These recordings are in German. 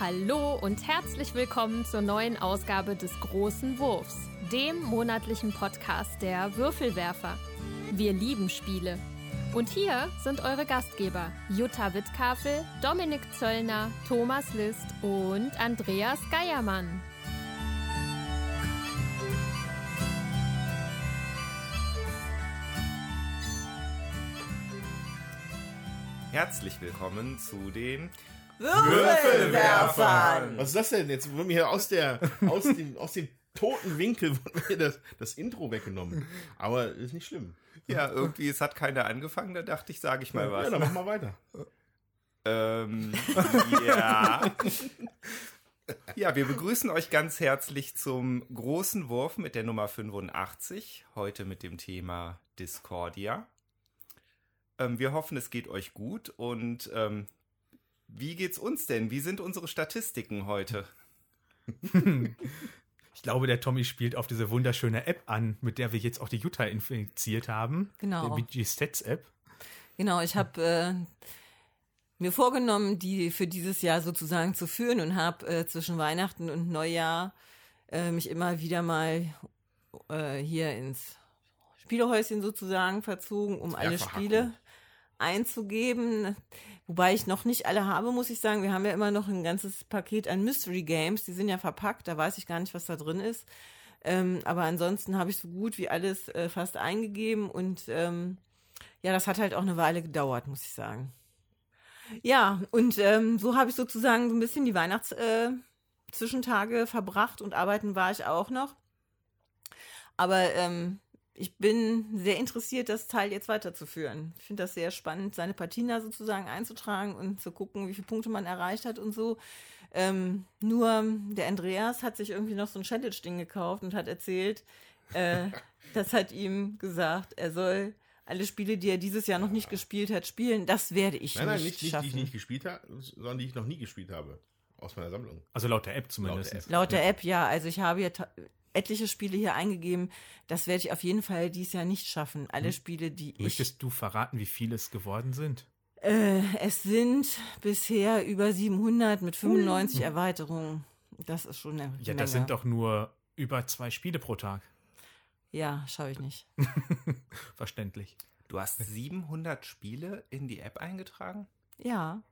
Hallo und herzlich willkommen zur neuen Ausgabe des Großen Wurfs, dem monatlichen Podcast der Würfelwerfer. Wir lieben Spiele. Und hier sind eure Gastgeber Jutta Wittkafel, Dominik Zöllner, Thomas List und Andreas Geiermann. Herzlich willkommen zu den Würfelwerfern. Was ist das denn? Jetzt wird mir hier aus der, aus dem, aus dem toten Winkel wurde mir das, das Intro weggenommen. Aber ist nicht schlimm. Ja, irgendwie, es hat keiner angefangen, da dachte ich, sage ich mal was. Ja, dann mach mal weiter. Ähm, ja. Ja, wir begrüßen euch ganz herzlich zum großen Wurf mit der Nummer 85, heute mit dem Thema Discordia. Ähm, wir hoffen, es geht euch gut und ähm, wie geht's uns denn? Wie sind unsere Statistiken heute? Ich glaube, der Tommy spielt auf diese wunderschöne App an, mit der wir jetzt auch die Jutta infiziert haben. Genau. Die BG Stats App. Genau, ich habe äh, mir vorgenommen, die für dieses Jahr sozusagen zu führen und habe äh, zwischen Weihnachten und Neujahr äh, mich immer wieder mal äh, hier ins Spielehäuschen sozusagen verzogen, um alle. Spiele einzugeben. Wobei ich noch nicht alle habe, muss ich sagen. Wir haben ja immer noch ein ganzes Paket an Mystery Games. Die sind ja verpackt, da weiß ich gar nicht, was da drin ist. Ähm, aber ansonsten habe ich so gut wie alles äh, fast eingegeben und ähm, ja, das hat halt auch eine Weile gedauert, muss ich sagen. Ja, und ähm, so habe ich sozusagen so ein bisschen die Weihnachts-Zwischentage äh, verbracht und arbeiten war ich auch noch. Aber ähm, ich bin sehr interessiert, das Teil jetzt weiterzuführen. Ich finde das sehr spannend, seine Patina sozusagen einzutragen und zu gucken, wie viele Punkte man erreicht hat und so. Ähm, nur der Andreas hat sich irgendwie noch so ein Challenge-Ding gekauft und hat erzählt, äh, das hat ihm gesagt, er soll alle Spiele, die er dieses Jahr noch nicht gespielt hat, spielen. Das werde ich Nein, nein, nicht nicht, nicht die schaffen. ich nicht gespielt habe, sondern die ich noch nie gespielt habe. Aus meiner Sammlung. Also laut der App zumindest. Laut der App. Laut der App, ja. Also ich habe ja etliche Spiele hier eingegeben. Das werde ich auf jeden Fall dieses Jahr nicht schaffen. Alle Spiele, die ich. Möchtest du verraten, wie viele es geworden sind? Äh, es sind bisher über 700 mit 95 Erweiterungen. Das ist schon eine Ja, Menge. das sind doch nur über zwei Spiele pro Tag. Ja, schaue ich nicht. Verständlich. Du hast 700 Spiele in die App eingetragen? Ja.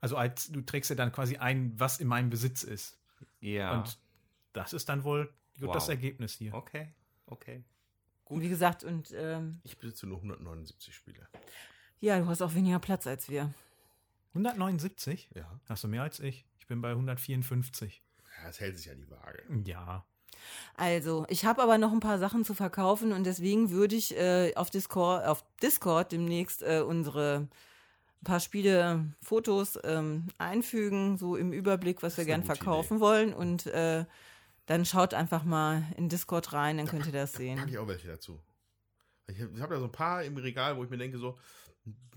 Also als du trägst ja dann quasi ein, was in meinem Besitz ist. Ja. Und das ist dann wohl gut das Wow. Ergebnis hier. okay, okay. Und wie gesagt, und ähm, Ich besitze nur 179 Spiele. ja, du hast auch weniger Platz als wir. 179? Ja. Hast du mehr als ich? Ich bin bei 154. Ja, es hält sich ja die Waage. Ja. Also, ich habe aber noch ein paar Sachen zu verkaufen und deswegen würde ich äh, auf Discord, auf Discord demnächst äh, unsere paar Spiele, Fotos ähm, einfügen, so im Überblick, was wir gern verkaufen wollen und äh, dann schaut einfach mal in Discord rein, dann könnt ihr das Packe sehen. ich auch welche dazu. Ich habe hab da so ein paar im Regal, wo ich mir denke so,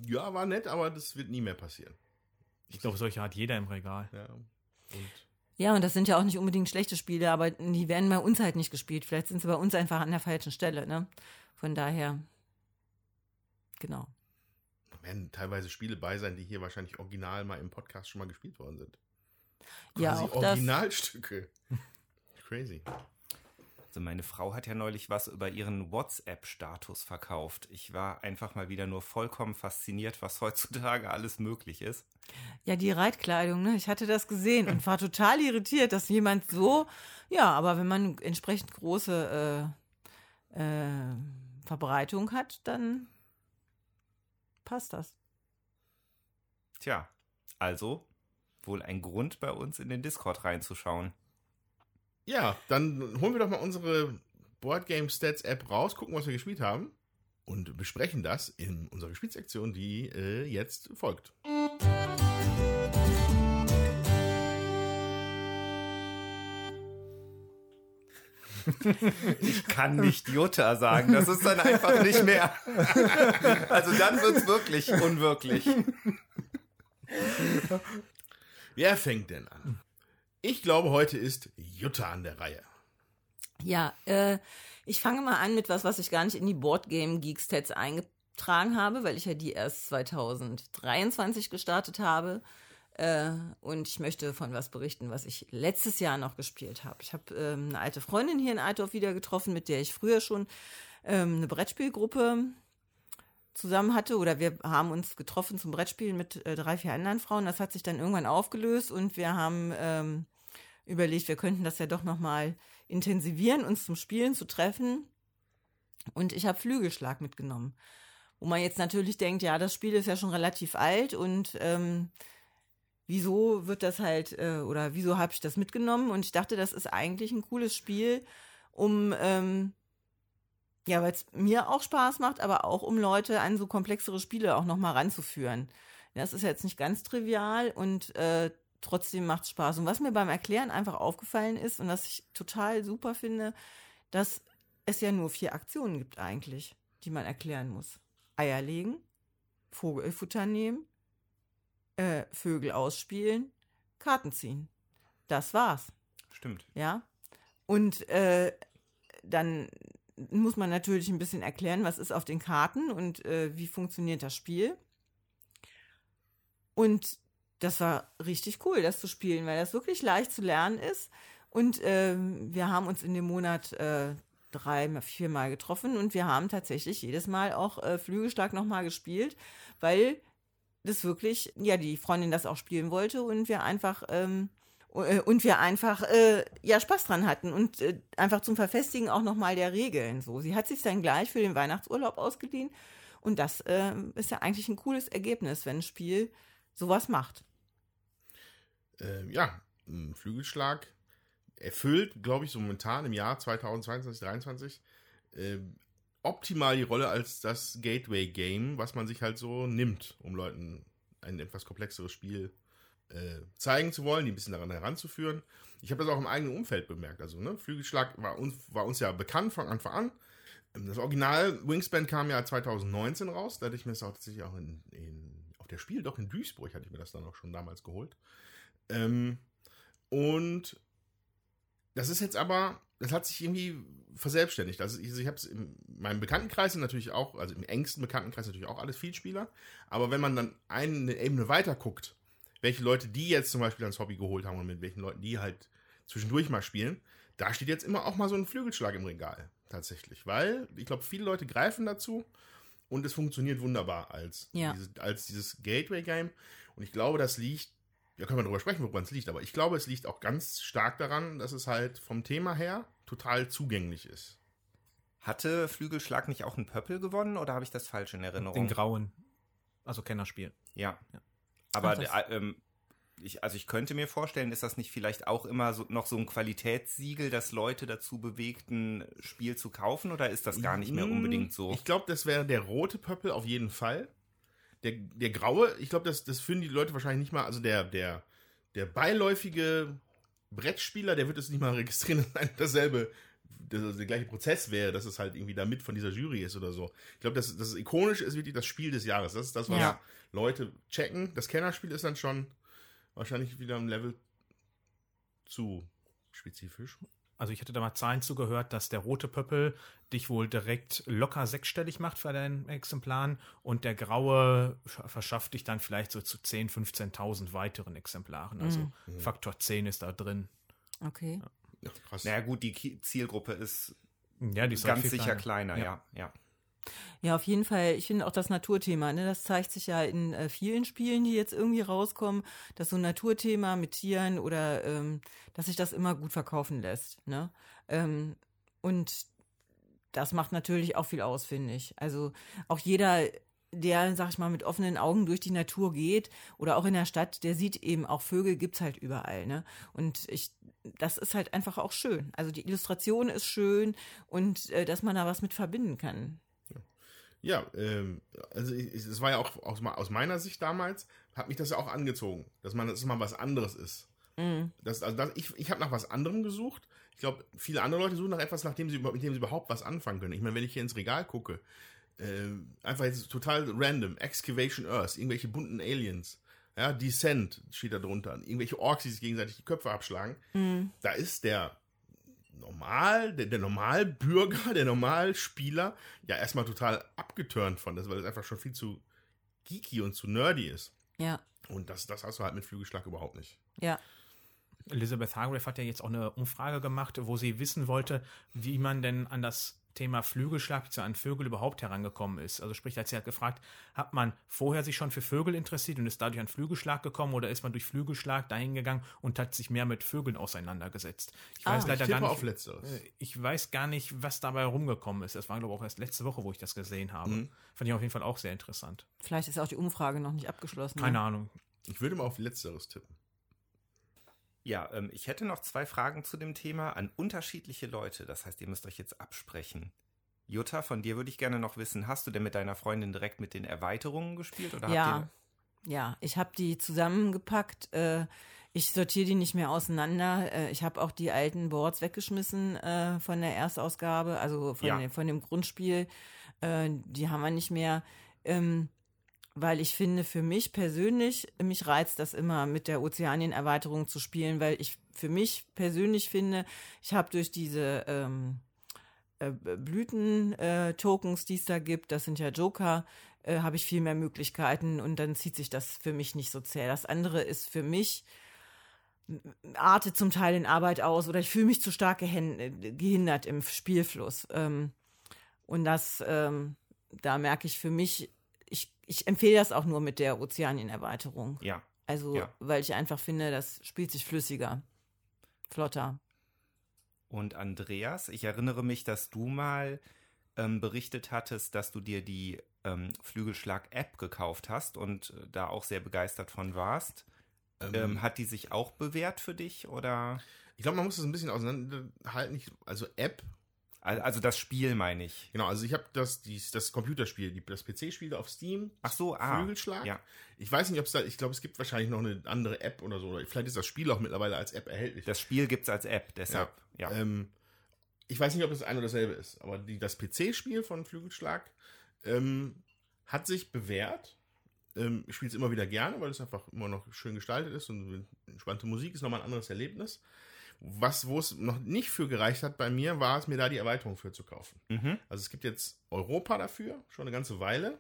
ja, war nett, aber das wird nie mehr passieren. Ich glaube, solche hat jeder im Regal. Ja. Und Ja, und das sind ja auch nicht unbedingt schlechte Spiele, aber die werden bei uns halt nicht gespielt. Vielleicht sind sie bei uns einfach an der falschen Stelle, ne? Von daher, genau. da werden teilweise Spiele bei sein, die hier wahrscheinlich original mal im Podcast schon mal gespielt worden sind. Ja, Quasi auch das. Crazy. Also meine Frau hat ja neulich was über ihren WhatsApp-Status verkauft. Ich war einfach mal wieder nur vollkommen fasziniert, was heutzutage alles möglich ist. Ja, die Reitkleidung, ne? Ich hatte das gesehen und war total irritiert, dass jemand so, ja, aber wenn man entsprechend große äh, äh, Verbreitung hat, dann passt das. Tja, also wohl ein Grund bei uns in den Discord reinzuschauen. Ja, dann holen wir doch mal unsere Board Game Stats App raus, gucken, was wir gespielt haben und besprechen das in unserer Gespielsektion, die äh, jetzt folgt. Ich kann nicht Jutta sagen, das ist dann einfach nicht mehr. Also dann wird's wirklich unwirklich. Wer fängt denn an? Ich glaube, heute ist Jutta an der Reihe. Ja, äh, ich fange mal an mit was, was ich gar nicht in die Boardgame Geek Stats eingetragen habe, weil ich ja die erst 2023 gestartet habe. Äh, und ich möchte von was berichten, was ich letztes Jahr noch gespielt habe. Ich habe ähm, eine alte Freundin hier in Altdorf wieder getroffen, mit der ich früher schon ähm, eine Brettspielgruppe zusammen hatte oder wir haben uns getroffen zum Brettspielen mit äh, drei, vier anderen Frauen. Das hat sich dann irgendwann aufgelöst und wir haben ähm, überlegt, wir könnten das ja doch nochmal intensivieren, uns zum Spielen zu treffen. Und ich habe Flügelschlag mitgenommen. Wo man jetzt natürlich denkt, ja, das Spiel ist ja schon relativ alt und ähm, wieso wird das halt, äh, oder wieso habe ich das mitgenommen? Und ich dachte, das ist eigentlich ein cooles Spiel, um, ähm, ja, weil es mir auch Spaß macht, aber auch um Leute an so komplexere Spiele auch nochmal ranzuführen. Das ist jetzt nicht ganz trivial und äh, trotzdem macht es Spaß. Und was mir beim Erklären einfach aufgefallen ist und was ich total super finde, dass es ja nur vier Aktionen gibt eigentlich, die man erklären muss. Eier legen, Vogelfutter nehmen, äh, Vögel ausspielen, Karten ziehen. Das war's. Stimmt. Ja. Und äh, dann muss man natürlich ein bisschen erklären, was ist auf den Karten und äh, wie funktioniert das Spiel. Und das war richtig cool, das zu spielen, weil das wirklich leicht zu lernen ist. Und äh, wir haben uns in dem Monat äh, drei, viermal getroffen und wir haben tatsächlich jedes Mal auch äh, Flügelschlag nochmal gespielt, weil das wirklich, ja, die Freundin das auch spielen wollte und wir einfach, ähm, äh, und wir einfach, äh, ja, Spaß dran hatten und äh, einfach zum Verfestigen auch nochmal der Regeln so. Sie hat sich dann gleich für den Weihnachtsurlaub ausgeliehen und das äh, ist ja eigentlich ein cooles Ergebnis, wenn ein Spiel sowas macht. Äh, ja, ein Flügelschlag erfüllt, glaube ich, so momentan im Jahr 2022, 2023 äh, optimal die Rolle als das Gateway-Game, was man sich halt so nimmt, um Leuten ein etwas komplexeres Spiel äh, zeigen zu wollen, die ein bisschen daran heranzuführen. Ich habe das auch im eigenen Umfeld bemerkt. Also, ne, Flügelschlag war uns, war uns ja bekannt von Anfang an. Das Original Wingspan kam ja 2019 raus. Da hatte ich mir das auch tatsächlich auch in, in auf der Spiel, doch in Duisburg hatte ich mir das dann auch schon damals geholt. Ähm, und das ist jetzt aber, das hat sich irgendwie verselbstständigt. Also ich, ich habe es in meinem Bekanntenkreis natürlich auch, also im engsten Bekanntenkreis natürlich auch alles Vielspieler. Aber wenn man dann eine Ebene weiter guckt, welche Leute die jetzt zum Beispiel ans Hobby geholt haben und mit welchen Leuten die halt zwischendurch mal spielen, da steht jetzt immer auch mal so ein Flügelschlag im Regal. Tatsächlich. Weil ich glaube, viele Leute greifen dazu und es funktioniert wunderbar als, Ja. diese, als dieses Gateway-Game. Und ich glaube, das liegt ja, können wir darüber sprechen, woran es liegt, aber ich glaube, es liegt auch ganz stark daran, dass es halt vom Thema her total zugänglich ist. Hatte Flügelschlag nicht auch einen Pöppel gewonnen oder habe ich das falsch in Erinnerung? Den grauen. Also Kennerspiel. Ja. Aber Ach, der, ähm, ich, also ich könnte mir vorstellen, ist das nicht vielleicht auch immer so, noch so ein Qualitätssiegel, das Leute dazu bewegt, ein Spiel zu kaufen oder ist das gar nicht mehr Mm, unbedingt so? Ich glaube, das wäre der rote Pöppel auf jeden Fall. Der, der graue, ich glaube, das, das finden die Leute wahrscheinlich nicht mal, also der, der, der beiläufige Brettspieler, der wird es nicht mal registrieren, dass dasselbe, dass es der gleiche Prozess wäre, dass es halt irgendwie da mit von dieser Jury ist oder so. Ich glaube, das, das Ikonische ist wirklich das Spiel des Jahres. Das ist das, was Ja. Leute checken. Das Kennerspiel ist dann schon wahrscheinlich wieder ein Level zu spezifisch. Also ich hatte da mal Zahlen zugehört, dass der rote Pöppel dich wohl direkt locker sechsstellig macht für deinen Exemplaren und der graue sch- verschafft dich dann vielleicht so zu 10.000, 15.000 weiteren Exemplaren. Also Faktor 10 ist da drin. Okay. Ja, krass. naja gut, die Zielgruppe ist Ja, die ist ganz sicher kleiner, ja. ja. Ja, auf jeden Fall. Ich finde auch das Naturthema, ne, das zeigt sich ja in äh, vielen Spielen, die jetzt irgendwie rauskommen, dass so ein Naturthema mit Tieren oder ähm, dass sich das immer gut verkaufen lässt. Ne? Ähm, und das macht natürlich auch viel aus, finde ich. Also auch jeder, der, sag ich mal, mit offenen Augen durch die Natur geht oder auch in der Stadt, der sieht eben auch Vögel gibt's halt überall, ne? Und ich, das ist halt einfach auch schön. Also die Illustration ist schön und äh, dass man da was mit verbinden kann. Ja, ähm, also es war ja auch aus, aus meiner Sicht damals, hat mich das ja auch angezogen, dass man dass es mal was anderes ist. Das, also das, ich ich habe nach was anderem gesucht. Ich glaube, viele andere Leute suchen nach etwas, nach dem sie, mit dem sie überhaupt was anfangen können. Ich meine, wenn ich hier ins Regal gucke, äh, einfach jetzt total random, Excavation Earth, irgendwelche bunten Aliens, ja, Descent steht da drunter, irgendwelche Orks, die sich gegenseitig die Köpfe abschlagen. Da ist der normal, der, der Normalbürger, der Normalspieler ja erstmal total abgeturnt von das, weil das einfach schon viel zu geeky und zu nerdy ist. Ja. Und das, das hast du halt mit Flügelschlag überhaupt nicht. Ja. Elizabeth Hargrave hat ja jetzt auch eine Umfrage gemacht, wo sie wissen wollte, wie man denn an das Thema Flügelschlag zu an Vögel überhaupt herangekommen ist. Also sprich, als sie hat gefragt, hat man vorher sich schon für Vögel interessiert und ist dadurch an Flügelschlag gekommen oder ist man durch Flügelschlag dahin gegangen und hat sich mehr mit Vögeln auseinandergesetzt? Ich weiß Ah, leider ich gar nicht. auf Letzteres. äh, Ich weiß gar nicht, was dabei rumgekommen ist. Das war, glaube ich, auch erst letzte Woche, wo ich das gesehen habe. Mhm. Fand ich auf jeden Fall auch sehr interessant. Vielleicht ist auch die Umfrage noch nicht abgeschlossen. Keine Ahnung. Ich würde mal auf Letzteres tippen. Ja, ähm, ich hätte noch zwei Fragen zu dem Thema an unterschiedliche Leute. Das heißt, ihr müsst euch jetzt absprechen. Jutta, von dir würde ich gerne noch wissen, hast du denn mit deiner Freundin direkt mit den Erweiterungen gespielt? Oder Ja, habt ja, ich habe die zusammengepackt. Äh, ich sortiere die nicht mehr auseinander. Äh, ich habe auch die alten Boards weggeschmissen äh, von der Erstausgabe, also von, Ja. dem, von dem Grundspiel. Äh, die haben wir nicht mehr. Ähm, weil ich finde, für mich persönlich, mich reizt das immer, mit der Ozeanien-Erweiterung zu spielen, weil ich für mich persönlich finde, ich habe durch diese ähm, äh, Blüten-Tokens, die es da gibt, das sind ja Joker, äh, habe ich viel mehr Möglichkeiten und dann zieht sich das für mich nicht so zäh. Das andere ist für mich artet zum Teil in Arbeit aus oder ich fühle mich zu stark äh, gehindert im Spielfluss. Ähm, und das, ähm, da merke ich für mich, ich, ich empfehle das auch nur mit der Ozeanien-Erweiterung. Ja, Also, Ja. weil ich einfach finde, das spielt sich flüssiger, flotter. Und Andreas, ich erinnere mich, dass du mal ähm, berichtet hattest, dass du dir die ähm, Flügelschlag-App gekauft hast und äh, da auch sehr begeistert von warst. Ähm, Ähm, hat die sich auch bewährt für dich oder? ich glaube, man muss das ein bisschen auseinanderhalten. Also App, Also das Spiel meine ich. genau, also ich habe das, dies, das Computerspiel, das PC-Spiel auf Steam. Ach so, ah. Flügelschlag. Ja. Ich weiß nicht, ob es da, ich glaube, es gibt wahrscheinlich noch eine andere App oder so. Oder vielleicht ist das Spiel auch mittlerweile als App erhältlich. Das Spiel gibt es als App, deshalb. Ja. Ähm, ich weiß nicht, ob es ein oder dasselbe ist, aber die, das PC-Spiel von Flügelschlag ähm, hat sich bewährt. Ähm, ich spiele es immer wieder gerne, weil es einfach immer noch schön gestaltet ist und entspannte Musik ist nochmal ein anderes Erlebnis. Was, wo es noch nicht für gereicht hat bei mir, war es mir da die Erweiterung für zu kaufen. Mhm. Also es gibt jetzt Europa dafür, schon eine ganze Weile.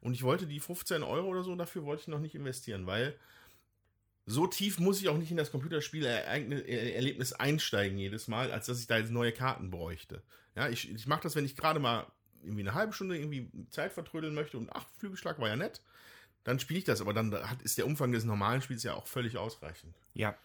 Und ich wollte die 15 Euro oder so dafür wollte ich noch nicht investieren, weil so tief muss ich auch nicht in das Computerspiel-Erlebnis einsteigen jedes Mal, als dass ich da jetzt neue Karten bräuchte. Ja, ich, ich mache das, wenn ich gerade mal irgendwie eine halbe Stunde irgendwie Zeit vertrödeln möchte und ach, Flügelschlag war ja nett, dann spiele ich das. Aber dann hat, ist der Umfang des normalen Spiels ja auch völlig ausreichend. Ja.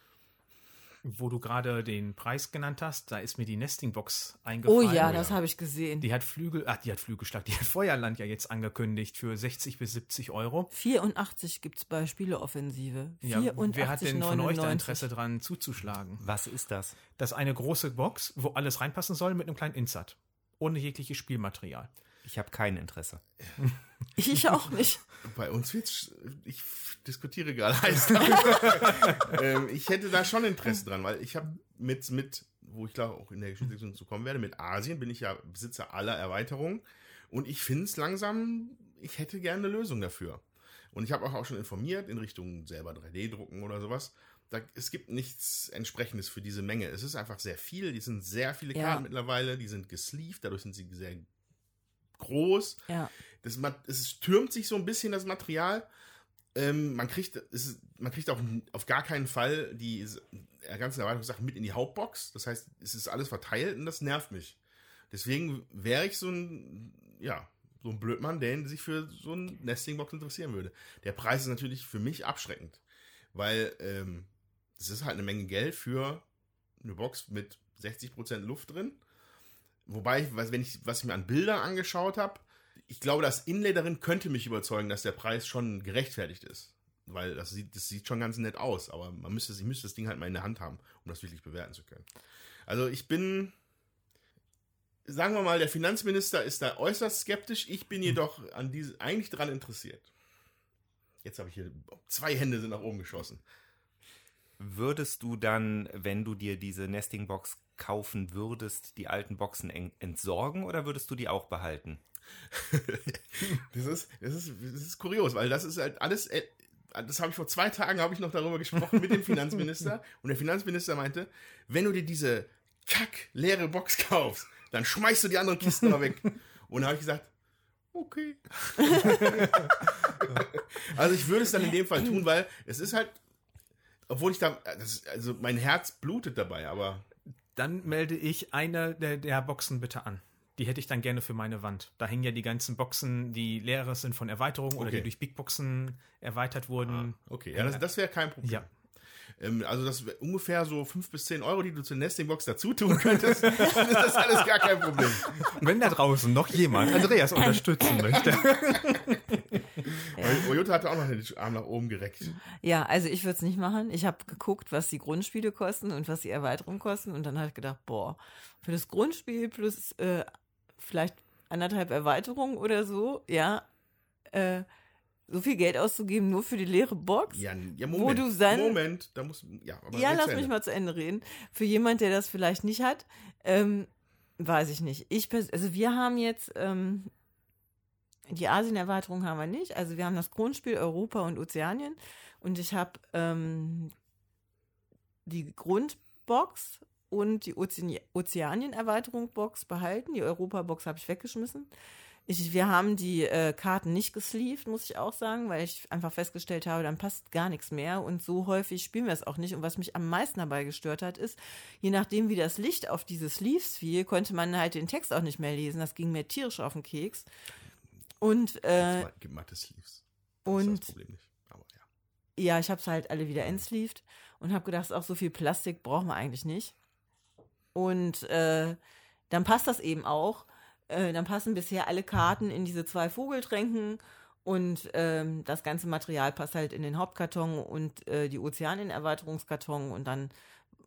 Wo du gerade den Preis genannt hast, da ist mir die Nesting-Box Oh eingefallen. ja, Oh das ja. habe ich gesehen. Die hat Flügel, ach, die hat Flügelschlag, die hat Feuerland ja jetzt angekündigt für 60 bis 70 Euro. 84 gibt's bei Spieleoffensive. Ja, 84, wer hat denn von euch da 99. Interesse dran zuzuschlagen? Was ist das? Das ist eine große Box, wo alles reinpassen soll mit einem kleinen Insert. Ohne jegliches Spielmaterial. Ich habe kein Interesse. Ich auch nicht. Bei uns wird's, ich diskutiere gerade heiß ähm, ich hätte da schon Interesse dran, weil ich habe mit, mit, wo ich glaube auch in der Geschichte zu kommen werde, mit Asien bin ich ja Besitzer aller Erweiterungen und ich finde es langsam, ich hätte gerne eine Lösung dafür. Und ich habe auch, auch schon informiert in Richtung selber 3D-Drucken oder sowas. Da, es gibt nichts entsprechendes für diese Menge. Es ist einfach sehr viel. Die sind sehr viele Ja. Karten mittlerweile. Die sind gesleeved, dadurch sind sie sehr groß. Ja. Das, es türmt sich so ein bisschen das Material. Ähm, man kriegt es, man kriegt auch auf gar keinen Fall die äh, ganzen Erweiterungssachen mit in die Hauptbox. Das heißt, es ist alles verteilt und das nervt mich. Deswegen wäre ich so ein, ja, so ein Blödmann, der sich für so ein Nesting-Box interessieren würde. Der Preis ist natürlich für mich abschreckend, weil ähm, es ist halt eine Menge Geld für eine Box mit 60% Luft drin. Wobei, was, wenn ich, was ich mir an Bildern angeschaut habe, ich glaube, das Inlay darin könnte mich überzeugen, dass der Preis schon gerechtfertigt ist. Weil das sieht, das sieht schon ganz nett aus, aber man müsste, ich müsste das Ding halt mal in der Hand haben, um das wirklich bewerten zu können. Also ich bin, sagen wir mal, der Finanzminister ist da äußerst skeptisch. Ich bin jedoch an diese, eigentlich daran interessiert. Jetzt habe ich hier, zwei Hände sind nach oben geschossen. Würdest du dann, wenn du dir diese Nesting-Box kaufen würdest, die alten Boxen en- entsorgen oder würdest du die auch behalten? Das ist, das ist, das ist kurios, weil das ist halt alles, äh, das habe ich vor zwei Tagen, habe ich noch darüber gesprochen mit dem Finanzminister und der Finanzminister meinte, wenn du dir diese kack leere Box kaufst, dann schmeißt du die anderen Kisten mal weg. Und da habe ich gesagt, okay. Also ich würde es dann in dem Fall tun, weil es ist halt, obwohl ich da, das, also mein Herz blutet dabei, aber Dann melde ich eine der, der Boxen bitte an. Die hätte ich dann gerne für meine Wand. Da hängen ja die ganzen Boxen, die leere sind von Erweiterungen oder Okay. die durch Big Boxen erweitert wurden. okay, ja, das, das wäre kein Problem. Ja. Ähm, also das wär ungefähr so fünf bis zehn Euro, die du zur Nesting-Box dazu tun könntest, dann ist das alles gar kein Problem. Wenn da draußen noch jemand Andreas unterstützen möchte. Toyota hatte auch noch den Arm nach oben gereckt. Ja, also ich würde es nicht machen. Ich habe geguckt, was die Grundspiele kosten und was die Erweiterungen kosten und dann habe ich gedacht, boah, für das Grundspiel plus äh, vielleicht anderthalb Erweiterungen oder so, ja, äh, so viel Geld auszugeben nur für die leere Box. Ja, ja Wo Moment. du dann- Moment, da muss, ja, Ja, lass mich mal zu Ende reden. Für jemand, der das vielleicht nicht hat, ähm, weiß ich nicht. Ich, also wir haben jetzt ähm, die Asien-Erweiterung haben wir nicht. Also wir haben das Grundspiel Europa und Ozeanien und ich habe ähm, die Grundbox und die Ozean Ozeanien-Erweiterung-Box behalten. Die Europa-Box habe ich weggeschmissen. Ich, wir haben die äh, Karten nicht gesleeved, muss ich auch sagen, weil ich einfach festgestellt habe, dann passt gar nichts mehr und so häufig spielen wir es auch nicht. Und was mich am meisten dabei gestört hat, ist, je nachdem, wie das Licht auf diese Sleeves fiel, konnte man halt den Text auch nicht mehr lesen. Das ging mir tierisch auf den Keks. Und, äh, gematte Sleeves. Das ist und das Problem nicht. Aber ja. ja, ich habe es halt alle wieder entsleeved und habe gedacht, auch so viel Plastik brauchen wir eigentlich nicht. Und äh, dann passt das eben auch. Äh, dann passen bisher alle Karten in diese zwei Vogeltränken und ähm, das ganze Material passt halt in den Hauptkarton und äh, die Ozeanen-Erweiterungskarton und dann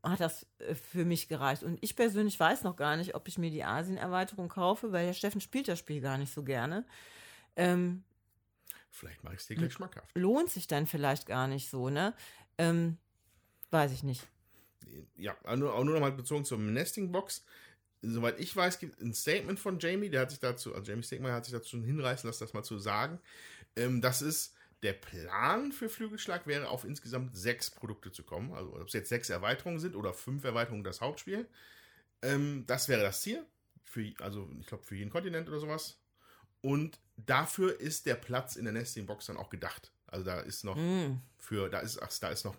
hat das äh, für mich gereicht. Und ich persönlich weiß noch gar nicht, ob ich mir die Asien-Erweiterung kaufe, weil der Steffen spielt das Spiel gar nicht so gerne. Ähm, Vielleicht mache ich es dir gleich schmackhaft. lohnt sich dann vielleicht gar nicht so, ne? Ähm, weiß ich nicht. Ja, auch nur, auch nur noch mal bezogen zur Nesting-Box. Soweit ich weiß, gibt ein Statement von Jamie, der hat sich dazu, also Jamie Stegmaier hat sich dazu hinreißen lassen, das mal zu sagen. Ähm, das ist, der Plan für Flügelschlag wäre, auf insgesamt sechs Produkte zu kommen. Also ob es jetzt sechs Erweiterungen sind oder fünf Erweiterungen das Hauptspiel. Ähm, das wäre das Ziel. Für, also ich glaube für jeden Kontinent oder sowas. Und dafür ist der Platz in der Nesting-Box dann auch gedacht. Also da ist noch Hm. für, da ist, ach, da ist noch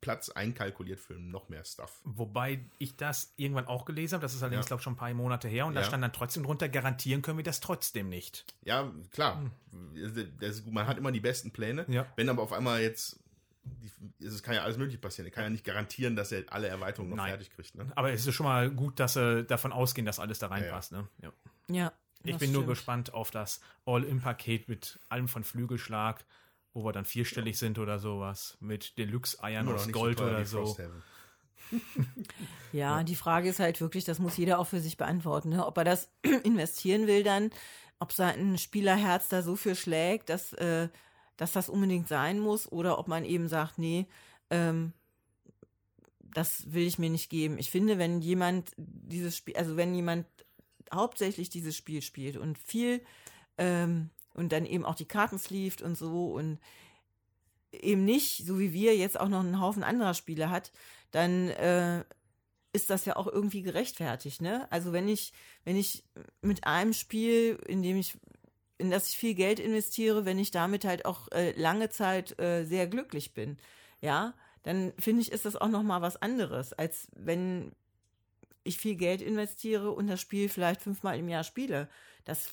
Platz einkalkuliert für noch mehr Stuff. Wobei ich das irgendwann auch gelesen habe, das ist allerdings, Ja. glaube ich, schon ein paar Monate her, und da Ja. stand dann trotzdem drunter, garantieren können wir das trotzdem nicht. Ja, klar. Das ist gut. Man hat immer die besten Pläne. Ja. Wenn aber auf einmal jetzt, die, es kann ja alles mögliche passieren. Er kann ja nicht garantieren, dass er alle Erweiterungen noch Nein. fertig kriegt. Ne? Aber es ist schon mal gut, dass sie davon ausgehen, dass alles da reinpasst. Ne? Ja. Ja. Ich das bin nur gespannt auf das All-In-Paket mit allem von Flügelschlag, wo wir dann vierstellig sind oder sowas, mit Deluxe-Eiern aus nicht Gold teuer oder so. Ja, die Frage ist halt wirklich, das muss jeder auch für sich beantworten, ne? ob er das investieren will dann, ob sein Spielerherz da so für schlägt, dass, äh, dass das unbedingt sein muss oder ob man eben sagt, nee, ähm, das will ich mir nicht geben. Ich finde, wenn jemand dieses Spiel, also wenn jemand hauptsächlich dieses Spiel spielt und viel ähm, und dann eben auch die Karten sleeved und so und eben nicht, so wie wir, jetzt auch noch einen Haufen anderer Spiele hat, dann äh, ist das ja auch irgendwie gerechtfertigt, ne? Also wenn ich, wenn ich mit einem Spiel, in dem ich, in das ich viel Geld investiere, wenn ich damit halt auch äh, lange Zeit äh, sehr glücklich bin, ja, dann finde ich, ist das auch noch mal was anderes, als wenn ich viel Geld investiere und das Spiel vielleicht fünfmal im Jahr spiele. Das,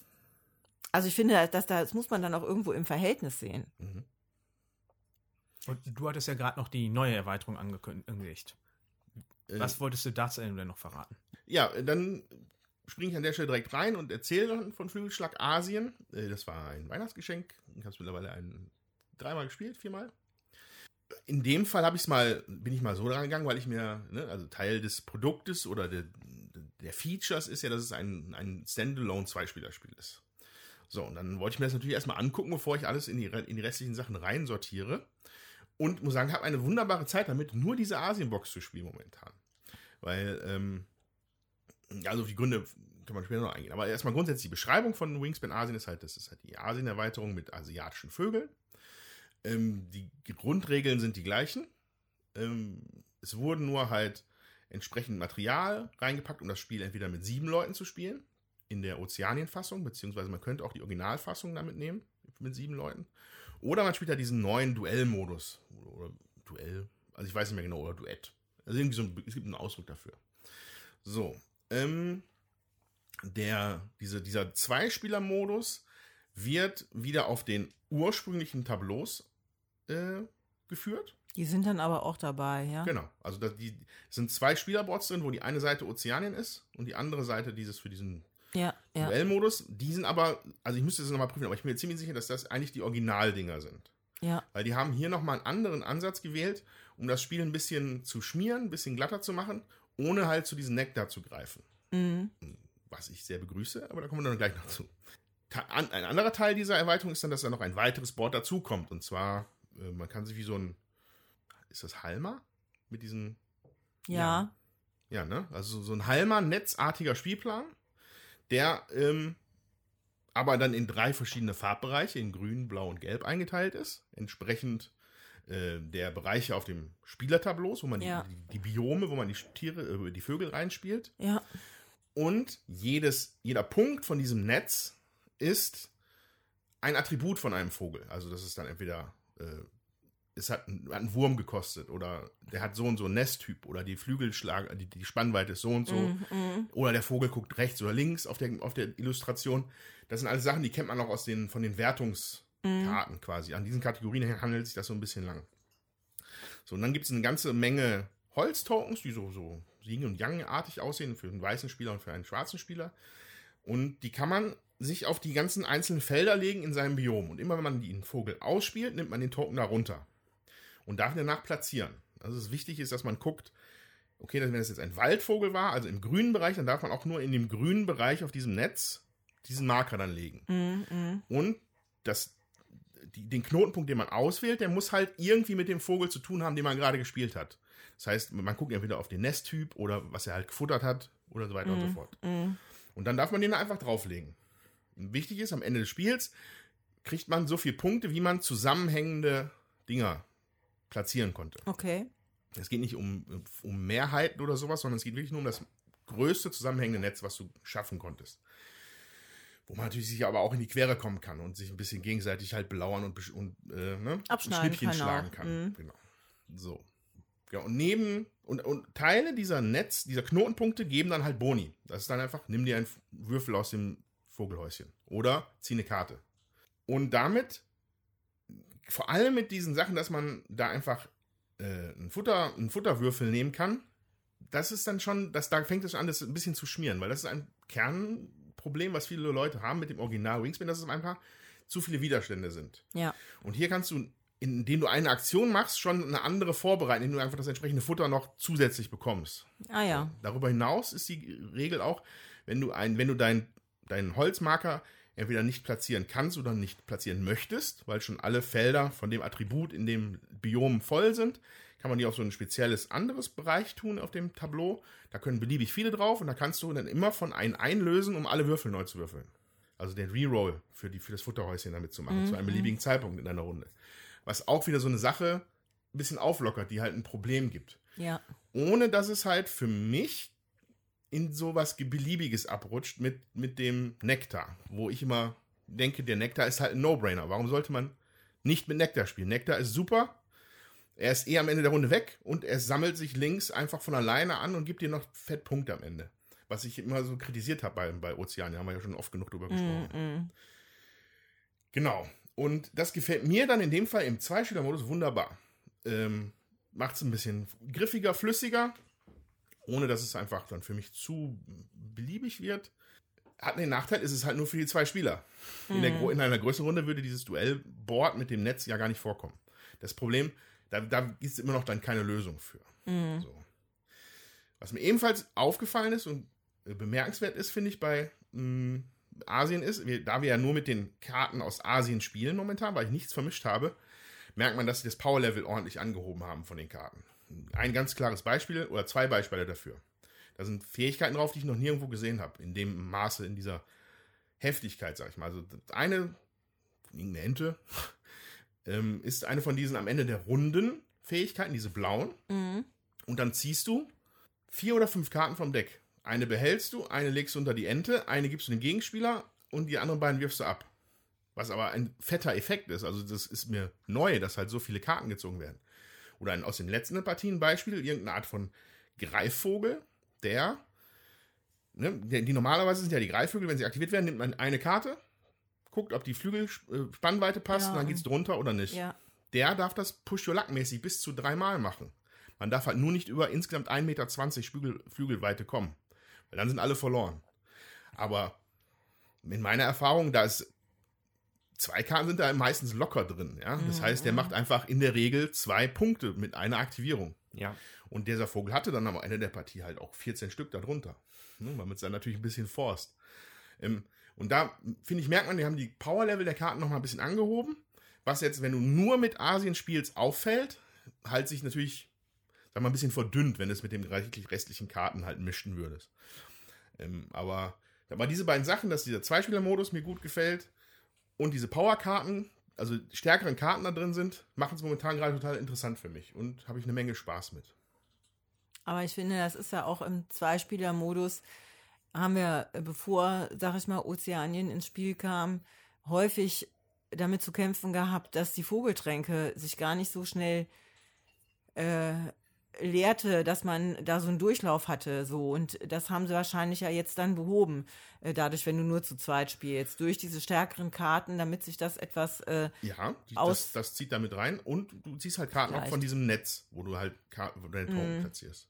also ich finde, dass da, das muss man dann auch irgendwo im Verhältnis sehen. Und du hattest ja gerade noch die neue Erweiterung angekündigt. Äh, Was wolltest du dazu denn noch verraten? Ja, dann springe ich an der Stelle direkt rein und erzähle dann von Flügelschlag Asien. Äh, Das war ein Weihnachtsgeschenk. Ich habe es mittlerweile ein, dreimal gespielt, viermal. In dem Fall habe ich mal, bin ich mal so dran gegangen, weil ich mir, ne, also Teil des Produktes oder der, der Features ist ja, dass es ein, ein Standalone Zweispielerspiel ist. So, und dann wollte ich mir das natürlich erstmal angucken, bevor ich alles in die, in die restlichen Sachen reinsortiere. Und muss sagen, habe eine wunderbare Zeit damit, nur diese Asien-Box zu spielen momentan. Weil, ähm, ja, also auf die Gründe kann man später noch eingehen. Aber erstmal grundsätzlich die Beschreibung von Wingspan Asien ist halt, das ist halt die Asien-Erweiterung mit asiatischen Vögeln. Ähm, die Grundregeln sind die gleichen. Ähm, es wurden nur halt entsprechend Material reingepackt, um das Spiel entweder mit sieben Leuten zu spielen, in der Ozeanien-Fassung, beziehungsweise man könnte auch die Originalfassung damit nehmen, mit sieben Leuten. Oder man spielt halt diesen neuen Duellmodus. Oder, oder Duell, also ich weiß nicht mehr genau, oder Duett. Also irgendwie so ein, es gibt einen Ausdruck dafür. So, ähm, der, diese, dieser Zweispieler-Modus wird wieder auf den ursprünglichen Tableaus äh, geführt. Die sind dann aber auch dabei, ja? Genau. Also da, die es sind zwei Spielerboards drin, wo die eine Seite Ozeanien ist und die andere Seite dieses für diesen Ja, ja. Duellmodus. Die sind aber, also ich müsste das nochmal prüfen, aber ich bin mir ziemlich sicher, dass das eigentlich die Originaldinger sind. Ja, Weil die haben hier nochmal einen anderen Ansatz gewählt, um das Spiel ein bisschen zu schmieren, ein bisschen glatter zu machen, ohne halt zu diesem Nektar zu greifen. mhm. Was ich sehr begrüße, aber da kommen wir dann gleich noch zu. Ein anderer Teil dieser Erweiterung ist dann, dass da noch ein weiteres Board dazukommt. Und zwar, äh, man kann sich wie so ein, ist das Halma? Mit diesen ja. Ja, ne? Also so ein halmer, netzartiger Spielplan, der ähm, aber dann in drei verschiedene Farbbereiche, in grün, blau und gelb eingeteilt ist. Entsprechend äh, der Bereiche auf dem Spielertableaus, wo man Ja. die, die, die Biome, wo man die Tiere, äh, die Vögel reinspielt. Ja, Und jedes, jeder Punkt von diesem Netz ist ein Attribut von einem Vogel. Also das ist dann entweder, äh, es hat, hat einen Wurm gekostet oder der hat so und so einen Nesttyp oder die Flügelschlag, die, die Spannweite ist so und so. Mhm. Oder der Vogel guckt rechts oder links auf der, auf der Illustration. Das sind alles Sachen, die kennt man auch aus den, von den Wertungskarten quasi. An diesen Kategorien handelt sich das so ein bisschen lang. So, und dann gibt es eine ganze Menge Holztokens, die so, so Yin- und Yang-artig aussehen für einen weißen Spieler und für einen schwarzen Spieler. Und die kann man sich auf die ganzen einzelnen Felder legen in seinem Biom. Und immer wenn man den Vogel ausspielt, nimmt man den Token da runter. Und darf ihn danach platzieren. Also es wichtig ist, dass man guckt, okay, wenn es jetzt ein Waldvogel war, also im grünen Bereich, dann darf man auch nur in dem grünen Bereich auf diesem Netz diesen Marker dann legen. Mhm. Mhm. Und das, die, den Knotenpunkt, den man auswählt, der muss halt irgendwie mit dem Vogel zu tun haben, den man gerade gespielt hat. Das heißt, man guckt entweder auf den Nesttyp oder was er halt gefuttert hat oder so weiter und so fort. Mhm. Und dann darf man den einfach drauflegen. Wichtig ist, am Ende des Spiels kriegt man so viele Punkte, wie man zusammenhängende Dinger platzieren konnte. Okay. Es geht nicht um, um Mehrheiten oder sowas, sondern es geht wirklich nur um das größte zusammenhängende Netz, was du schaffen konntest. Wo man natürlich sich aber auch in die Quere kommen kann und sich ein bisschen gegenseitig halt belauern und, und äh, ne, Abschneiden Schnippchen kann auch. schlagen kann. Mhm. Genau. So. Ja, und neben und, und Teile dieser Netz, dieser Knotenpunkte geben dann halt Boni. Das ist dann einfach, nimm dir einen Würfel aus dem Vogelhäuschen oder zieh eine Karte. Und damit, vor allem mit diesen Sachen, dass man da einfach äh, einen, Futter, einen Futterwürfel nehmen kann, das ist dann schon, das, da fängt es an, das ein bisschen zu schmieren, weil das ist ein Kernproblem, was viele Leute haben mit dem Original Wingspan, dass es einfach zu viele Widerstände sind. Ja. Und hier kannst du, indem du eine Aktion machst, schon eine andere vorbereiten, indem du einfach das entsprechende Futter noch zusätzlich bekommst. Ah ja. Darüber hinaus ist die Regel auch, wenn du ein, wenn du dein, deinen Holzmarker entweder nicht platzieren kannst oder nicht platzieren möchtest, weil schon alle Felder von dem Attribut in dem Biom voll sind, kann man die auf so ein spezielles anderes Bereich tun auf dem Tableau. Da können beliebig viele drauf und da kannst du dann immer von einem einlösen, um alle Würfel neu zu würfeln. Also den Reroll für, die, für das Futterhäuschen damit zu machen, zu einem beliebigen Zeitpunkt in deiner Runde. Was auch wieder so eine Sache ein bisschen auflockert, die halt ein Problem gibt Ja. ohne dass es halt für mich in sowas Beliebiges abrutscht mit, mit dem Nektar, wo ich immer denke, der Nektar ist halt ein No-Brainer. Warum sollte man nicht mit Nektar spielen? Nektar ist super, er ist eh am Ende der Runde weg und er sammelt sich links einfach von alleine an und gibt dir noch fett Punkte am Ende. Was ich immer so kritisiert habe bei, bei Ozean, haben wir ja schon oft genug drüber gesprochen. Mhm. Genau. Und das gefällt mir dann in dem Fall im Zweispieler-Modus wunderbar. Ähm, Macht es ein bisschen griffiger, flüssiger, ohne dass es einfach dann für mich zu beliebig wird. Hat den Nachteil, ist es halt nur für die zwei Spieler. In, der, Gro- in einer größeren Runde würde dieses Duellboard mit dem Netz ja gar nicht vorkommen. Das Problem, da, da gibt es immer noch dann keine Lösung für. So. Was mir ebenfalls aufgefallen ist und bemerkenswert ist, finde ich, bei mh, Asien ist, wir, da wir ja nur mit den Karten aus Asien spielen momentan, weil ich nichts vermischt habe, merkt man, dass sie das Power-Level ordentlich angehoben haben von den Karten. Ein ganz klares Beispiel oder zwei Beispiele dafür. Da sind Fähigkeiten drauf, die ich noch nirgendwo gesehen habe, in dem Maße, in dieser Heftigkeit, sag ich mal. Also eine, irgendeine Ente, ähm, ist eine von diesen am Ende der runden Fähigkeiten, diese blauen. Mhm. Und dann ziehst du vier oder fünf Karten vom Deck. Eine behältst du, eine legst du unter die Ente, eine gibst du dem Gegenspieler und die anderen beiden wirfst du ab. was aber ein fetter Effekt ist. Also das ist mir neu, dass halt so viele Karten gezogen werden. Oder ein, aus den letzten Partien Beispiel, irgendeine Art von Greifvogel, der, ne, die normalerweise sind ja die Greifvögel, wenn sie aktiviert werden, nimmt man eine Karte, guckt, ob die Flügelspannweite passt Ja. und dann geht's drunter oder nicht. Ja. Der darf das Push-Your-Luck-mäßig bis zu dreimal machen. Man darf halt nur nicht über insgesamt 1,20 Meter Flügel, Flügelweite kommen. Weil dann sind alle verloren. Aber in meiner Erfahrung, da ist zwei Karten sind da meistens locker drin. Ja? Das heißt, der macht einfach in der Regel zwei Punkte mit einer Aktivierung. Ja. Und dieser Vogel hatte dann am Ende der Partie halt auch 14 Stück darunter. Ne, weil es dann natürlich ein bisschen forst. Ähm, und da, finde ich, merkt man, die haben die Power-Level der Karten noch mal ein bisschen angehoben. Was jetzt, wenn du nur mit Asien spielst, auffällt, halt sich natürlich, sag mal, ein bisschen verdünnt, wenn du es mit den restlichen Karten halt mischen würdest. Ähm, aber, aber diese beiden Sachen, dass dieser Zweispieler-Modus mir gut gefällt und diese Power-Karten, also die stärkeren Karten da drin sind, machen es momentan gerade total interessant für mich und habe ich eine Menge Spaß mit. Aber ich finde, das ist ja auch im Zweispieler-Modus, haben wir, äh, bevor, sag ich mal, Ozeanien ins Spiel kam, häufig damit zu kämpfen gehabt, dass die Vogeltränke sich gar nicht so schnell äh, lehrte, dass man da so einen Durchlauf hatte, so. Und das haben sie wahrscheinlich ja jetzt dann behoben, äh, dadurch, wenn du nur zu zweit spielst. Durch diese stärkeren Karten, damit sich das etwas, äh, Ja, die, Aus- das, das zieht damit rein und du ziehst halt Karten auch von diesem Netz, wo du halt Karten, wo du deine Mhm. Token platzierst.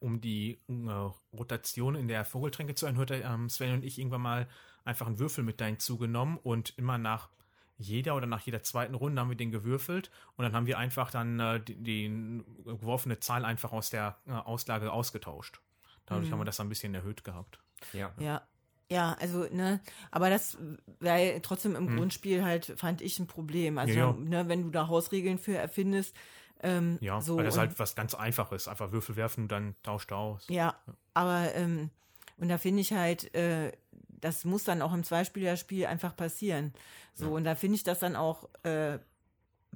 um die äh, Rotation in der Vogeltränke zu erhöhen, hat ähm, Sven und ich irgendwann mal einfach einen Würfel mit dahin zugenommen und immer nach jeder oder nach jeder zweiten Runde haben wir den gewürfelt und dann haben wir einfach dann äh, die, die geworfene Zahl einfach aus der äh, Auslage ausgetauscht. Dadurch haben wir das ein bisschen erhöht gehabt. Ja. Ja. Ja, also, ne, aber das wäre trotzdem im Grundspiel halt, fand ich, ein Problem. Also, Ja, ja. ne, wenn du da Hausregeln für erfindest, ähm, Ja, so. weil das und- halt was ganz Einfaches. Einfach Würfel werfen, dann tauscht aus. Ja, aber, ähm, und da finde ich halt, äh, das muss dann auch im Zweispielerspiel einfach passieren. So, und da finde ich das dann auch äh,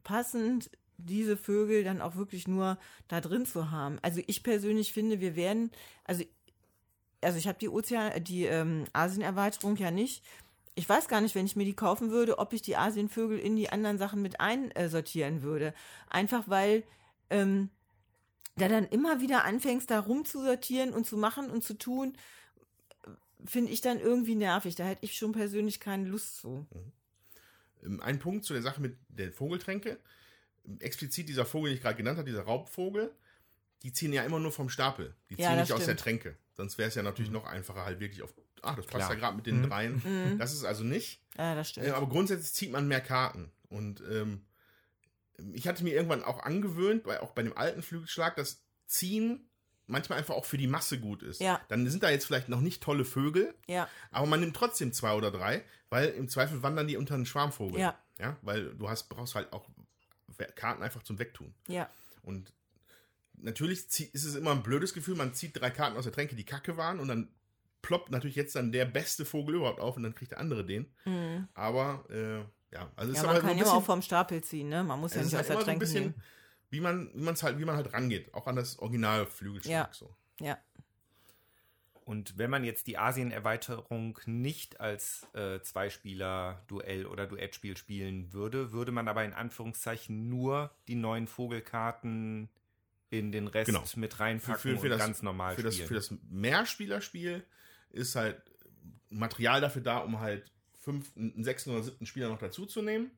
passend, diese Vögel dann auch wirklich nur da drin zu haben. Also ich persönlich finde, wir werden, also, also ich habe die Ozean, die ähm, Asienerweiterung ja nicht. Ich weiß gar nicht, wenn ich mir die kaufen würde, ob ich die Asienvögel in die anderen Sachen mit einsortieren würde. Einfach weil ähm, da dann immer wieder anfängst, da rumzusortieren und zu machen und zu tun, finde ich dann irgendwie nervig. Da hätte ich schon persönlich keine Lust zu. Ähm, Ein Punkt zu der Sache mit der Vogeltränke. Explizit dieser Vogel, den ich gerade genannt habe, dieser Raubvogel, die ziehen ja immer nur vom Stapel. Die Ja, ziehen das nicht aus der stimmt. Tränke. Sonst wäre es ja natürlich noch einfacher, halt wirklich auf. Ah, das passt Klar. ja gerade mit den dreien. Das ist also nicht. Ja, das stimmt. Äh, aber grundsätzlich zieht man mehr Karten. Und ähm, ich hatte mir irgendwann auch angewöhnt, bei, auch bei dem alten Flügelschlag, dass Ziehen manchmal einfach auch für die Masse gut ist. Ja. Dann sind da jetzt vielleicht noch nicht tolle Vögel, ja, aber man nimmt trotzdem zwei oder drei, weil im Zweifel wandern die unter einen Schwarmvogel. Ja. Ja, weil du hast, brauchst halt auch Karten einfach zum Wegtun. ja, Und natürlich ist es immer ein blödes Gefühl, man zieht drei Karten aus der Tränke, die kacke waren und dann ploppt natürlich jetzt dann der beste Vogel überhaupt auf und dann kriegt der andere den. Aber, äh, ja, also es ja ist man aber so kann ein ja bisschen, auch vom Stapel ziehen, ne? Man muss ja nicht halt aus der immer so ein Tränke bisschen, nehmen. Wie man, wie man es halt, wie man halt rangeht, auch an das Original Flügelschlag Ja. so. Ja, Und wenn man jetzt die Asien-Erweiterung nicht als äh, Zweispieler-Duell oder Duettspiel spielen würde, würde man aber in Anführungszeichen nur die neuen Vogelkarten in den Rest Genau. mit reinpacken für, für und das, ganz normal für das, spielen. für das Mehrspielerspiel ist halt Material dafür da, um halt fünf, einen sechsten oder siebten Spieler noch dazuzunehmen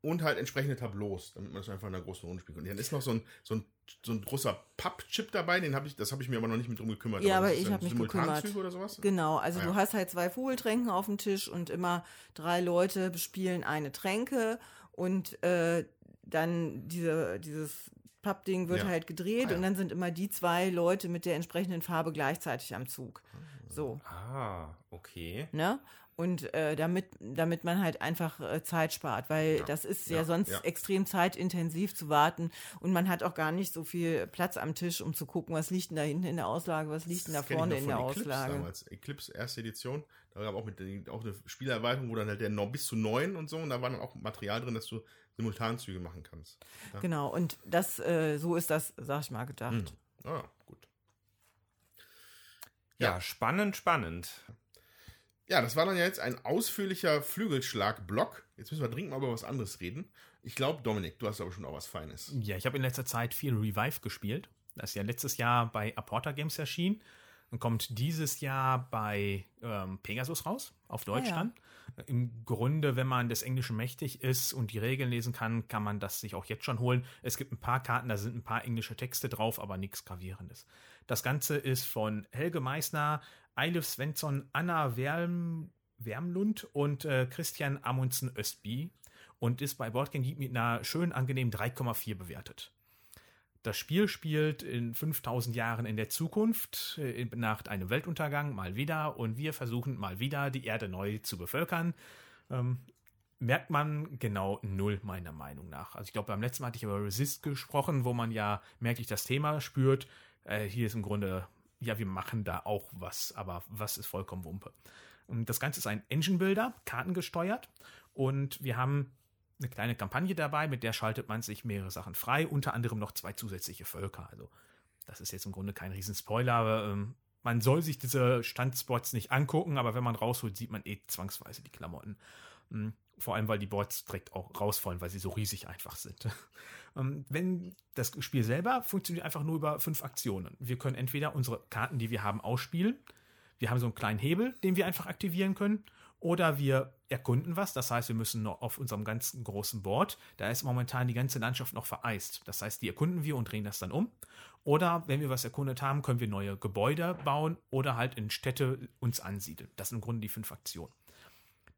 und halt entsprechende Tableaus, damit man das einfach in einer großen Runde spielen kann. Und dann ist noch so ein, so ein, so ein großer Papp-Chip dabei, den habe ich, das habe ich mir aber noch nicht mit drum gekümmert. Ja, aber ist ich dann hab mich gekümmert. oder sowas? genau. Also Ah, du ja. hast halt zwei Vogeltränken auf dem Tisch und immer drei Leute bespielen eine Tränke und äh, dann diese, dieses Pappding wird Ja. halt gedreht Ah, ja. und dann sind immer die zwei Leute mit der entsprechenden Farbe gleichzeitig am Zug. So. ah, okay. ne? Und äh, damit, damit man halt einfach äh, Zeit spart, weil Ja. das ist ja, Ja, sonst ja. extrem zeitintensiv zu warten und man hat auch gar nicht so viel Platz am Tisch, um zu gucken, was liegt denn da hinten in der Auslage, was liegt denn da vorne in der Eclipse Auslage. Damals. Eclipse, erste Edition. Da gab auch, mit, auch eine Spielerweiterung, wo dann halt der noch bis zu neun und so, und da war dann auch Material drin, dass du Simultanzüge machen kannst. Ja. Genau, und das, äh, so ist das, sag ich mal, gedacht. Hm. Ah, gut. Ja, Ja. spannend, spannend. Ja, das war dann ja jetzt ein ausführlicher Flügelschlag-Block. Jetzt müssen wir dringend mal über was anderes reden. Ich glaube, Dominik, du hast aber schon auch was Feines. Ja, ich habe in letzter Zeit viel Revive gespielt. Das ist ja letztes Jahr bei Aporta Games erschienen und kommt dieses Jahr bei ähm, Pegasus raus, auf Deutsch Ah, ja. dann. Im Grunde, wenn man des Englischen mächtig ist und die Regeln lesen kann, kann man das sich auch jetzt schon holen. Es gibt ein paar Karten, da sind ein paar englische Texte drauf, aber nichts Gravierendes. Das Ganze ist von Helge Meissner, Eilif Svensson, Anna Werm, Wermlund und äh, Christian Amundsen Östby und ist bei Boardgame Geek mit einer schön angenehmen 3,4 bewertet. Das Spiel spielt in 5000 Jahren in der Zukunft, äh, nach einem Weltuntergang mal wieder und wir versuchen mal wieder die Erde neu zu bevölkern. Ähm, merkt man genau null meiner Meinung nach. Also ich glaube, beim letzten Mal hatte ich über Resist gesprochen, wo man ja merklich das Thema spürt. Äh, hier ist im Grunde, ja, wir machen da auch was, aber was ist vollkommen Wumpe. Und das Ganze ist ein Engine Builder, kartengesteuert und wir haben eine kleine Kampagne dabei, mit der schaltet man sich mehrere Sachen frei, unter anderem noch zwei zusätzliche Völker. Also das ist jetzt im Grunde kein Riesenspoiler, aber ähm, man soll sich diese Standspots nicht angucken, aber wenn man rausholt, sieht man eh zwangsweise die Klamotten. Vor allem, weil die Boards direkt auch rausfallen, weil sie so riesig einfach sind. Ähm, Wenn das Spiel selber funktioniert einfach nur über fünf Aktionen. Wir können entweder unsere Karten, die wir haben, ausspielen. Wir haben so einen kleinen Hebel, den wir einfach aktivieren können. Oder wir erkunden was. Das heißt, wir müssen noch auf unserem ganzen großen Board, da ist momentan die ganze Landschaft noch vereist. Das heißt, die erkunden wir und drehen das dann um. Oder wenn wir was erkundet haben, können wir neue Gebäude bauen oder halt in Städte uns ansiedeln. Das sind im Grunde die fünf Aktionen.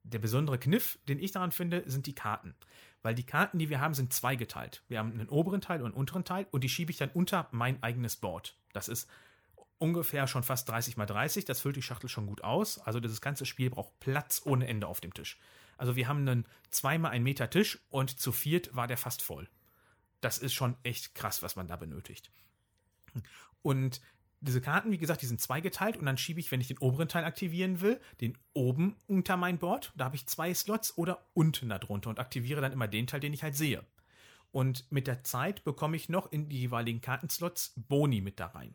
Der besondere Kniff, den ich daran finde, sind die Karten. Weil die Karten, die wir haben, sind zweigeteilt. Wir haben einen oberen Teil und einen unteren Teil und die schiebe ich dann unter mein eigenes Board. Das ist ungefähr schon fast 30 mal 30. Das füllt die Schachtel schon gut aus. Also dieses ganze Spiel braucht Platz ohne Ende auf dem Tisch. Also wir haben einen zweimal ein Meter Tisch und zu viert war der fast voll. Das ist schon echt krass, was man da benötigt. Und diese Karten, wie gesagt, die sind zweigeteilt und dann schiebe ich, wenn ich den oberen Teil aktivieren will, den oben unter mein Board. Da habe ich zwei Slots oder unten darunter und aktiviere dann immer den Teil, den ich halt sehe. Und mit der Zeit bekomme ich noch in die jeweiligen Kartenslots Boni mit da rein.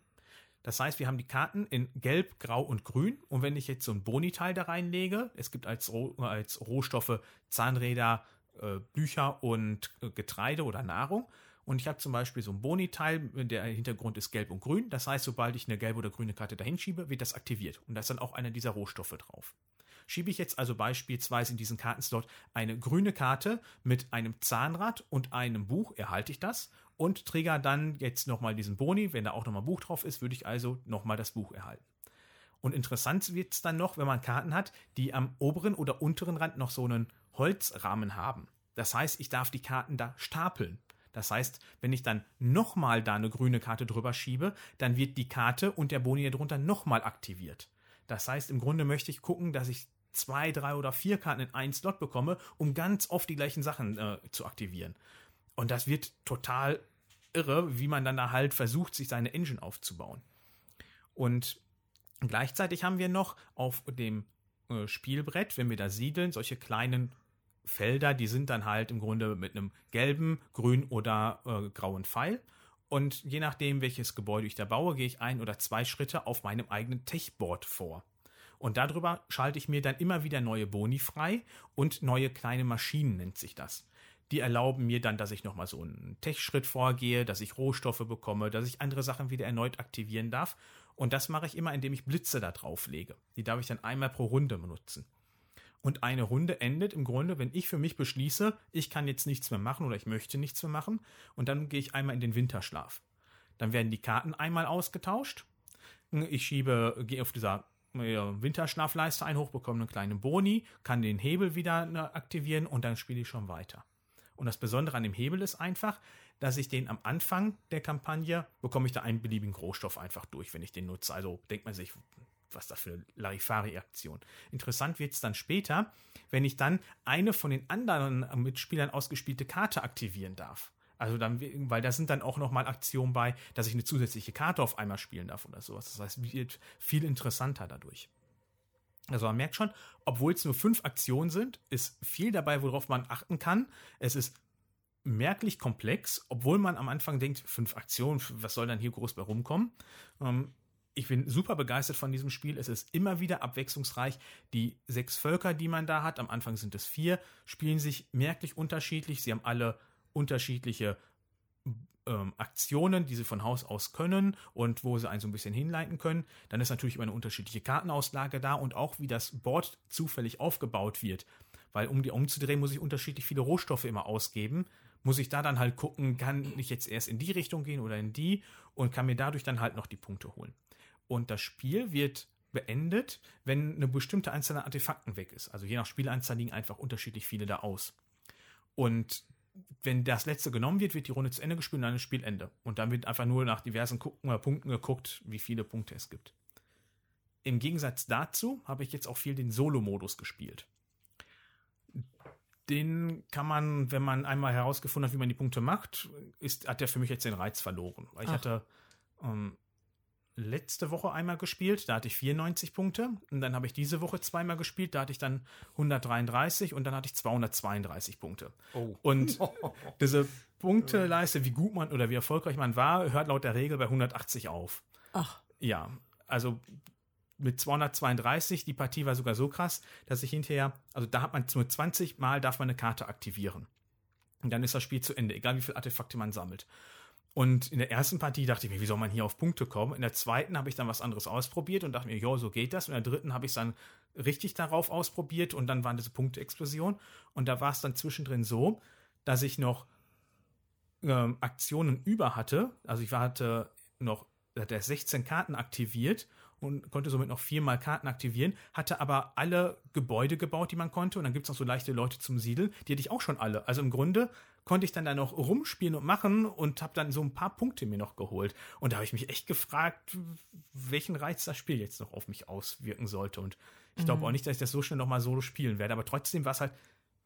Das heißt, wir haben die Karten in Gelb, Grau und Grün. Und wenn ich jetzt so ein Boni-Teil da reinlege, es gibt als, Roh als Rohstoffe Zahnräder, äh, Bücher und äh, Getreide oder Nahrung. Und ich habe zum Beispiel so ein Boni-Teil, der Hintergrund ist gelb und grün. Das heißt, sobald ich eine gelbe oder grüne Karte dahin schiebe, wird das aktiviert. Und da ist dann auch einer dieser Rohstoffe drauf. Schiebe ich jetzt also beispielsweise in diesen Kartenslot eine grüne Karte mit einem Zahnrad und einem Buch, erhalte ich das und trigger dann jetzt nochmal diesen Boni. Wenn da auch nochmal Buch drauf ist, würde ich also nochmal das Buch erhalten. Und interessant wird es dann noch, wenn man Karten hat, die am oberen oder unteren Rand noch so einen Holzrahmen haben. Das heißt, ich darf die Karten da stapeln. Das heißt, wenn ich dann nochmal da eine grüne Karte drüber schiebe, dann wird die Karte und der Boni darunter nochmal aktiviert. Das heißt, im Grunde möchte ich gucken, dass ich zwei, drei oder vier Karten in einen Slot bekomme, um ganz oft die gleichen Sachen äh, zu aktivieren. Und das wird total irre, wie man dann da halt versucht, sich seine Engine aufzubauen. Und gleichzeitig haben wir noch auf dem äh, Spielbrett, wenn wir da siedeln, solche kleinen Felder, die sind dann halt im Grunde mit einem gelben, grün oder äh, grauen Pfeil. Und je nachdem, welches Gebäude ich da baue, gehe ich ein oder zwei Schritte auf meinem eigenen Techboard vor. Und darüber schalte ich mir dann immer wieder neue Boni frei und neue kleine Maschinen nennt sich das. Die erlauben mir dann, dass ich nochmal so einen Tech-Schritt vorgehe, dass ich Rohstoffe bekomme, dass ich andere Sachen wieder erneut aktivieren darf. Und das mache ich immer, indem ich Blitze da drauf lege. Die darf ich dann einmal pro Runde benutzen. Und eine Runde endet im Grunde, wenn ich für mich beschließe, ich kann jetzt nichts mehr machen oder ich möchte nichts mehr machen. Und dann gehe ich einmal in den Winterschlaf. Dann werden die Karten einmal ausgetauscht. Ich schiebe, gehe auf dieser Winterschlafleiste ein, hochbekomme einen kleinen Boni, kann den Hebel wieder äh, aktivieren und dann spiele ich schon weiter. Und das Besondere an dem Hebel ist einfach, dass ich den am Anfang der Kampagne bekomme ich da einen beliebigen Rohstoff einfach durch, wenn ich den nutze. Also denkt man sich, was da für eine Larifari-Aktion. Interessant wird es dann später, wenn ich dann eine von den anderen Mitspielern ausgespielte Karte aktivieren darf. Also dann, weil da sind dann auch nochmal Aktionen bei, dass ich eine zusätzliche Karte auf einmal spielen darf oder sowas. Das heißt, wird viel interessanter dadurch. Also man merkt schon, obwohl es nur fünf Aktionen sind, ist viel dabei, worauf man achten kann. Es ist merklich komplex, obwohl man am Anfang denkt, fünf Aktionen, was soll dann hier groß bei rumkommen? Ähm, ich bin super begeistert von diesem Spiel. Es ist immer wieder abwechslungsreich. Die sechs Völker, die man da hat, am Anfang sind es vier, spielen sich merklich unterschiedlich. Sie haben alle unterschiedliche ähm, Aktionen, die sie von Haus aus können und wo sie einen so ein bisschen hinleiten können. Dann ist natürlich immer eine unterschiedliche Kartenauslage da und auch wie das Board zufällig aufgebaut wird. Weil um die umzudrehen, muss ich unterschiedlich viele Rohstoffe immer ausgeben. Muss ich da dann halt gucken, kann ich jetzt erst in die Richtung gehen oder in die und kann mir dadurch dann halt noch die Punkte holen. Und das Spiel wird beendet, wenn eine bestimmte Anzahl an Artefakten weg ist. Also je nach Spielanzahl liegen einfach unterschiedlich viele da aus. Und wenn das letzte genommen wird, wird die Runde zu Ende gespielt und dann ist Spielende. Und dann wird einfach nur nach diversen Gucken, Punkten geguckt, wie viele Punkte es gibt. Im Gegensatz dazu habe ich jetzt auch viel den Solo-Modus gespielt. Den kann man, wenn man einmal herausgefunden hat, wie man die Punkte macht, ist, hat der für mich jetzt den Reiz verloren. Weil ich Ach. hatte ähm, letzte Woche einmal gespielt, da hatte ich 94 Punkte. Und dann habe ich diese Woche zweimal gespielt, da hatte ich dann 133 und dann hatte ich 232 Punkte. Oh. Und diese Punkteleiste, wie gut man oder wie erfolgreich man war, hört laut der Regel bei 180 auf. Ach, Ja, also mit 232, die Partie war sogar so krass, dass ich hinterher, also da hat man nur 20 Mal darf man eine Karte aktivieren. Und dann ist das Spiel zu Ende, egal wie viele Artefakte man sammelt. Und in der ersten Partie dachte ich mir, wie soll man hier auf Punkte kommen? In der zweiten habe ich dann was anderes ausprobiert und dachte mir, ja, so geht das. Und in der dritten habe ich es dann richtig darauf ausprobiert und dann waren diese Punkte-Explosion. Und da war es dann zwischendrin so, dass ich noch ähm, Aktionen über hatte. Also ich hatte noch der 16 Karten aktiviert und konnte somit noch viermal Karten aktivieren, hatte aber alle Gebäude gebaut, die man konnte. Und dann gibt es noch so leichte Leute zum Siedeln, die hatte ich auch schon alle. Also im Grunde konnte ich dann da noch rumspielen und machen und habe dann so ein paar Punkte mir noch geholt. Und da habe ich mich echt gefragt, welchen Reiz das Spiel jetzt noch auf mich auswirken sollte. Und ich glaube auch nicht, dass ich das so schnell nochmal solo spielen werde. Aber trotzdem war es halt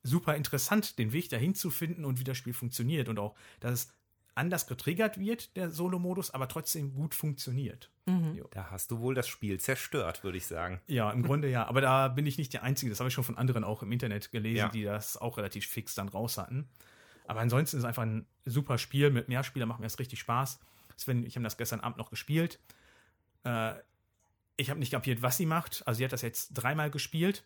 super interessant, den Weg dahin zu finden und wie das Spiel funktioniert. Und auch, dass es anders getriggert wird, der Solo-Modus, aber trotzdem gut funktioniert. Jo. Da hast du wohl das Spiel zerstört, würde ich sagen. Ja, im Grunde ja. Aber da bin ich nicht der Einzige. Das habe ich schon von anderen auch im Internet gelesen, Ja. die das auch relativ fix dann raus hatten. Aber ansonsten ist es einfach ein super Spiel. Mit mehr Spielern macht mir das richtig Spaß. Sven, ich habe das gestern Abend noch gespielt. Äh, ich habe nicht kapiert, was sie macht. Also sie hat das jetzt dreimal gespielt.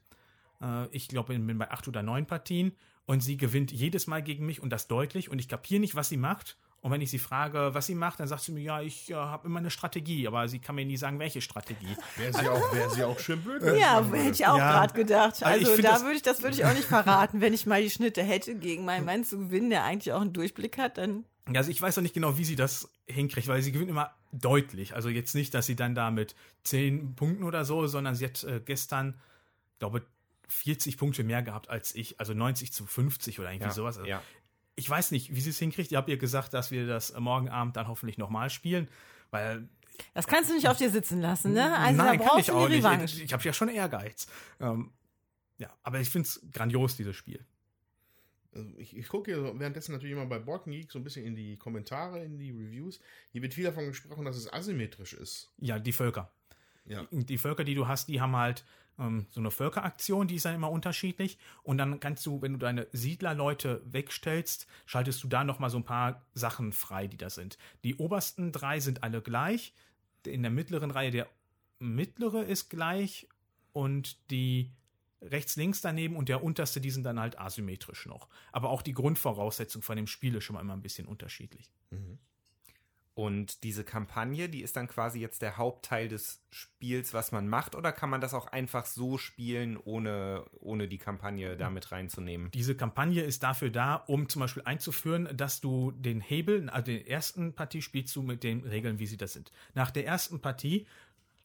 Äh, ich glaube, ich bin bei acht oder neun Partien. Und sie gewinnt jedes Mal gegen mich und das deutlich. Und ich kapiere nicht, was sie macht. Und wenn ich sie frage, was sie macht, dann sagt sie mir, ja, ich äh, habe immer eine Strategie, aber sie kann mir nie sagen, welche Strategie. Wäre sie auch, wäre sie auch schön blöd. ja, hätte ich auch Ja. gerade gedacht. Also ich Also da das- würde ich, das würde ich auch nicht verraten. Wenn ich mal die Schnitte hätte, gegen meinen Mann zu gewinnen, der eigentlich auch einen Durchblick hat, dann Also ich weiß noch nicht genau, wie sie das hinkriegt, weil sie gewinnt immer deutlich. Also jetzt nicht, dass sie dann da mit 10 Punkten oder so, sondern sie hat äh, gestern, glaube 40 Punkte mehr gehabt als ich, also 90 zu 50 oder irgendwie sowas. Also ja. Ich weiß nicht, wie sie es hinkriegt. Ich habe ihr gesagt, dass wir das morgen Abend dann hoffentlich nochmal spielen, weil das kannst du nicht auf dir sitzen lassen, ne? Also nein, da kann brauchst ich du auch die nicht. Revanche. Ich, ich habe ja schon Ehrgeiz. Ähm, ja, aber ich finde es grandios, dieses Spiel. Also ich, ich gucke hier währenddessen natürlich immer bei Borken Geek so ein bisschen in die Kommentare, in die Reviews. Hier wird viel davon gesprochen, dass es asymmetrisch ist. Ja, die Völker. Ja. die Völker, die du hast, die haben halt ähm, so eine Völkeraktion, die ist dann immer unterschiedlich. Und dann kannst du, wenn du deine Siedlerleute wegstellst, schaltest du da nochmal so ein paar Sachen frei, die da sind. Die obersten drei sind alle gleich. In der mittleren Reihe der mittlere ist gleich und die rechts, links daneben und der unterste, die sind dann halt asymmetrisch noch. Aber auch die Grundvoraussetzung von dem Spiel ist schon mal immer ein bisschen unterschiedlich. Und diese Kampagne, die ist dann quasi jetzt der Hauptteil des Spiels, was man macht, oder kann man das auch einfach so spielen, ohne, ohne die Kampagne da mit reinzunehmen? Diese Kampagne ist dafür da, um zum Beispiel einzuführen, dass du den Hebel, also den ersten Partie spielst du mit den Regeln, wie sie das sind. Nach der ersten Partie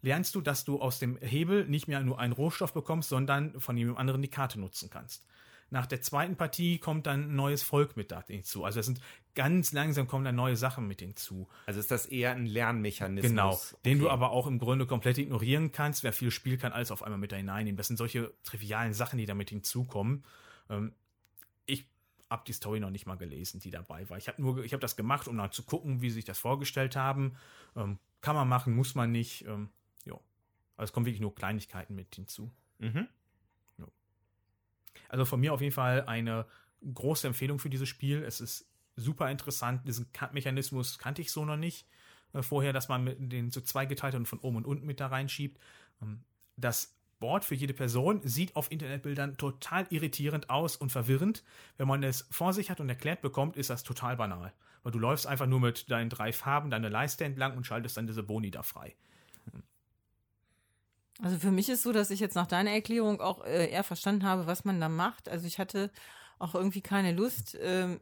lernst du, dass du aus dem Hebel nicht mehr nur einen Rohstoff bekommst, sondern von jemand anderen die Karte nutzen kannst. Nach der zweiten Partie kommt dann ein neues Volk mit da hinzu. Also es sind ganz langsam kommen dann neue Sachen mit hinzu. Also ist das eher ein Lernmechanismus? Genau, den du Okay. aber auch im Grunde komplett ignorieren kannst. Wer viel spielt, kann alles auf einmal mit da hineinnehmen. Das sind solche trivialen Sachen, die damit hinzukommen. Ähm, ich habe die Story noch nicht mal gelesen, die dabei war. Ich habe nur, ich habe das gemacht, um mal zu gucken, wie sie sich das vorgestellt haben. Ähm, kann man machen, muss man nicht. Ähm, jo. Also es kommen wirklich nur Kleinigkeiten mit hinzu. Mhm. Also von mir auf jeden Fall eine große Empfehlung für dieses Spiel. Es ist super interessant. Diesen Mechanismus kannte ich so noch nicht. äh, vorher, dass man mit den so zweigeteilt und von oben und unten mit da reinschiebt. Ähm, das Board für jede Person sieht auf Internetbildern total irritierend aus und verwirrend. Wenn man es vor sich hat und erklärt bekommt, ist das total banal. Weil du läufst einfach nur mit deinen drei Farben deine Leiste entlang und schaltest dann diese Boni da frei. Also für mich ist so, dass ich jetzt nach deiner Erklärung auch äh, eher verstanden habe, was man da macht. Also ich hatte auch irgendwie keine Lust, ähm,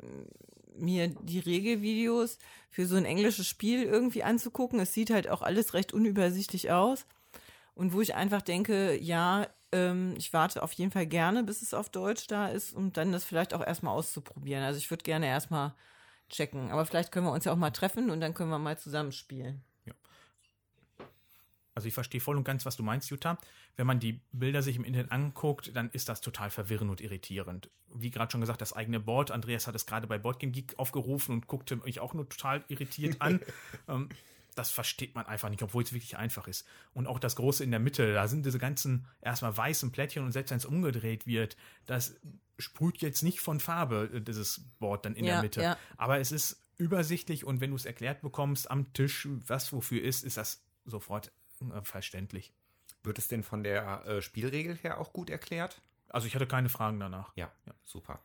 mir die Regelvideos für so ein englisches Spiel irgendwie anzugucken. Es sieht halt auch alles recht unübersichtlich aus. Und wo ich einfach denke, ja, ähm, ich warte auf jeden Fall gerne, bis es auf Deutsch da ist, um dann das vielleicht auch erstmal auszuprobieren. Also ich würde gerne erstmal checken. Aber vielleicht können wir uns ja auch mal treffen und dann können wir mal zusammenspielen. Also ich verstehe voll und ganz, was du meinst, Jutta. Wenn man die Bilder sich im Internet anguckt, dann ist das total verwirrend und irritierend. Wie gerade schon gesagt, das eigene Board. Andreas hat es gerade bei Boardgame Geek aufgerufen und guckte mich auch nur total irritiert an. ähm, das versteht man einfach nicht, obwohl es wirklich einfach ist. Und auch das Große in der Mitte, da sind diese ganzen erstmal weißen Plättchen und selbst wenn es umgedreht wird, das sprüht jetzt nicht von Farbe, äh, dieses Board dann in Ja, der Mitte. ja. Aber es ist übersichtlich und wenn du es erklärt bekommst am Tisch, was wofür ist, ist das sofort verständlich. Wird es denn von der äh, Spielregel her auch gut erklärt? Also ich hatte keine Fragen danach. Ja, super.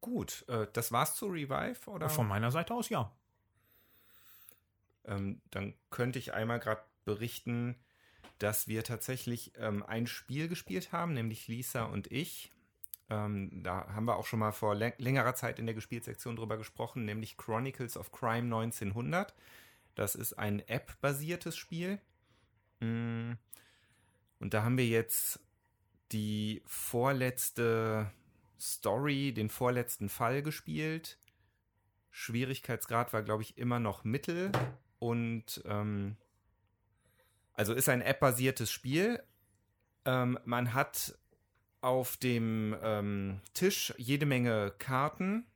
Gut, äh, das war's zu Revive, oder? Von meiner Seite aus ja. Ähm, dann könnte ich einmal gerade berichten, dass wir tatsächlich ähm, ein Spiel gespielt haben, nämlich Lisa und ich. Ähm, da haben wir auch schon mal vor läng längerer Zeit in der Gespielsektion drüber gesprochen, nämlich Chronicles of Crime 1900. Das ist ein App-basiertes Spiel. Mm. Und da haben wir jetzt die vorletzte Story, den vorletzten Fall gespielt. Schwierigkeitsgrad war, glaube ich, immer noch Mittel. Und ähm, also ist ein App-basiertes Spiel. Ähm, man hat auf dem ähm, Tisch jede Menge Karten.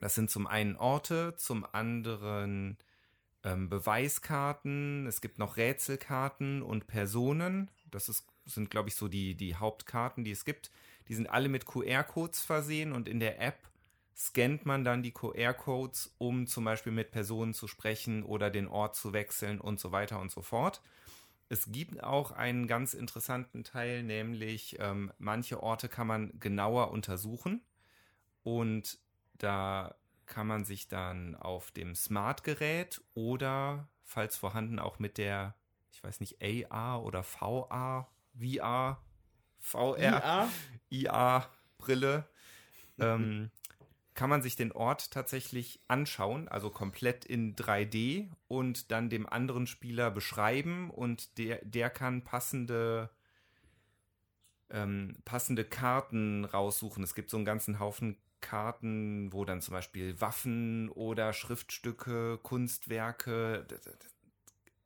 Das sind zum einen Orte, zum anderen ähm, Beweiskarten. Es gibt noch Rätselkarten und Personen. Das ist, sind, glaube ich, so die, die Hauptkarten, die es gibt. Die sind alle mit QR-Codes versehen und in der App scannt man dann die QR-Codes, um zum Beispiel mit Personen zu sprechen oder den Ort zu wechseln und so weiter und so fort. Es gibt auch einen ganz interessanten Teil, nämlich ähm, manche Orte kann man genauer untersuchen und da kann man sich dann auf dem Smart-Gerät oder, falls vorhanden, auch mit der, ich weiß nicht, AR oder VR, VR, VR, IA-Brille, ähm, kann man sich den Ort tatsächlich anschauen, also komplett in 3D und dann dem anderen Spieler beschreiben und der, der kann passende, ähm, passende Karten raussuchen. Es gibt so einen ganzen Haufen Karten, wo dann zum Beispiel Waffen oder Schriftstücke, Kunstwerke,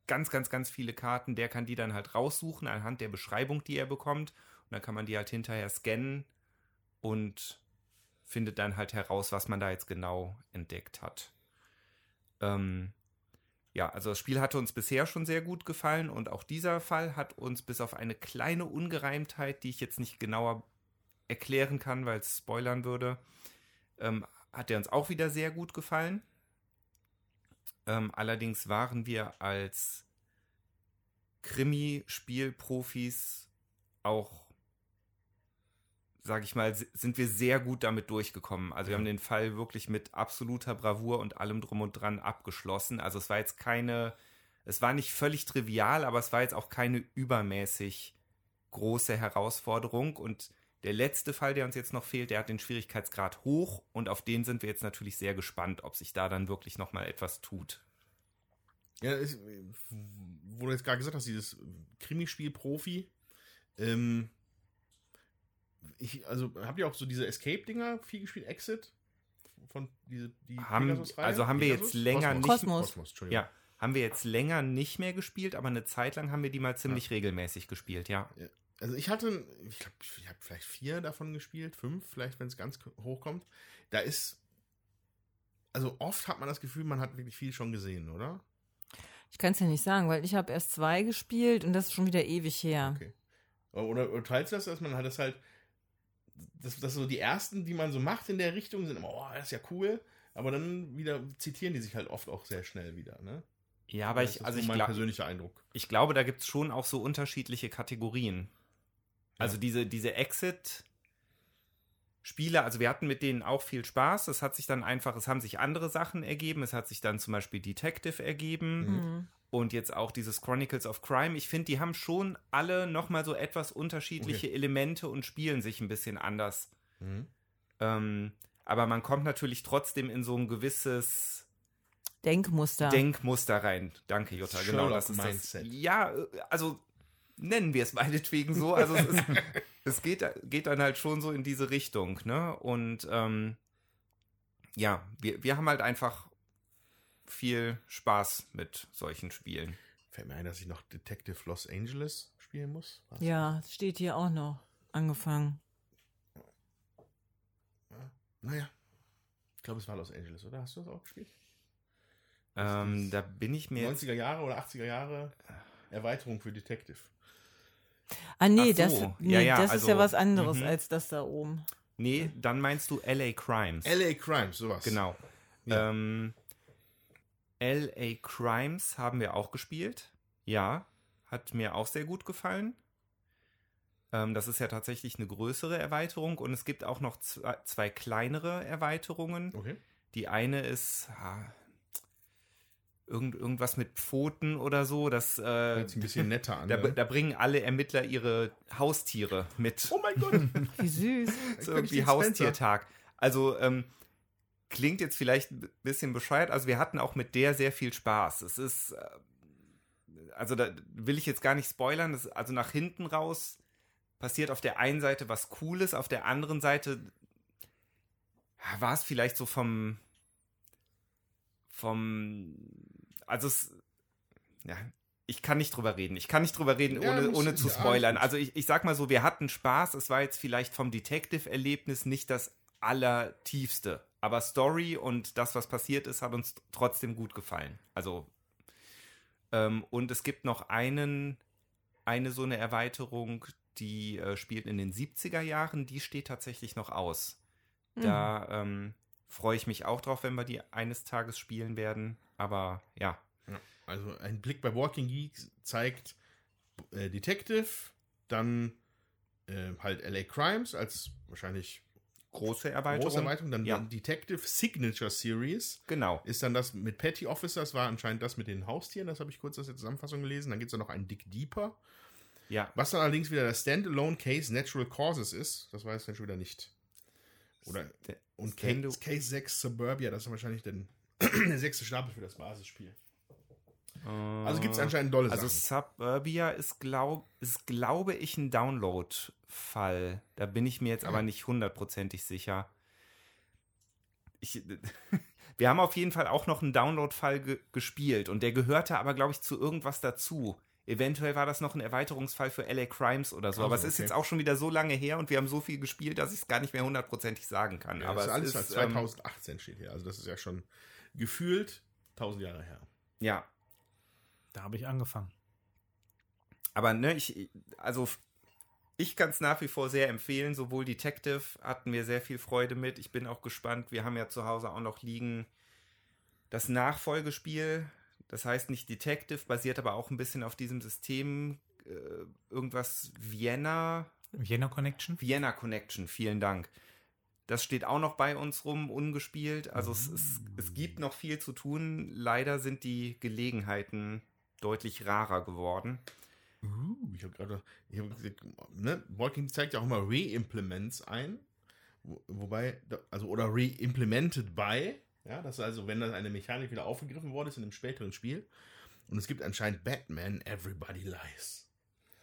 ganz, ganz, ganz viele Karten. Der kann die dann halt raussuchen anhand der Beschreibung, die er bekommt. Und dann kann man die halt hinterher scannen und findet dann halt heraus, was man da jetzt genau entdeckt hat. Ähm, ja, also das Spiel hatte uns bisher schon sehr gut gefallen und auch dieser Fall hat uns bis auf eine kleine Ungereimtheit, die ich jetzt nicht genauer erklären kann, weil es spoilern würde, ähm, hat er uns auch wieder sehr gut gefallen. Ähm, allerdings waren wir als Krimi-Spielprofis auch, sage ich mal, sind wir sehr gut damit durchgekommen. Also wir haben den Fall wirklich mit absoluter Bravour und allem drum und dran abgeschlossen. Also es war jetzt keine, es war nicht völlig trivial, aber es war jetzt auch keine übermäßig große Herausforderung und der letzte Fall, der uns jetzt noch fehlt, der hat den Schwierigkeitsgrad hoch und auf den sind wir jetzt natürlich sehr gespannt, ob sich da dann wirklich noch mal etwas tut. Ja, ist, wo du jetzt gerade gesagt hast, dieses Krimispiel-Profi, ähm, ich, also habt ihr auch so diese Escape-Dinger viel gespielt, Exit? Von diese, die Haben, also haben wir Pegasus? jetzt länger Kosmos. nicht Kosmos. Kosmos, Entschuldigung. ja, haben wir jetzt länger nicht mehr gespielt, aber eine Zeit lang haben wir die mal ziemlich regelmäßig gespielt, ja. Also ich hatte, ich glaube, ich habe vielleicht vier davon gespielt, fünf, vielleicht, wenn es ganz hoch kommt. Da ist, also oft hat man das Gefühl, man hat wirklich viel schon gesehen, oder? Ich kann es ja nicht sagen, weil ich habe erst zwei gespielt und das ist schon wieder ewig her. Okay. Oder, oder teilst du das, dass man hat das halt, dass, dass so die ersten, die man so macht in der Richtung, sind immer, oh, das ist ja cool, aber dann wieder zitieren die sich halt oft auch sehr schnell wieder, ne? Ja, aber Das ich, ist also ich, mein glaub, persönlicher Eindruck. ich glaube, da gibt es schon auch so unterschiedliche Kategorien. Also diese, diese Exit- Spiele, also wir hatten mit denen auch viel Spaß. Es hat sich dann einfach, es haben sich andere Sachen ergeben. Es hat sich dann zum Beispiel Detective ergeben Mhm. und jetzt auch dieses Chronicles of Crime. Ich finde, die haben schon alle nochmal so etwas unterschiedliche Elemente und spielen sich ein bisschen anders. Mhm. Ähm, aber man kommt natürlich trotzdem in so ein gewisses Denkmuster. Denkmuster rein. Danke, Jutta. Genau, Sherlock das ist Mindset. das. Ja, äh, also nennen wir es meinetwegen so. Also es, ist, es geht, geht dann halt schon so in diese Richtung, ne? Und ähm, ja, wir, wir haben halt einfach viel Spaß mit solchen Spielen. Fällt mir ein, dass ich noch Detective Los Angeles spielen muss. Was? ja, steht hier auch noch. Angefangen. Naja. Ich glaube, es war Los Angeles, oder? Hast du das auch gespielt? Ähm, da bin ich mir jetzt. 90er Jahre oder 80er Jahre Erweiterung für Detective. Ah, nee, so. das, Ja, nee, ja, das ist also, ja was anderes mhm. als das da oben. Nee, dann meinst du LA Crimes. LA Crimes, sowas. Genau. Ja. Ähm, LA Crimes haben wir auch gespielt. Ja, hat mir auch sehr gut gefallen. Ähm, das ist ja tatsächlich eine größere Erweiterung und es gibt auch noch zwei, zwei kleinere Erweiterungen. Okay. Die eine ist ah, irgend, irgendwas mit Pfoten oder so. Das, äh, Hört sich ein bisschen netter an. da, ne? da bringen alle Ermittler ihre Haustiere mit oh mein Gott. Wie süß. so irgendwie. Haustiertag. Also ähm, klingt jetzt vielleicht ein bisschen bescheuert. Also wir hatten auch mit der sehr viel Spaß. Es ist, äh, also da will ich jetzt gar nicht spoilern. Das, also nach hinten raus passiert auf der einen Seite was Cooles, auf der anderen Seite ja, war es vielleicht so vom, vom, also es, ja, ich kann nicht drüber reden. Ich kann nicht drüber reden, Ja, ohne, muss- ohne zu ja, spoilern. Also ich, ich sag mal so, wir hatten Spaß. Es war jetzt vielleicht vom Detective-Erlebnis nicht das allertiefste. Aber Story und das, was passiert ist, hat uns trotzdem gut gefallen. Also, ähm, und es gibt noch einen, eine so eine Erweiterung, die äh, spielt in den 70er Jahren. Die steht tatsächlich noch aus. Da ähm, freue ich mich auch drauf, wenn wir die eines Tages spielen werden. Aber ja, Ja, Also ein Blick bei Walking Geeks zeigt äh, Detective, dann äh, halt LA Crimes als wahrscheinlich große Erweiterung. große Erweiterung, dann Ja. Detective Signature Series Genau. ist dann das mit Petty Officer, das war anscheinend das mit den Haustieren, das habe ich kurz aus der Zusammenfassung gelesen. Dann gibt es noch einen Dick Deeper, Ja. was dann allerdings wieder das Standalone Case Natural Causes ist. Das weiß ich dann schon wieder nicht. Oder Sta- und Case, Case 6 Suburbia, das ist wahrscheinlich dann der sechste Stapel für das Basisspiel. Also gibt es anscheinend dolle Also Sachen. Suburbia ist, glaub, ist glaube ich, ein Download-Fall. Da bin ich mir jetzt aber nicht hundertprozentig sicher. Ich, wir haben auf jeden Fall auch noch einen Download-Fall ge gespielt und der gehörte aber, glaube ich, zu irgendwas dazu. Eventuell war das noch ein Erweiterungsfall für LA Crimes oder so, Also, aber es ist okay. jetzt auch schon wieder so lange her und wir haben so viel gespielt, dass ich es gar nicht mehr hundertprozentig sagen kann. Ja, aber das ist es alles ist, seit ähm, 2018 steht hier. Also das ist ja schon gefühlt 1000 Jahre her. ja, Da habe ich angefangen. Aber ne, ich, also ich kann es nach wie vor sehr empfehlen. Sowohl Detective hatten wir sehr viel Freude mit. Ich bin auch gespannt. Wir haben ja zu Hause auch noch liegen das Nachfolgespiel. Das heißt nicht Detective, basiert aber auch ein bisschen auf diesem System. Äh, irgendwas Vienna, Vienna Connection? Vienna Connection, vielen Dank. Das steht auch noch bei uns rum, ungespielt. Also es, es, es gibt noch viel zu tun. Leider sind die Gelegenheiten deutlich rarer geworden. Uh, ich habe gerade, hab, ne, Walking zeigt ja auch immer Re-Implements ein, wo, wobei, also oder Re-Implemented by, ja, das ist also, wenn dann eine Mechanik wieder aufgegriffen worden ist in einem späteren Spiel. Und es gibt anscheinend Batman Everybody Lies.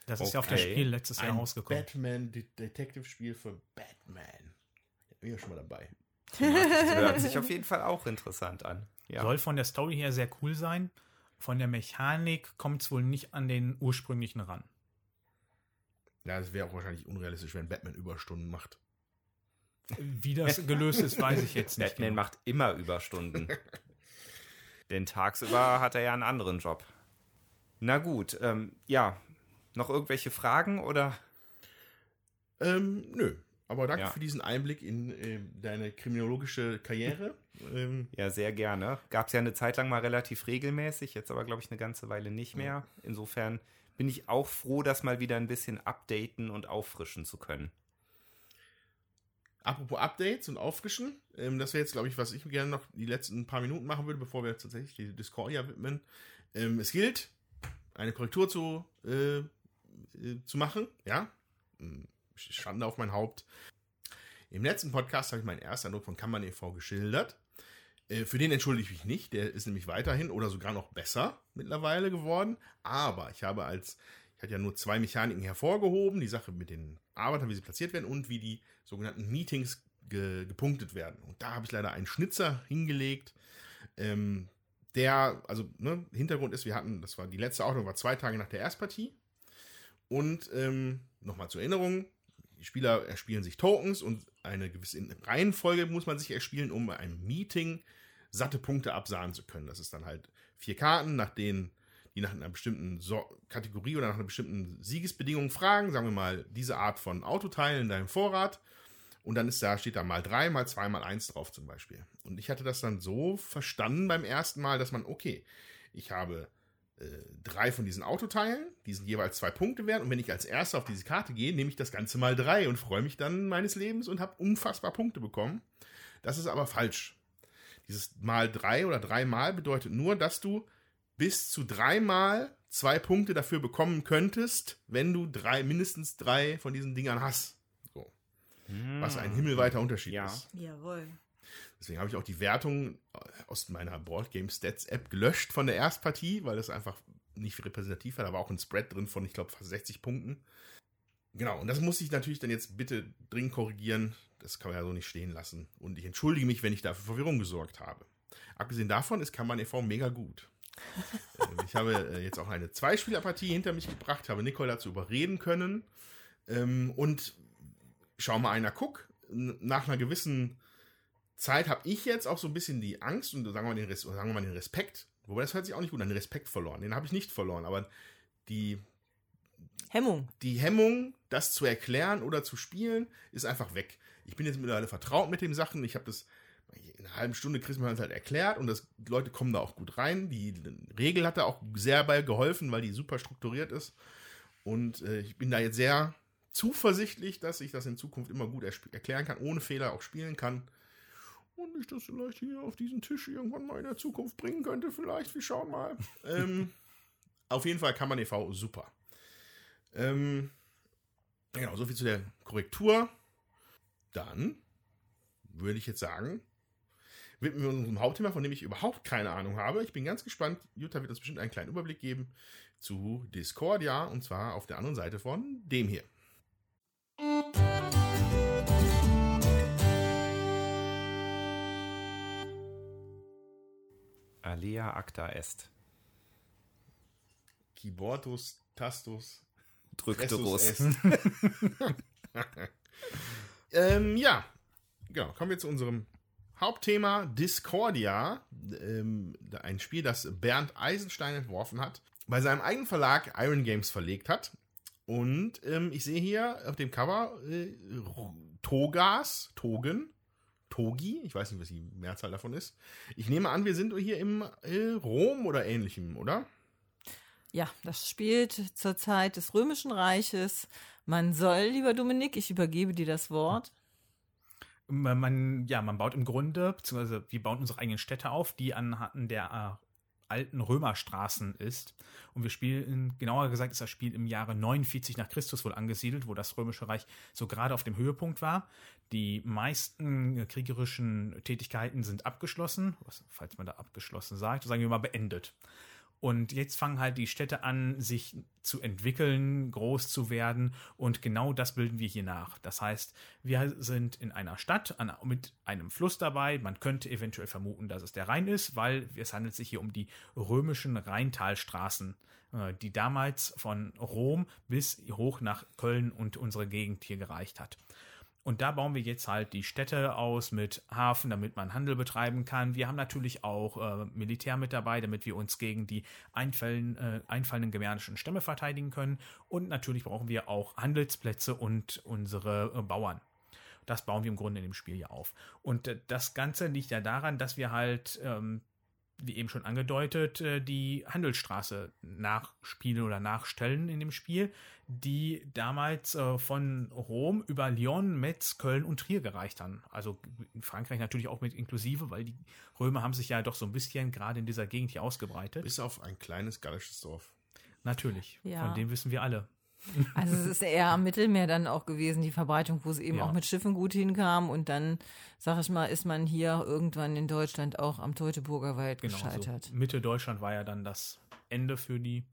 Das ist ja auf das Okay. Spiel letztes Jahr Ein rausgekommen. Batman De Detective Spiel für Batman. Bin ja schon mal dabei. Das hört sich auf jeden Fall auch interessant an. Ja. Soll von der Story her sehr cool sein. Von der Mechanik kommt es wohl nicht an den ursprünglichen ran. Ja, es wäre auch wahrscheinlich unrealistisch, wenn Batman Überstunden macht. Wie das gelöst ist, weiß ich jetzt nicht. Batman genau. macht immer Überstunden. Denn tagsüber hat er ja einen anderen Job. Na gut, ähm, ja. Noch irgendwelche Fragen oder? Ähm, nö. Aber danke Ja. für diesen Einblick in äh, deine kriminologische Karriere. ähm, Ja, sehr gerne. Gab es ja eine Zeit lang mal relativ regelmäßig, jetzt aber, glaube ich, eine ganze Weile nicht mehr. Insofern bin ich auch froh, das mal wieder ein bisschen updaten und auffrischen zu können. apropos Updates und Auffrischen, ähm, das wäre jetzt, glaube ich, was ich gerne noch die letzten paar Minuten machen würde, bevor wir tatsächlich die Discordia widmen. Ähm, es gilt, eine Korrektur zu, äh, äh, zu machen, ja. Schande auf mein Haupt. Im letzten Podcast habe ich meinen ersten Eindruck von Kammern e.V. geschildert. Äh, Für den entschuldige ich mich nicht. Der ist nämlich weiterhin oder sogar noch besser mittlerweile geworden. Aber ich habe als, ich hatte ja nur zwei Mechaniken hervorgehoben. Die Sache mit den Arbeitern, wie sie platziert werden und wie die sogenannten Meetings ge, gepunktet werden. Und da habe ich leider einen Schnitzer hingelegt. Ähm, der, also, ne, Hintergrund ist, wir hatten, das war die letzte Ordnung, war zwei Tage nach der Erstpartie. Und ähm, nochmal zur Erinnerung, die Spieler erspielen sich Tokens und eine gewisse Reihenfolge muss man sich erspielen, um bei einem Meeting satte Punkte absahen zu können. Das ist dann halt vier Karten, nach denen die nach einer bestimmten so Kategorie oder nach einer bestimmten Siegesbedingung fragen. Sagen wir mal, diese Art von Autoteilen in deinem Vorrat. Und dann ist da, steht da mal drei, mal zwei, mal eins drauf zum Beispiel. Und ich hatte das dann so verstanden beim ersten Mal, dass man, okay, ich habe drei von diesen Autoteilen, die sind jeweils zwei Punkte wert. Und wenn ich als erster auf diese Karte gehe, nehme ich das Ganze mal drei und freue mich dann meines Lebens und habe unfassbar Punkte bekommen. Das ist aber falsch. Dieses mal drei oder dreimal bedeutet nur, dass du bis zu dreimal zwei Punkte dafür bekommen könntest, wenn du drei, mindestens drei von diesen Dingern hast. So. Was ein himmelweiter Unterschied Ja. ist. Jawohl. Deswegen habe ich auch die Wertung äh, aus meiner Board Game Stats App gelöscht von der Erstpartie, weil das einfach nicht repräsentativ war. Da war auch ein Spread drin von, ich glaube, fast 60 Punkten. Genau, und das muss ich natürlich dann jetzt bitte dringend korrigieren. Das kann man ja so nicht stehen lassen. Und ich entschuldige mich, wenn ich dafür Verwirrung gesorgt habe. Abgesehen davon ist Kanban e.V. mega gut. Ähm, ich habe äh, jetzt auch eine Zweispielerpartie hinter mich gebracht, habe Nicole dazu überreden können. Ähm, Und schau mal einer, guck, nach einer gewissen Zeit habe ich jetzt auch so ein bisschen die Angst und sagen wir mal den, Res sagen wir mal den Respekt, wobei das hört sich auch nicht gut an, den Respekt verloren. Den habe ich nicht verloren, aber die, Hemmung. die Hemmung, das zu erklären oder zu spielen, ist einfach weg. Ich bin jetzt mittlerweile vertraut mit den Sachen. Ich habe das in einer halben Stunde kriegst man halt erklärt und das, die Leute kommen da auch gut rein. Die Regel hat da auch sehr bei geholfen, weil die super strukturiert ist. Und äh, ich bin da jetzt sehr zuversichtlich, dass ich das in Zukunft immer gut erklären kann, ohne Fehler auch spielen kann. Und ich das vielleicht hier auf diesen Tisch irgendwann mal in der Zukunft bringen könnte, vielleicht. Wir schauen mal. ähm, auf jeden Fall kann man e.V. super. Ähm, genau, soviel zu der Korrektur. Dann würde ich jetzt sagen, widmen wir uns unserem Hauptthema, von dem ich überhaupt keine Ahnung habe. Ich bin ganz gespannt. Jutta wird uns bestimmt einen kleinen Überblick geben zu Discordia und zwar auf der anderen Seite von dem hier. Alea acta est. Keyboardus, Tastus, Drückterus. Ähm, ja, genau. Kommen wir zu unserem Hauptthema Discordia. Ähm, ein Spiel, das Bernd Eisenstein entworfen hat, bei seinem eigenen Verlag Iron Games verlegt hat. Und ähm, ich sehe hier auf dem Cover äh, Togas, Togen, Togi, ich weiß nicht, was die Mehrzahl davon ist. Ich nehme an, wir sind hier im äh, Rom oder ähnlichem, oder? Ja, das spielt zur Zeit des Römischen Reiches. Man soll, lieber Dominik, ich übergebe dir das Wort. Man, man, ja, man baut im Grunde, beziehungsweise wir bauen unsere eigenen Städte auf, die anhand der äh, alten Römerstraßen ist. Und wir spielen, genauer gesagt ist das Spiel im Jahre 49 nach Christus wohl angesiedelt, wo das Römische Reich so gerade auf dem Höhepunkt war. Die meisten kriegerischen Tätigkeiten sind abgeschlossen, falls man da abgeschlossen sagt, sagen wir mal beendet. Und jetzt fangen halt die Städte an, sich zu entwickeln, groß zu werden. Und genau das bilden wir hier nach. Das heißt, wir sind in einer Stadt an, mit einem Fluss dabei. Man könnte eventuell vermuten, dass es der Rhein ist, weil es handelt sich hier um die römischen Rheintalstraßen, äh, die damals von Rom bis hoch nach Köln und unsere Gegend hier gereicht hat. Und da bauen wir jetzt halt die Städte aus mit Hafen, damit man Handel betreiben kann. Wir haben natürlich auch äh, Militär mit dabei, damit wir uns gegen die einfallen, äh, einfallenden germanischen Stämme verteidigen können. Und natürlich brauchen wir auch Handelsplätze und unsere äh, Bauern. das bauen wir im Grunde in dem Spiel ja auf. Und äh, das Ganze liegt ja daran, dass wir halt ähm, wie eben schon angedeutet, äh, die Handelsstraße nachspielen oder nachstellen in dem Spiel, die damals äh, von Rom über Lyon, Metz, Köln und Trier gereicht haben. Also in Frankreich natürlich auch mit inklusive, weil die Römer haben sich ja doch so ein bisschen gerade in dieser Gegend hier ausgebreitet. Bis auf ein kleines gallisches Dorf. Natürlich, Ja. von dem wissen wir alle. Also es ist eher am Mittelmeer dann auch gewesen, die Verbreitung, wo es eben Ja. auch mit Schiffen gut hinkam und dann, sag ich mal, ist man hier irgendwann in Deutschland auch am Teutoburger Wald Genau, gescheitert. so Mitte Deutschland war ja dann das Ende für die.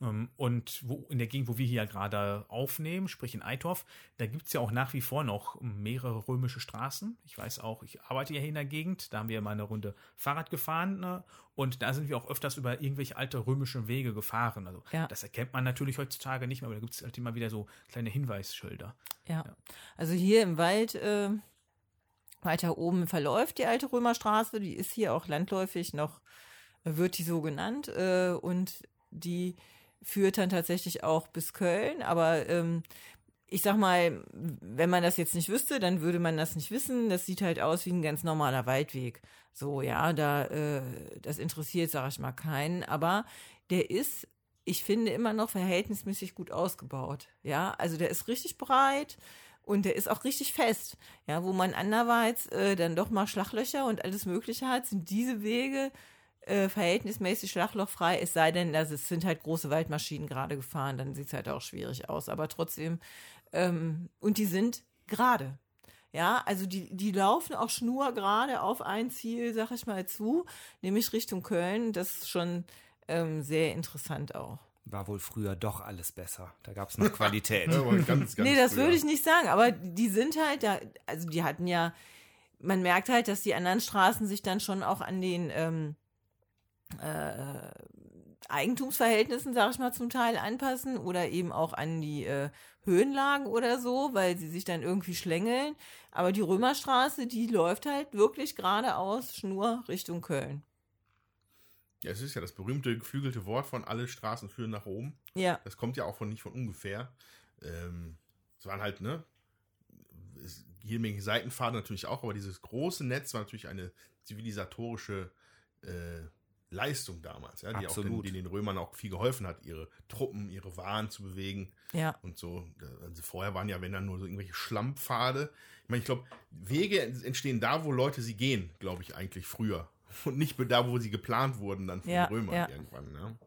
Ähm, Und wo, in der Gegend, wo wir hier gerade aufnehmen, sprich in Eitorf, da gibt's ja auch nach wie vor noch mehrere römische Straßen. Ich weiß auch, ich arbeite ja hier in der Gegend, da haben wir mal eine Runde Fahrrad gefahren ne? und da sind wir auch öfters über irgendwelche alte römische Wege gefahren. Also Ja. das erkennt man natürlich heutzutage nicht mehr, aber da gibt's halt immer wieder so kleine Hinweisschilder. Ja. Also hier im Wald äh, weiter oben verläuft die alte Römerstraße, die ist hier auch landläufig noch, wird die so genannt äh, und die führt dann tatsächlich auch bis Köln, aber ähm, ich sag mal, wenn man das jetzt nicht wüsste, dann würde man das nicht wissen. Das sieht halt aus wie ein ganz normaler Waldweg. So, ja, da, äh, das interessiert, sag ich mal, keinen. Aber der ist, ich finde, immer noch verhältnismäßig gut ausgebaut. Ja, also der ist richtig breit und der ist auch richtig fest. Ja, wo man anderweitig äh, dann doch mal Schlaglöcher und alles Mögliche hat, sind diese Wege äh, verhältnismäßig schlaglochfrei, es sei denn, dass es sind halt große Waldmaschinen gerade gefahren, dann sieht es halt auch schwierig aus. Aber trotzdem, ähm, und die sind gerade. Ja, also die, die laufen auch schnurgerade auf ein Ziel, sag ich mal, zu, nämlich Richtung Köln. Das ist schon ähm, sehr interessant auch. War wohl früher doch alles besser. Da gab es noch Qualität. Ja, ganz, ganz nee, das früher. würde ich nicht sagen, aber die sind halt da, also die hatten ja, man merkt halt, dass die anderen Straßen sich dann schon auch an den ähm, äh, Eigentumsverhältnissen, sag ich mal, zum Teil anpassen oder eben auch an die äh, Höhenlagen oder so, weil sie sich dann irgendwie schlängeln. Aber die Römerstraße, die läuft halt wirklich geradeaus, Schnur Richtung Köln. Ja, es ist ja das berühmte geflügelte Wort von alle Straßen führen nach Rom. Ja, Das kommt ja auch von nicht von ungefähr. Ähm, es waren halt, ne, jede Menge Seitenpfade natürlich auch, aber dieses große Netz war natürlich eine zivilisatorische äh, Leistung damals, ja, die auch den, Absolut. die den Römern auch viel geholfen hat, ihre Truppen, ihre Waren zu bewegen ja. und so. Also vorher waren ja, wenn dann nur so irgendwelche Schlammpfade. Ich meine, ich glaube, Wege entstehen da, wo Leute sie gehen, glaube ich, eigentlich früher. Und nicht da, wo sie geplant wurden dann von Ja, den Römern ja. irgendwann. Ne?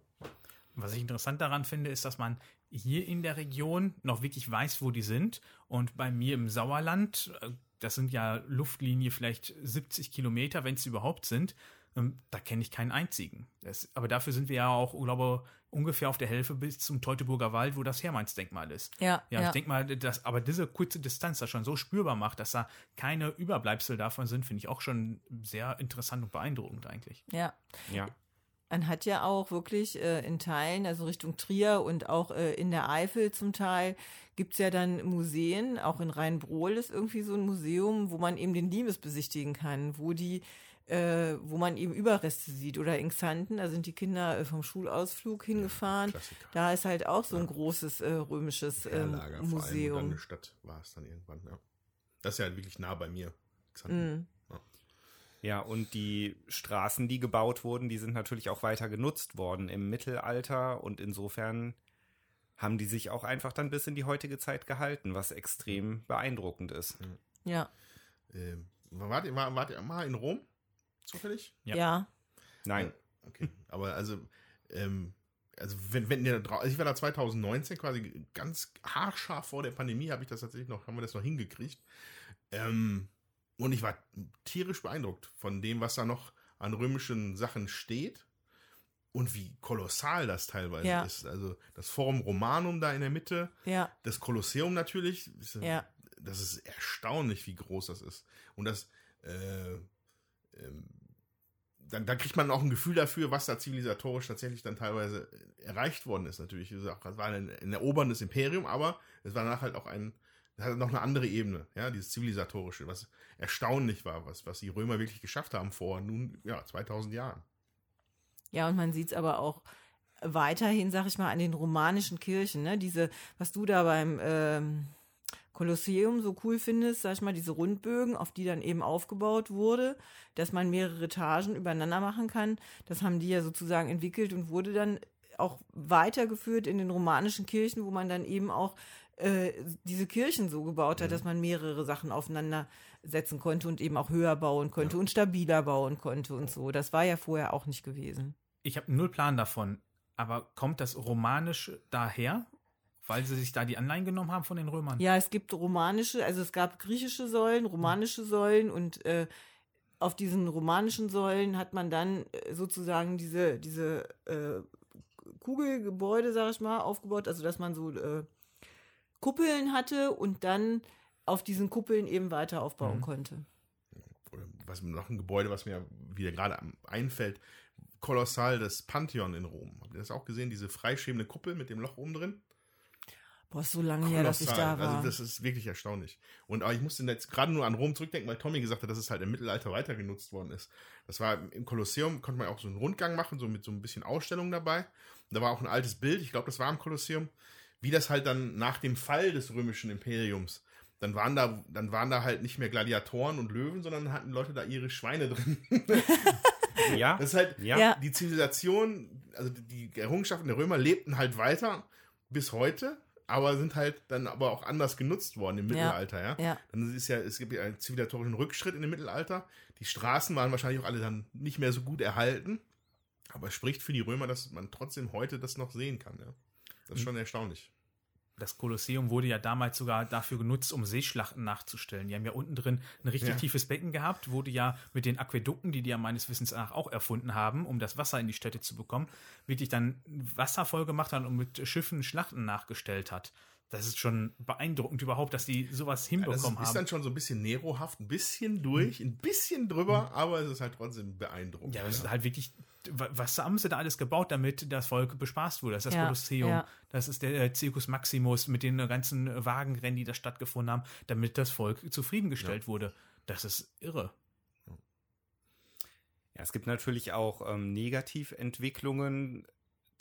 Was ich interessant daran finde, ist, dass man hier in der Region noch wirklich weiß, wo die sind. Und bei mir im Sauerland, äh, das sind ja Luftlinie vielleicht 70 Kilometer, wenn es überhaupt sind, ähm, da kenne ich keinen einzigen. Das, aber dafür sind wir ja auch, glaube ungefähr auf der Hälfte bis zum Teutoburger Wald, wo das Hermannsdenkmal ist. Ja, Ja, ja. ich denke mal, dass aber diese kurze Distanz das schon so spürbar macht, dass da keine Überbleibsel davon sind, finde ich auch schon sehr interessant und beeindruckend eigentlich. ja. Ja. Man hat ja auch wirklich äh, in Teilen, also Richtung Trier und auch äh, in der Eifel zum Teil, gibt's ja dann Museen, auch in Rheinbrohl ist irgendwie so ein Museum, wo man eben den Limes besichtigen kann, wo die, äh, wo man eben Überreste sieht oder in Xanten, da sind die Kinder äh, vom Schulausflug hingefahren. Klassiker. da ist halt auch so ein großes äh, römisches ähm, Herlager, vor allem, Museum. eine Stadt war es dann irgendwann, ja. Das ist ja wirklich nah bei mir. Xanten. Mm. Ja, und die Straßen, die gebaut wurden, die sind natürlich auch weiter genutzt worden im Mittelalter und insofern haben die sich auch einfach dann bis in die heutige Zeit gehalten, was extrem beeindruckend ist. Ja, Ähm, wart, ihr, war, wart ihr mal in Rom? Zufällig? Ja. ja, Nein, Okay. Aber also, ähm, also wenn, wenn ihr drau- also ich war da 2019 quasi ganz haarscharf vor der Pandemie, habe ich das tatsächlich noch, haben wir das noch hingekriegt. Ähm, und ich war tierisch beeindruckt von dem, was da noch an römischen Sachen steht und wie kolossal das teilweise Ja. ist. Also das Forum Romanum da in der Mitte, ja, das Kolosseum natürlich. ist- ja. Das ist erstaunlich, wie groß das ist. Und das, äh, dann, dann kriegt man auch ein Gefühl dafür, was da zivilisatorisch tatsächlich dann teilweise erreicht worden ist. Natürlich, wie gesagt, das war ein, ein eroberndes Imperium, aber es war danach halt auch ein, hatte noch eine andere Ebene, ja, dieses zivilisatorische, was erstaunlich war, was, was die Römer wirklich geschafft haben vor nun, ja, 2000 Jahren. Ja, und man sieht es aber auch weiterhin, sag ich mal, an den romanischen Kirchen, ne? Diese, was du da beim, ähm, Kolosseum so cool findest, sag ich mal, diese Rundbögen, auf die dann eben aufgebaut wurde, dass man mehrere Etagen übereinander machen kann. Das haben die ja sozusagen entwickelt und wurde dann auch weitergeführt in den romanischen Kirchen, wo man dann eben auch äh, diese Kirchen so gebaut hat, dass man mehrere Sachen aufeinander setzen konnte und eben auch höher bauen konnte und stabiler bauen konnte und so. Das war ja vorher auch nicht gewesen. Ich habe null Plan davon. Aber kommt das Romanische daher? Weil sie sich da die Anleihen genommen haben von den Römern? Ja, es gibt romanische, also es gab griechische Säulen, romanische Säulen und äh, auf diesen romanischen Säulen hat man dann äh, sozusagen diese, diese äh, Kugelgebäude, sag ich mal, aufgebaut, also dass man so äh, Kuppeln hatte und dann auf diesen Kuppeln eben weiter aufbauen konnte. Oder was noch ein Gebäude, was mir wieder gerade am- einfällt, kolossal das Pantheon in Rom. Habt ihr das auch gesehen? Diese freischwebende Kuppel mit dem Loch oben drin? Boah, ist so lange her, dass ich da war. Also das ist wirklich erstaunlich. Und aber ich musste jetzt gerade nur an Rom zurückdenken, weil Tommy gesagt hat, dass es halt im Mittelalter weiter genutzt worden ist. Das war im Kolosseum, konnte man auch so einen Rundgang machen, so mit so ein bisschen Ausstellung dabei. Und da war auch ein altes Bild, ich glaube, das war im Kolosseum, wie das halt dann nach dem Fall des römischen Imperiums, dann waren da, dann waren da halt nicht mehr Gladiatoren und Löwen, sondern hatten Leute da ihre Schweine drin. Ja, Das ist halt, ja. Ja. die Zivilisation, also die Errungenschaften der Römer lebten halt weiter bis heute, aber sind halt dann aber auch anders genutzt worden im Mittelalter, ja. Ja. Dann ist ja, es gibt ja einen zivilisatorischen Rückschritt in dem Mittelalter. Die Straßen waren wahrscheinlich auch alle dann nicht mehr so gut erhalten. Aber es spricht für die Römer, dass man trotzdem heute das noch sehen kann, ja. Das ist schon erstaunlich. Das Kolosseum wurde ja damals sogar dafür genutzt, um Seeschlachten nachzustellen. Die haben ja unten drin ein richtig Ja. tiefes Becken gehabt, wurde ja mit den Aquädukten, die die ja meines Wissens nach auch erfunden haben, um das Wasser in die Städte zu bekommen, wirklich dann Wasser voll gemacht hat und mit Schiffen Schlachten nachgestellt hat. Das ist schon beeindruckend überhaupt, dass die sowas Ja, das hinbekommen ist haben. dann schon so ein bisschen Nerohaft, ein bisschen durch, ein bisschen drüber, aber es ist halt trotzdem beeindruckend. Ja, das ist halt wirklich, wa- was haben sie da alles gebaut, damit das Volk bespaßt wurde? Das ist das Kolosseum, ja. das ist der äh, Circus Maximus mit den ganzen Wagenrennen, die da stattgefunden haben, damit das Volk zufriedengestellt wurde. Das ist irre. Ja, es gibt natürlich auch ähm, Negativentwicklungen.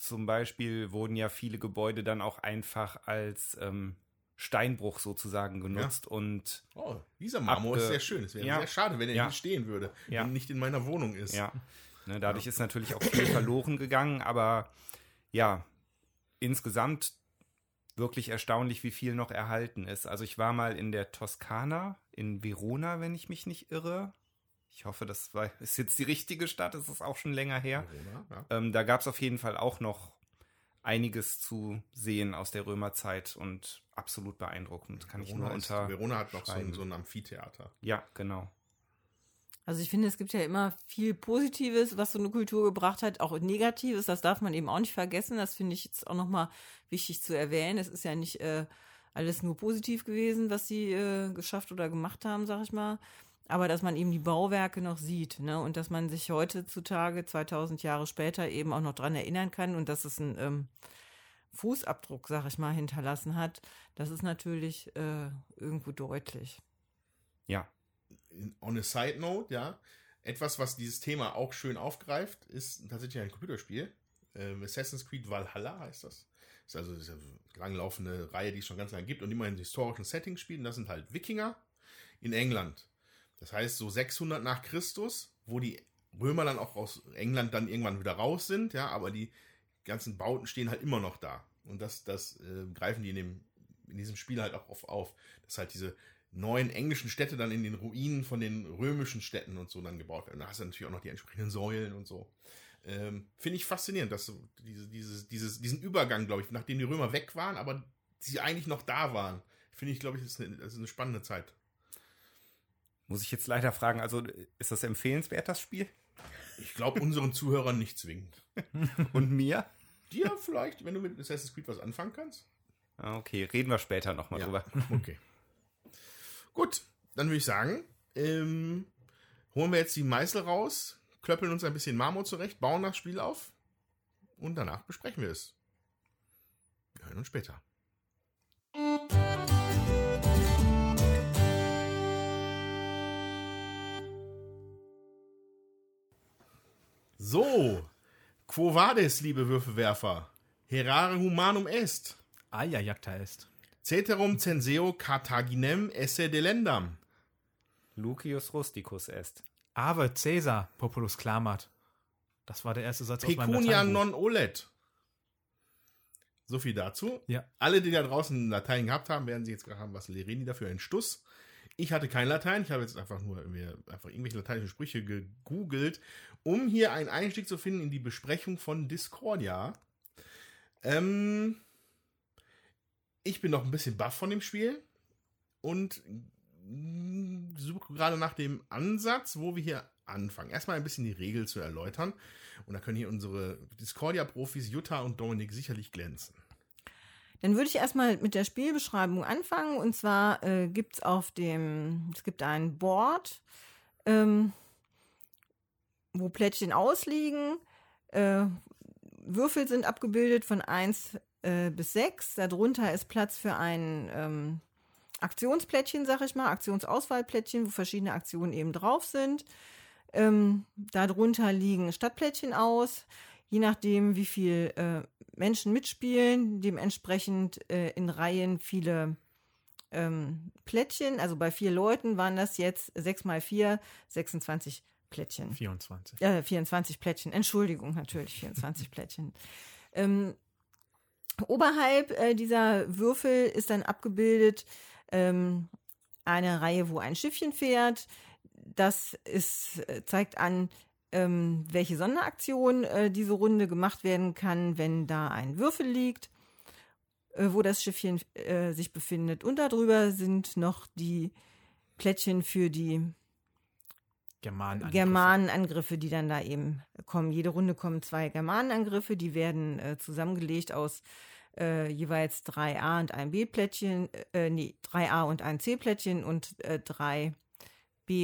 Zum Beispiel wurden ja viele Gebäude dann auch einfach als ähm, Steinbruch sozusagen genutzt und Oh, dieser Marmor ist sehr schön. Es wäre Ja. sehr schade, wenn er Ja. nicht stehen würde Ja. und nicht in meiner Wohnung ist. ja, ne, dadurch ist natürlich auch viel verloren gegangen, aber ja, insgesamt wirklich erstaunlich, wie viel noch erhalten ist. Also ich war mal in der Toskana, in Verona, wenn ich mich nicht irre. Ich hoffe, das war, ist jetzt die richtige Stadt, das ist auch schon länger her. Verona, ja. Ähm, da gab es auf jeden Fall auch noch einiges zu sehen aus der Römerzeit und absolut beeindruckend. Kann ich Verona, nur ist, unter. Verona hat noch so ein, so ein Amphitheater. Ja, genau. Also ich finde, es gibt ja immer viel Positives, was so eine Kultur gebracht hat, auch Negatives. Das darf man eben auch nicht vergessen. Das finde ich jetzt auch nochmal wichtig zu erwähnen. Es ist ja nicht äh, alles nur positiv gewesen, was sie äh, geschafft oder gemacht haben, sag ich mal. Aber dass man eben die Bauwerke noch sieht, ne? Und dass man sich heutzutage, 2000 Jahre später, eben auch noch dran erinnern kann und dass es ein ähm, Fußabdruck, sag ich mal, hinterlassen hat. Das ist natürlich äh, irgendwo deutlich. Ja. On a side note, ja, etwas, was dieses Thema auch schön aufgreift, ist tatsächlich ein Computerspiel. Ähm, Assassin's Creed Valhalla heißt das. Ist also diese langlaufende Reihe, die es schon ganz lange gibt und immer in historischen Settings spielt. Und das sind halt Wikinger in England. Das heißt, so 600 nach Christus, wo die Römer dann auch aus England dann irgendwann wieder raus sind, ja, aber die ganzen Bauten stehen halt immer noch da. Und das, das äh, greifen die in, dem, in diesem Spiel halt auch oft auf. Dass halt diese neuen englischen Städte dann in den Ruinen von den römischen Städten und so dann gebaut werden. Da hast du natürlich auch noch die entsprechenden Säulen und so. Ähm, Finde ich faszinierend, dass diese, dieses, dieses, diesen Übergang, glaube ich, nachdem die Römer weg waren, aber sie eigentlich noch da waren. Finde ich, glaube ich, das ist, eine, das ist eine spannende Zeit. Muss ich jetzt leider fragen, also ist das empfehlenswert, das Spiel? Ich glaube, unseren Zuhörern nicht zwingend. Und mir? Dir vielleicht, wenn du mit Assassin's Creed was anfangen kannst? Ah, Okay, reden wir später nochmal Ja. drüber. Okay. Gut, dann würde ich sagen, ähm, holen wir jetzt die Meißel raus, klöppeln uns ein bisschen Marmor zurecht, bauen das Spiel auf und danach besprechen wir es. Wir hören uns später. So, quo vadis, liebe Würfelwerfer? Herare humanum est. Aja, Jagda ist. Ceterum censeo Carthaginem esse delendam. Lucius rusticus est. Ave Caesar, Populus clamat. Das war der erste Satz aus meinem Pecunia non olet. So viel dazu. Ja. Alle, die da draußen Latein gehabt haben, werden sie jetzt gerade haben, was Lerini dafür ein Stuss. Ich hatte kein Latein, ich habe jetzt einfach nur einfach irgendwelche lateinischen Sprüche gegoogelt, um hier einen Einstieg zu finden in die Besprechung von Discordia. Ähm, ich bin noch ein bisschen baff von dem Spiel und suche gerade nach dem Ansatz, wo wir hier anfangen. Erstmal ein bisschen die Regel zu erläutern. Und da können hier unsere Discordia-Profis Jutta und Dominik sicherlich glänzen. Dann würde ich erstmal mit der Spielbeschreibung anfangen. Und zwar äh, gibt es auf dem, es gibt ein Board, ähm, wo Plättchen ausliegen. Äh, Würfel sind abgebildet von 1 äh, bis 6. Darunter ist Platz für ein ähm, Aktionsplättchen, sag ich mal, Aktionsauswahlplättchen, wo verschiedene Aktionen eben drauf sind. Ähm, darunter liegen Stadtplättchen aus, je nachdem, wie viel äh, Menschen mitspielen, dementsprechend äh, in Reihen viele ähm, Plättchen. Also bei vier Leuten waren das jetzt 6 mal 4, 26 Plättchen. 24. Äh, 24 Plättchen, Entschuldigung, natürlich 24 Plättchen. Ähm, oberhalb äh, dieser Würfel ist dann abgebildet ähm, eine Reihe, wo ein Schiffchen fährt. Das ist, äh, zeigt an, ähm, welche Sonderaktion äh, diese Runde gemacht werden kann, wenn da ein Würfel liegt, äh, wo das Schiffchen äh, sich befindet. Und darüber sind noch die Plättchen für die Germanen. Germanenangriffe, die dann da eben kommen. Jede Runde kommen zwei Germanenangriffe, die werden äh, zusammengelegt aus äh, jeweils drei A und ein B-Plättchen, äh, nee, drei A und ein C-Plättchen und äh, drei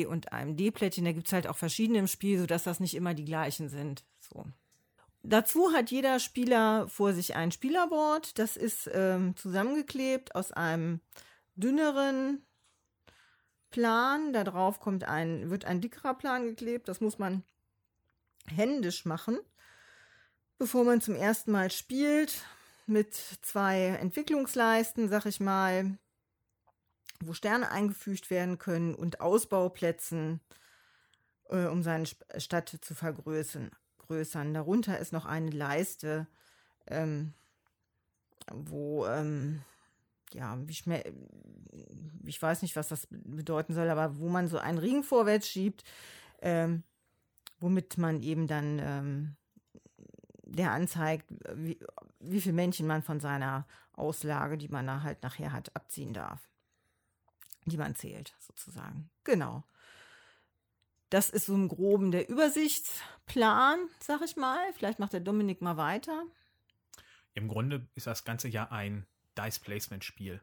Und einem D-Plättchen. Da gibt's halt auch verschiedene im Spiel, sodass das nicht immer die gleichen sind. So. Dazu hat jeder Spieler vor sich ein Spielerboard. Das ist ähm, zusammengeklebt aus einem dünneren Plan. Da drauf kommt ein, wird ein dickerer Plan geklebt. Das muss man händisch machen, bevor man zum ersten Mal spielt. Mit zwei Entwicklungsleisten, sag ich mal, wo Sterne eingefügt werden können und Ausbauplätzen, äh, um seine Sp- Stadt zu vergrößern. Größern. Darunter ist noch eine Leiste, ähm, wo ähm, ja, wie schme ich weiß nicht, was das bedeuten soll, aber wo man so einen Ring vorwärts schiebt, ähm, womit man eben dann ähm, der anzeigt, wie, wie viel Männchen man von seiner Auslage, die man da halt nachher hat, abziehen darf. Die man zählt, sozusagen. Genau. Das ist so im Groben der Übersichtsplan, sag ich mal. Vielleicht macht der Dominik mal weiter. Im Grunde ist das ganze ja ein Dice Placement Spiel.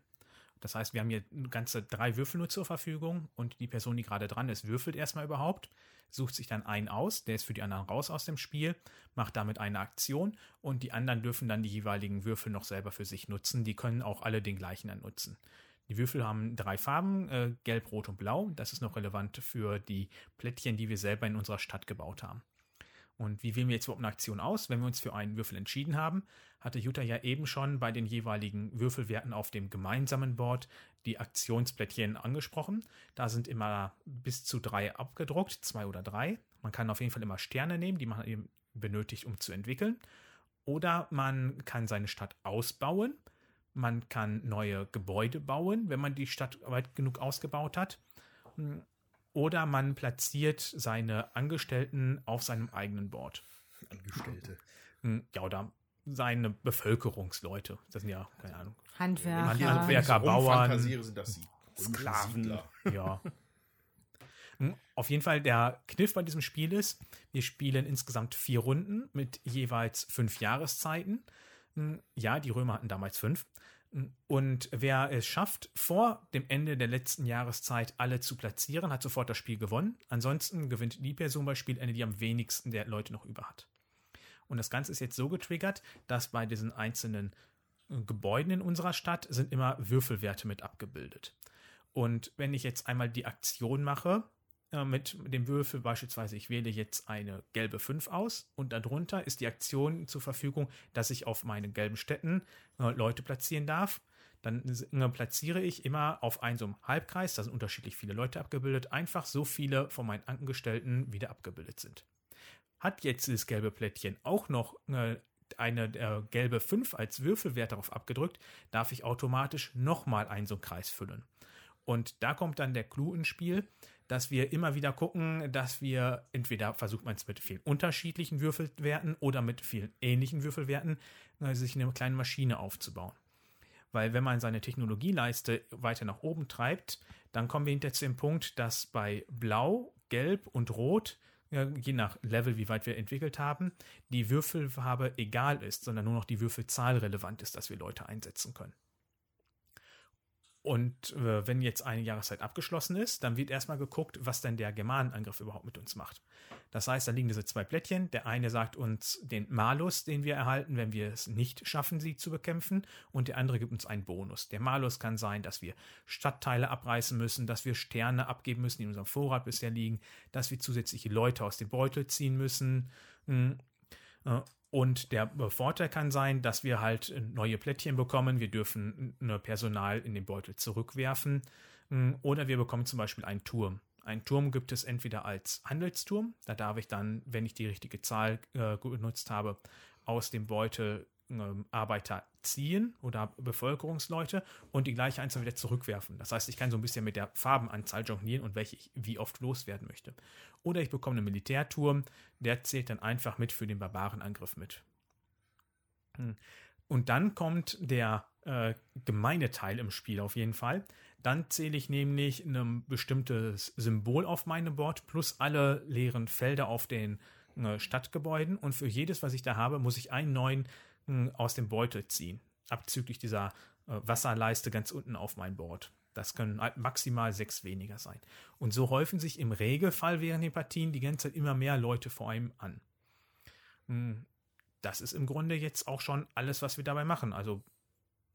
Das heißt, wir haben hier ganze drei Würfel nur zur Verfügung und die Person, die gerade dran ist, würfelt erstmal überhaupt, sucht sich dann einen aus, der ist für die anderen raus aus dem Spiel, macht damit eine Aktion und die anderen dürfen dann die jeweiligen Würfel noch selber für sich nutzen. Die können auch alle den gleichen dann nutzen. Die Würfel haben drei Farben, äh, gelb, rot und blau. Das ist noch relevant für die Plättchen, die wir selber in unserer Stadt gebaut haben. Und wie wählen wir jetzt überhaupt eine Aktion aus? Wenn wir uns für einen Würfel entschieden haben, hatte Jutta ja eben schon bei den jeweiligen Würfelwerten auf dem gemeinsamen Board die Aktionsplättchen angesprochen. Da sind immer bis zu drei abgedruckt, zwei oder drei. Man kann auf jeden Fall immer Sterne nehmen, die man eben benötigt, um zu entwickeln. Oder man kann seine Stadt ausbauen. Man kann neue Gebäude bauen, wenn man die Stadt weit genug ausgebaut hat. Oder man platziert seine Angestellten auf seinem eigenen Board. Angestellte. Ja, oder seine Bevölkerungsleute. Das sind ja, keine Ahnung. Handwerker. Man- Handwerker, Bauern, sind das sie. Sklaven. Ja. Hm, Auf jeden Fall, der Kniff bei diesem Spiel ist, wir spielen insgesamt vier Runden mit jeweils fünf Jahreszeiten. Ja, die Römer hatten damals fünf. Und wer es schafft, vor dem Ende der letzten Jahreszeit alle zu platzieren, hat sofort das Spiel gewonnen. Ansonsten gewinnt die Person bei Spielende, die am wenigsten der Leute noch über hat. Und das Ganze ist jetzt so getriggert, dass bei diesen einzelnen äh, Gebäuden in unserer Stadt sind immer Würfelwerte mit abgebildet. Und wenn ich jetzt einmal die Aktion mache, mit dem Würfel beispielsweise, ich wähle jetzt eine gelbe 5 aus und darunter ist die Aktion zur Verfügung, dass ich auf meinen gelben Städten äh, Leute platzieren darf. dann äh, platziere ich immer auf einen so einem Halbkreis, da sind unterschiedlich viele Leute abgebildet, einfach so viele von meinen Angestellten wieder abgebildet sind. Hat jetzt das gelbe Plättchen auch noch äh, eine äh, gelbe 5 als Würfelwert darauf abgedrückt, darf ich automatisch nochmal einen so einen Kreis füllen. Und da kommt dann der Clou ins Spiel, dass wir immer wieder gucken, dass wir entweder versucht man es mit vielen unterschiedlichen Würfelwerten oder mit vielen ähnlichen Würfelwerten, äh, sich eine kleine Maschine aufzubauen. Weil wenn man seine Technologieleiste weiter nach oben treibt, dann kommen wir hinterher zu dem Punkt, dass bei Blau, Gelb und Rot je nach Level, wie weit wir entwickelt haben, die Würfelfarbe egal ist, sondern nur noch die Würfelzahl relevant ist, dass wir Leute einsetzen können. Und äh, wenn jetzt eine Jahreszeit abgeschlossen ist, dann wird erstmal geguckt, was denn der Germanenangriff überhaupt mit uns macht. Das heißt, da liegen diese zwei Plättchen. Der eine sagt uns den Malus, den wir erhalten, wenn wir es nicht schaffen, sie zu bekämpfen. Und der andere gibt uns einen Bonus. Der Malus kann sein, dass wir Stadtteile abreißen müssen, dass wir Sterne abgeben müssen, die in unserem Vorrat bisher liegen, dass wir zusätzliche Leute aus dem Beutel ziehen müssen. Hm, äh, und der Vorteil kann sein, dass wir halt neue Plättchen bekommen. Wir dürfen Personal in den Beutel zurückwerfen. Hm, oder wir bekommen zum Beispiel einen Turm. Einen Turm gibt es entweder als Handelsturm. Da darf ich dann, wenn ich die richtige Zahl äh, genutzt habe, aus dem Beutel ähm, Arbeiter ziehen oder Bevölkerungsleute und die gleiche Anzahl wieder zurückwerfen. Das heißt, ich kann so ein bisschen mit der Farbenanzahl jonglieren und welche ich wie oft loswerden möchte. Oder ich bekomme einen Militärturm, der zählt dann einfach mit für den Barbarenangriff mit. Hm. Und dann kommt der äh, gemeine Teil im Spiel auf jeden Fall. Dann zähle ich nämlich ein bestimmtes Symbol auf meinem Board plus alle leeren Felder auf den äh, Stadtgebäuden. Und für jedes, was ich da habe, muss ich einen neuen aus dem Beutel ziehen. Abzüglich dieser äh, Wasserleiste ganz unten auf mein Board. Das können maximal sechs weniger sein. Und so häufen sich im Regelfall während den Partien die ganze Zeit immer mehr Leute vor einem an. Hm, das ist im Grunde jetzt auch schon alles, was wir dabei machen. Also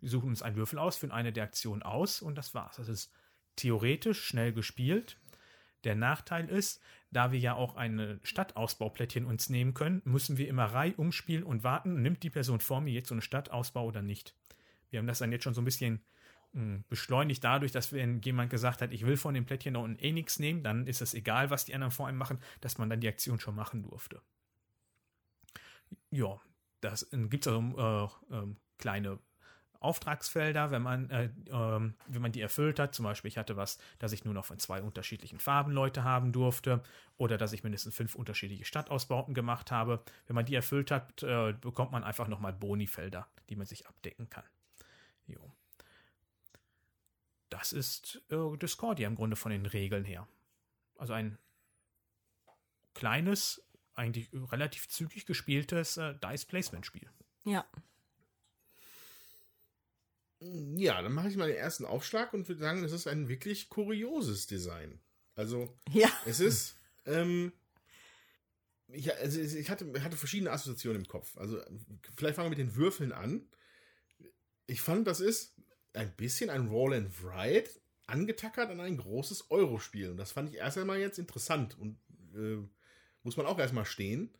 wir suchen uns einen Würfel aus, führen eine der Aktionen aus und das war's. Das ist theoretisch schnell gespielt. Der Nachteil ist, da wir ja auch ein Stadtausbauplättchen uns nehmen können, müssen wir immer Reihe umspielen und warten, nimmt die Person vor mir jetzt so eine Stadtausbau oder nicht. Wir haben das dann jetzt schon so ein bisschen hm, beschleunigt dadurch, dass wenn jemand gesagt hat, ich will von dem Plättchen da unten eh nichts nehmen, dann ist es egal, was die anderen vor einem machen, dass man dann die Aktion schon machen durfte. Ja, das gibt es also äh, äh, kleine Auftragsfelder, wenn man, äh, ähm, wenn man die erfüllt hat. Zum Beispiel, ich hatte was, dass ich nur noch von zwei unterschiedlichen Farben Leute haben durfte oder dass ich mindestens fünf unterschiedliche Stadtausbauten gemacht habe. Wenn man die erfüllt hat, äh, bekommt man einfach nochmal Boni-Felder, die man sich abdecken kann. Jo. Das ist äh, Discordia im Grunde von den Regeln her. Also ein kleines, eigentlich relativ zügig gespieltes äh, Dice-Placement-Spiel. Ja, ja, dann mache ich mal den ersten Aufschlag und würde sagen, es ist ein wirklich kurioses Design. Also, ja. es ist, ähm, ich, also ich hatte, hatte verschiedene Assoziationen im Kopf. Also, vielleicht fangen wir mit den Würfeln an. Ich fand, das ist ein bisschen ein Roll and Ride angetackert an ein großes Euro-Spiel. Und das fand ich erst einmal jetzt interessant und äh, muss man auch erstmal stehen.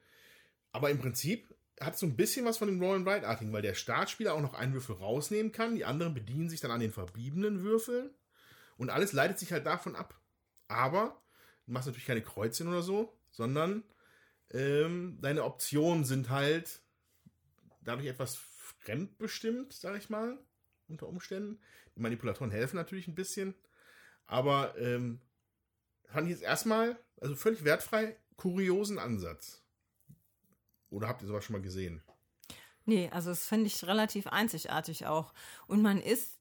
Aber im Prinzip hat so ein bisschen was von dem Roll and Ride-artigen, weil der Startspieler auch noch einen Würfel rausnehmen kann. Die anderen bedienen sich dann an den verbliebenen Würfeln. Und alles leitet sich halt davon ab. Aber du machst natürlich keine Kreuzchen oder so, sondern ähm, deine Optionen sind halt dadurch etwas fremdbestimmt, sag ich mal, unter Umständen. Die Manipulatoren helfen natürlich ein bisschen. Aber ähm, fand ich jetzt erstmal, also völlig wertfrei, kuriosen Ansatz. Oder habt ihr sowas schon mal gesehen? Nee, also das finde ich relativ einzigartig auch. Und man ist,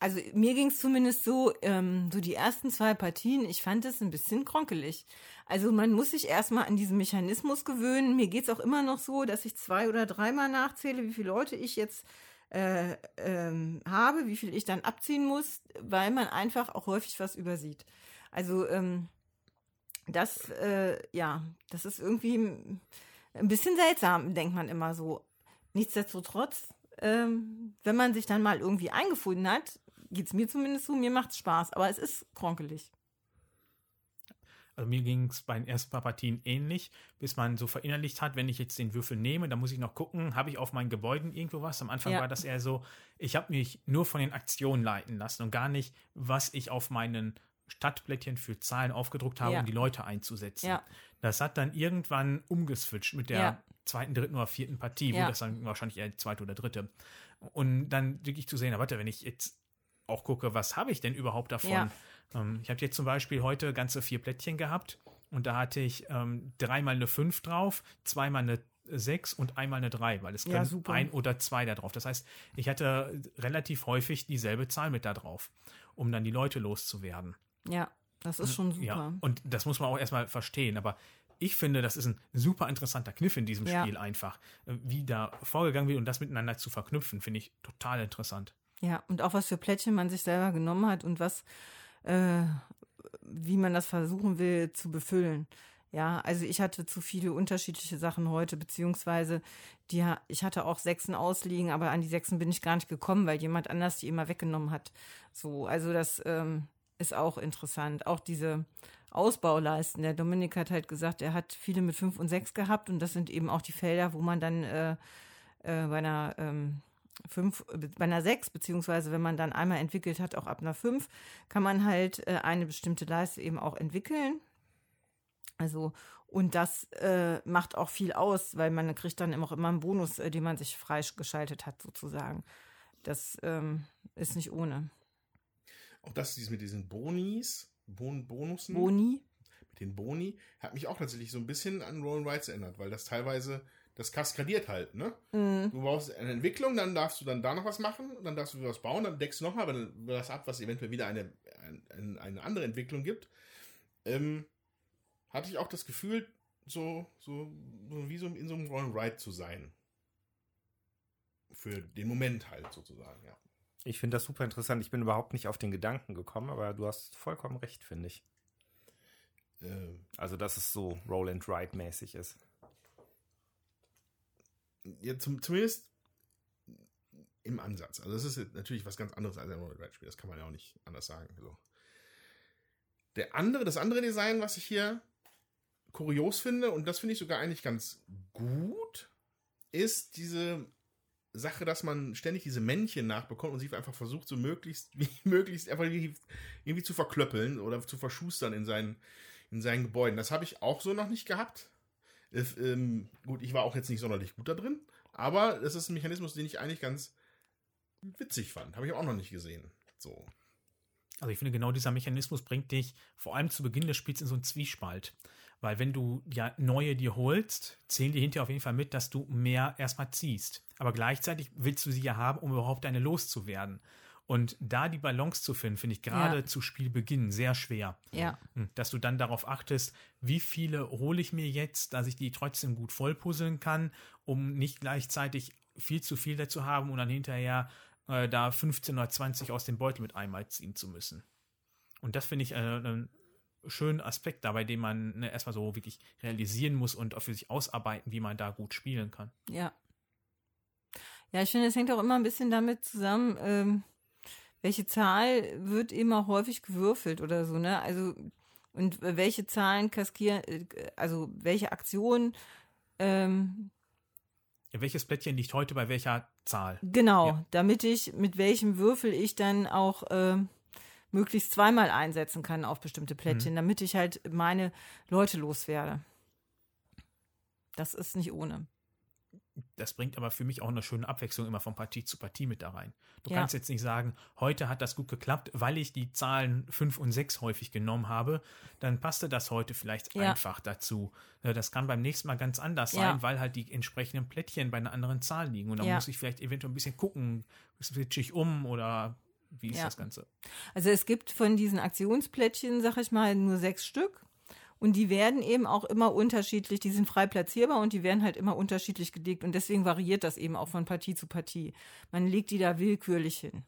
also mir ging es zumindest so, ähm, so die ersten zwei Partien, ich fand es ein bisschen kronkelig. Also man muss sich erstmal an diesen Mechanismus gewöhnen. Mir geht es auch immer noch so, dass ich zwei oder dreimal nachzähle, wie viele Leute ich jetzt äh, ähm, habe, wie viel ich dann abziehen muss, weil man einfach auch häufig was übersieht. Also ähm, das, äh, ja, das ist irgendwie ein bisschen seltsam, denkt man immer so. Nichtsdestotrotz, ähm, wenn man sich dann mal irgendwie eingefunden hat, geht es mir zumindest so, mir macht es Spaß, aber es ist kronkelig. Also mir ging es bei den ersten paar Partien ähnlich, bis man so verinnerlicht hat, wenn ich jetzt den Würfel nehme, dann muss ich noch gucken, habe ich auf meinen Gebäuden irgendwo was? Am Anfang Ja. war das eher so, ich habe mich nur von den Aktionen leiten lassen und gar nicht, was ich auf meinen Stadtblättchen für Zahlen aufgedruckt habe, Ja. um die Leute einzusetzen. Ja. Das hat dann irgendwann umgeswitcht mit der Ja. zweiten, dritten oder vierten Partie, Ja. wo das dann wahrscheinlich eher die zweite oder dritte. Und dann wirklich zu sehen, na, warte, wenn ich jetzt auch gucke, was habe ich denn überhaupt davon? Ja. Ähm, ich habe jetzt zum Beispiel heute ganze vier Plättchen gehabt und da hatte ich ähm, dreimal eine 5 drauf, zweimal eine 6 und einmal eine 3, weil es Ja, können super. ein oder zwei da drauf. Das heißt, ich hatte relativ häufig dieselbe Zahl mit da drauf, um dann die Leute loszuwerden. Ja, das ist schon super. Ja, und das muss man auch erstmal verstehen. Aber ich finde, das ist ein super interessanter Kniff in diesem Ja. Spiel einfach. Äh, Wie da vorgegangen wird und das miteinander zu verknüpfen, finde ich total interessant. Ja, und auch was für Plättchen man sich selber genommen hat und was, äh, wie man das versuchen will zu befüllen. Ja, also ich hatte zu viele unterschiedliche Sachen heute, beziehungsweise die, ich hatte auch Sechsen ausliegen, aber an die Sechsen bin ich gar nicht gekommen, weil jemand anders die immer weggenommen hat. So, also das ähm, ist auch interessant. Auch diese Ausbauleisten. Der Dominik hat halt gesagt, er hat viele mit fünf und sechs gehabt und das sind eben auch die Felder, wo man dann äh, äh, bei einer ähm, fünf, bei einer sechs, beziehungsweise wenn man dann einmal entwickelt hat, auch ab einer fünf, kann man halt äh, eine bestimmte Leiste eben auch entwickeln. Also, und das äh, macht auch viel aus, weil man kriegt dann auch immer einen Bonus, äh, den man sich freigeschaltet hat, sozusagen. Das ähm, ist nicht ohne. Auch das dies mit diesen Bonis, Bon Bonussen, Boni? mit den Boni, hat mich auch tatsächlich so ein bisschen an Roll Rights erinnert, weil das teilweise, das kaskadiert halt, ne? Mhm. Du brauchst eine Entwicklung, dann darfst du dann da noch was machen, dann darfst du was bauen, dann deckst du nochmal, das ab, was eventuell wieder eine, ein, eine andere Entwicklung gibt. Ähm, hatte ich auch das Gefühl, so, so, so wie so in so einem Roll Ride zu sein. Für den Moment halt sozusagen, ja. Ich finde das super interessant. Ich bin überhaupt nicht auf den Gedanken gekommen, aber du hast vollkommen recht, finde ich. Ähm, Also, dass es so Roll and Ride mäßig ist. ja, zum, zumindest im Ansatz. Also das ist natürlich was ganz anderes als ein Roll Ride Spiel. Das kann man ja auch nicht anders sagen. So. Der andere, das andere Design, was ich hier kurios finde, und das finde ich sogar eigentlich ganz gut, ist diese Sache, dass man ständig diese Männchen nachbekommt und sie einfach versucht, so möglichst, wie möglichst einfach irgendwie, zu verklöppeln oder zu verschustern in seinen, in seinen Gebäuden. Das habe ich auch so noch nicht gehabt. Es, ähm, gut, ich war auch jetzt nicht sonderlich gut da drin, aber das ist ein Mechanismus, den ich eigentlich ganz witzig fand. Habe ich auch noch nicht gesehen. So. Also ich finde, genau dieser Mechanismus bringt dich vor allem zu Beginn des Spiels in so einen Zwiespalt. Weil wenn du ja neue dir holst, zählen die hinterher auf jeden Fall mit, dass du mehr erstmal ziehst. Aber gleichzeitig willst du sie ja haben, um überhaupt eine loszuwerden. Und da die Balance zu finden, finde ich gerade Ja. zu Spielbeginn sehr schwer. Ja. Hm, Dass du dann darauf achtest, wie viele hole ich mir jetzt, dass ich die trotzdem gut vollpuzzeln kann, um nicht gleichzeitig viel zu viel dazu haben und dann hinterher äh, da 15 oder 20 aus dem Beutel mit einmal ziehen zu müssen. Und das finde ich äh, einen schönen Aspekt dabei, den man ne, erstmal so wirklich realisieren muss und auch für sich ausarbeiten, wie man da gut spielen kann. Ja. Ja, ich finde, es hängt auch immer ein bisschen damit zusammen, ähm, welche Zahl wird eben auch häufig gewürfelt oder so, ne? Also, und welche Zahlen kaskieren, äh, also welche Aktionen, ähm, welches Plättchen liegt heute bei welcher Zahl? genau, Ja. damit ich, mit welchem Würfel ich dann auch ähm, möglichst zweimal einsetzen kann auf bestimmte Plättchen, damit ich halt meine Leute loswerde. Das ist nicht ohne. Das bringt aber für mich auch eine schöne Abwechslung immer von Partie zu Partie mit da rein. Du Ja. kannst jetzt nicht sagen, heute hat das gut geklappt, weil ich die Zahlen 5 und 6 häufig genommen habe, dann passte das heute vielleicht Ja. einfach dazu. Das kann beim nächsten Mal ganz anders sein, Ja. weil halt die entsprechenden Plättchen bei einer anderen Zahl liegen. Und Ja. muss ich vielleicht eventuell ein bisschen gucken, switche ich um oder wie ist das Ganze? Also es gibt von diesen Aktionsplättchen, sag ich mal, nur sechs Stück. Und die werden eben auch immer unterschiedlich, die sind frei platzierbar und die werden halt immer unterschiedlich gelegt. Und deswegen variiert das eben auch von Partie zu Partie. Man legt die da willkürlich hin.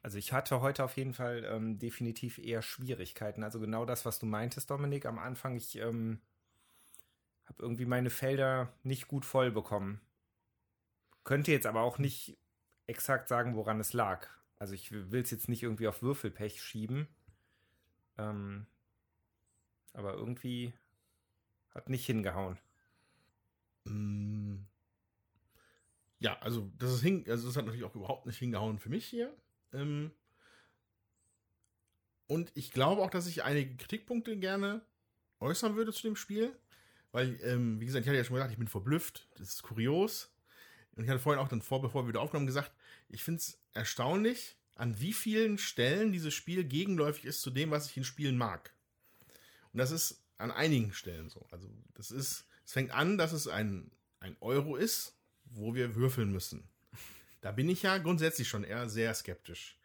Also ich hatte heute auf jeden Fall ähm, definitiv eher Schwierigkeiten. Also genau das, was du meintest, Dominik, am Anfang. Ich ähm, habe irgendwie meine Felder nicht gut voll bekommen. Könnte jetzt aber auch nicht exakt sagen, woran es lag. Also ich will es jetzt nicht irgendwie auf Würfelpech schieben. Ähm, aber irgendwie hat nicht hingehauen. Mm. Ja, also das ist hing, also das hat natürlich auch überhaupt nicht hingehauen für mich hier. Ähm, und ich glaube auch, dass ich einige Kritikpunkte gerne äußern würde zu dem Spiel. Weil, ähm, wie gesagt, ich hatte ja schon gesagt, ich bin verblüfft. Das ist kurios. Und ich hatte vorhin auch dann vor, bevor wir wieder aufgenommen, gesagt, ich finde es erstaunlich, an wie vielen Stellen dieses Spiel gegenläufig ist zu dem, was ich in Spielen mag. Und das ist an einigen Stellen so. Also, das ist, es fängt an, dass es ein, ein Euro ist, wo wir würfeln müssen. Da bin ich ja grundsätzlich schon eher sehr skeptisch.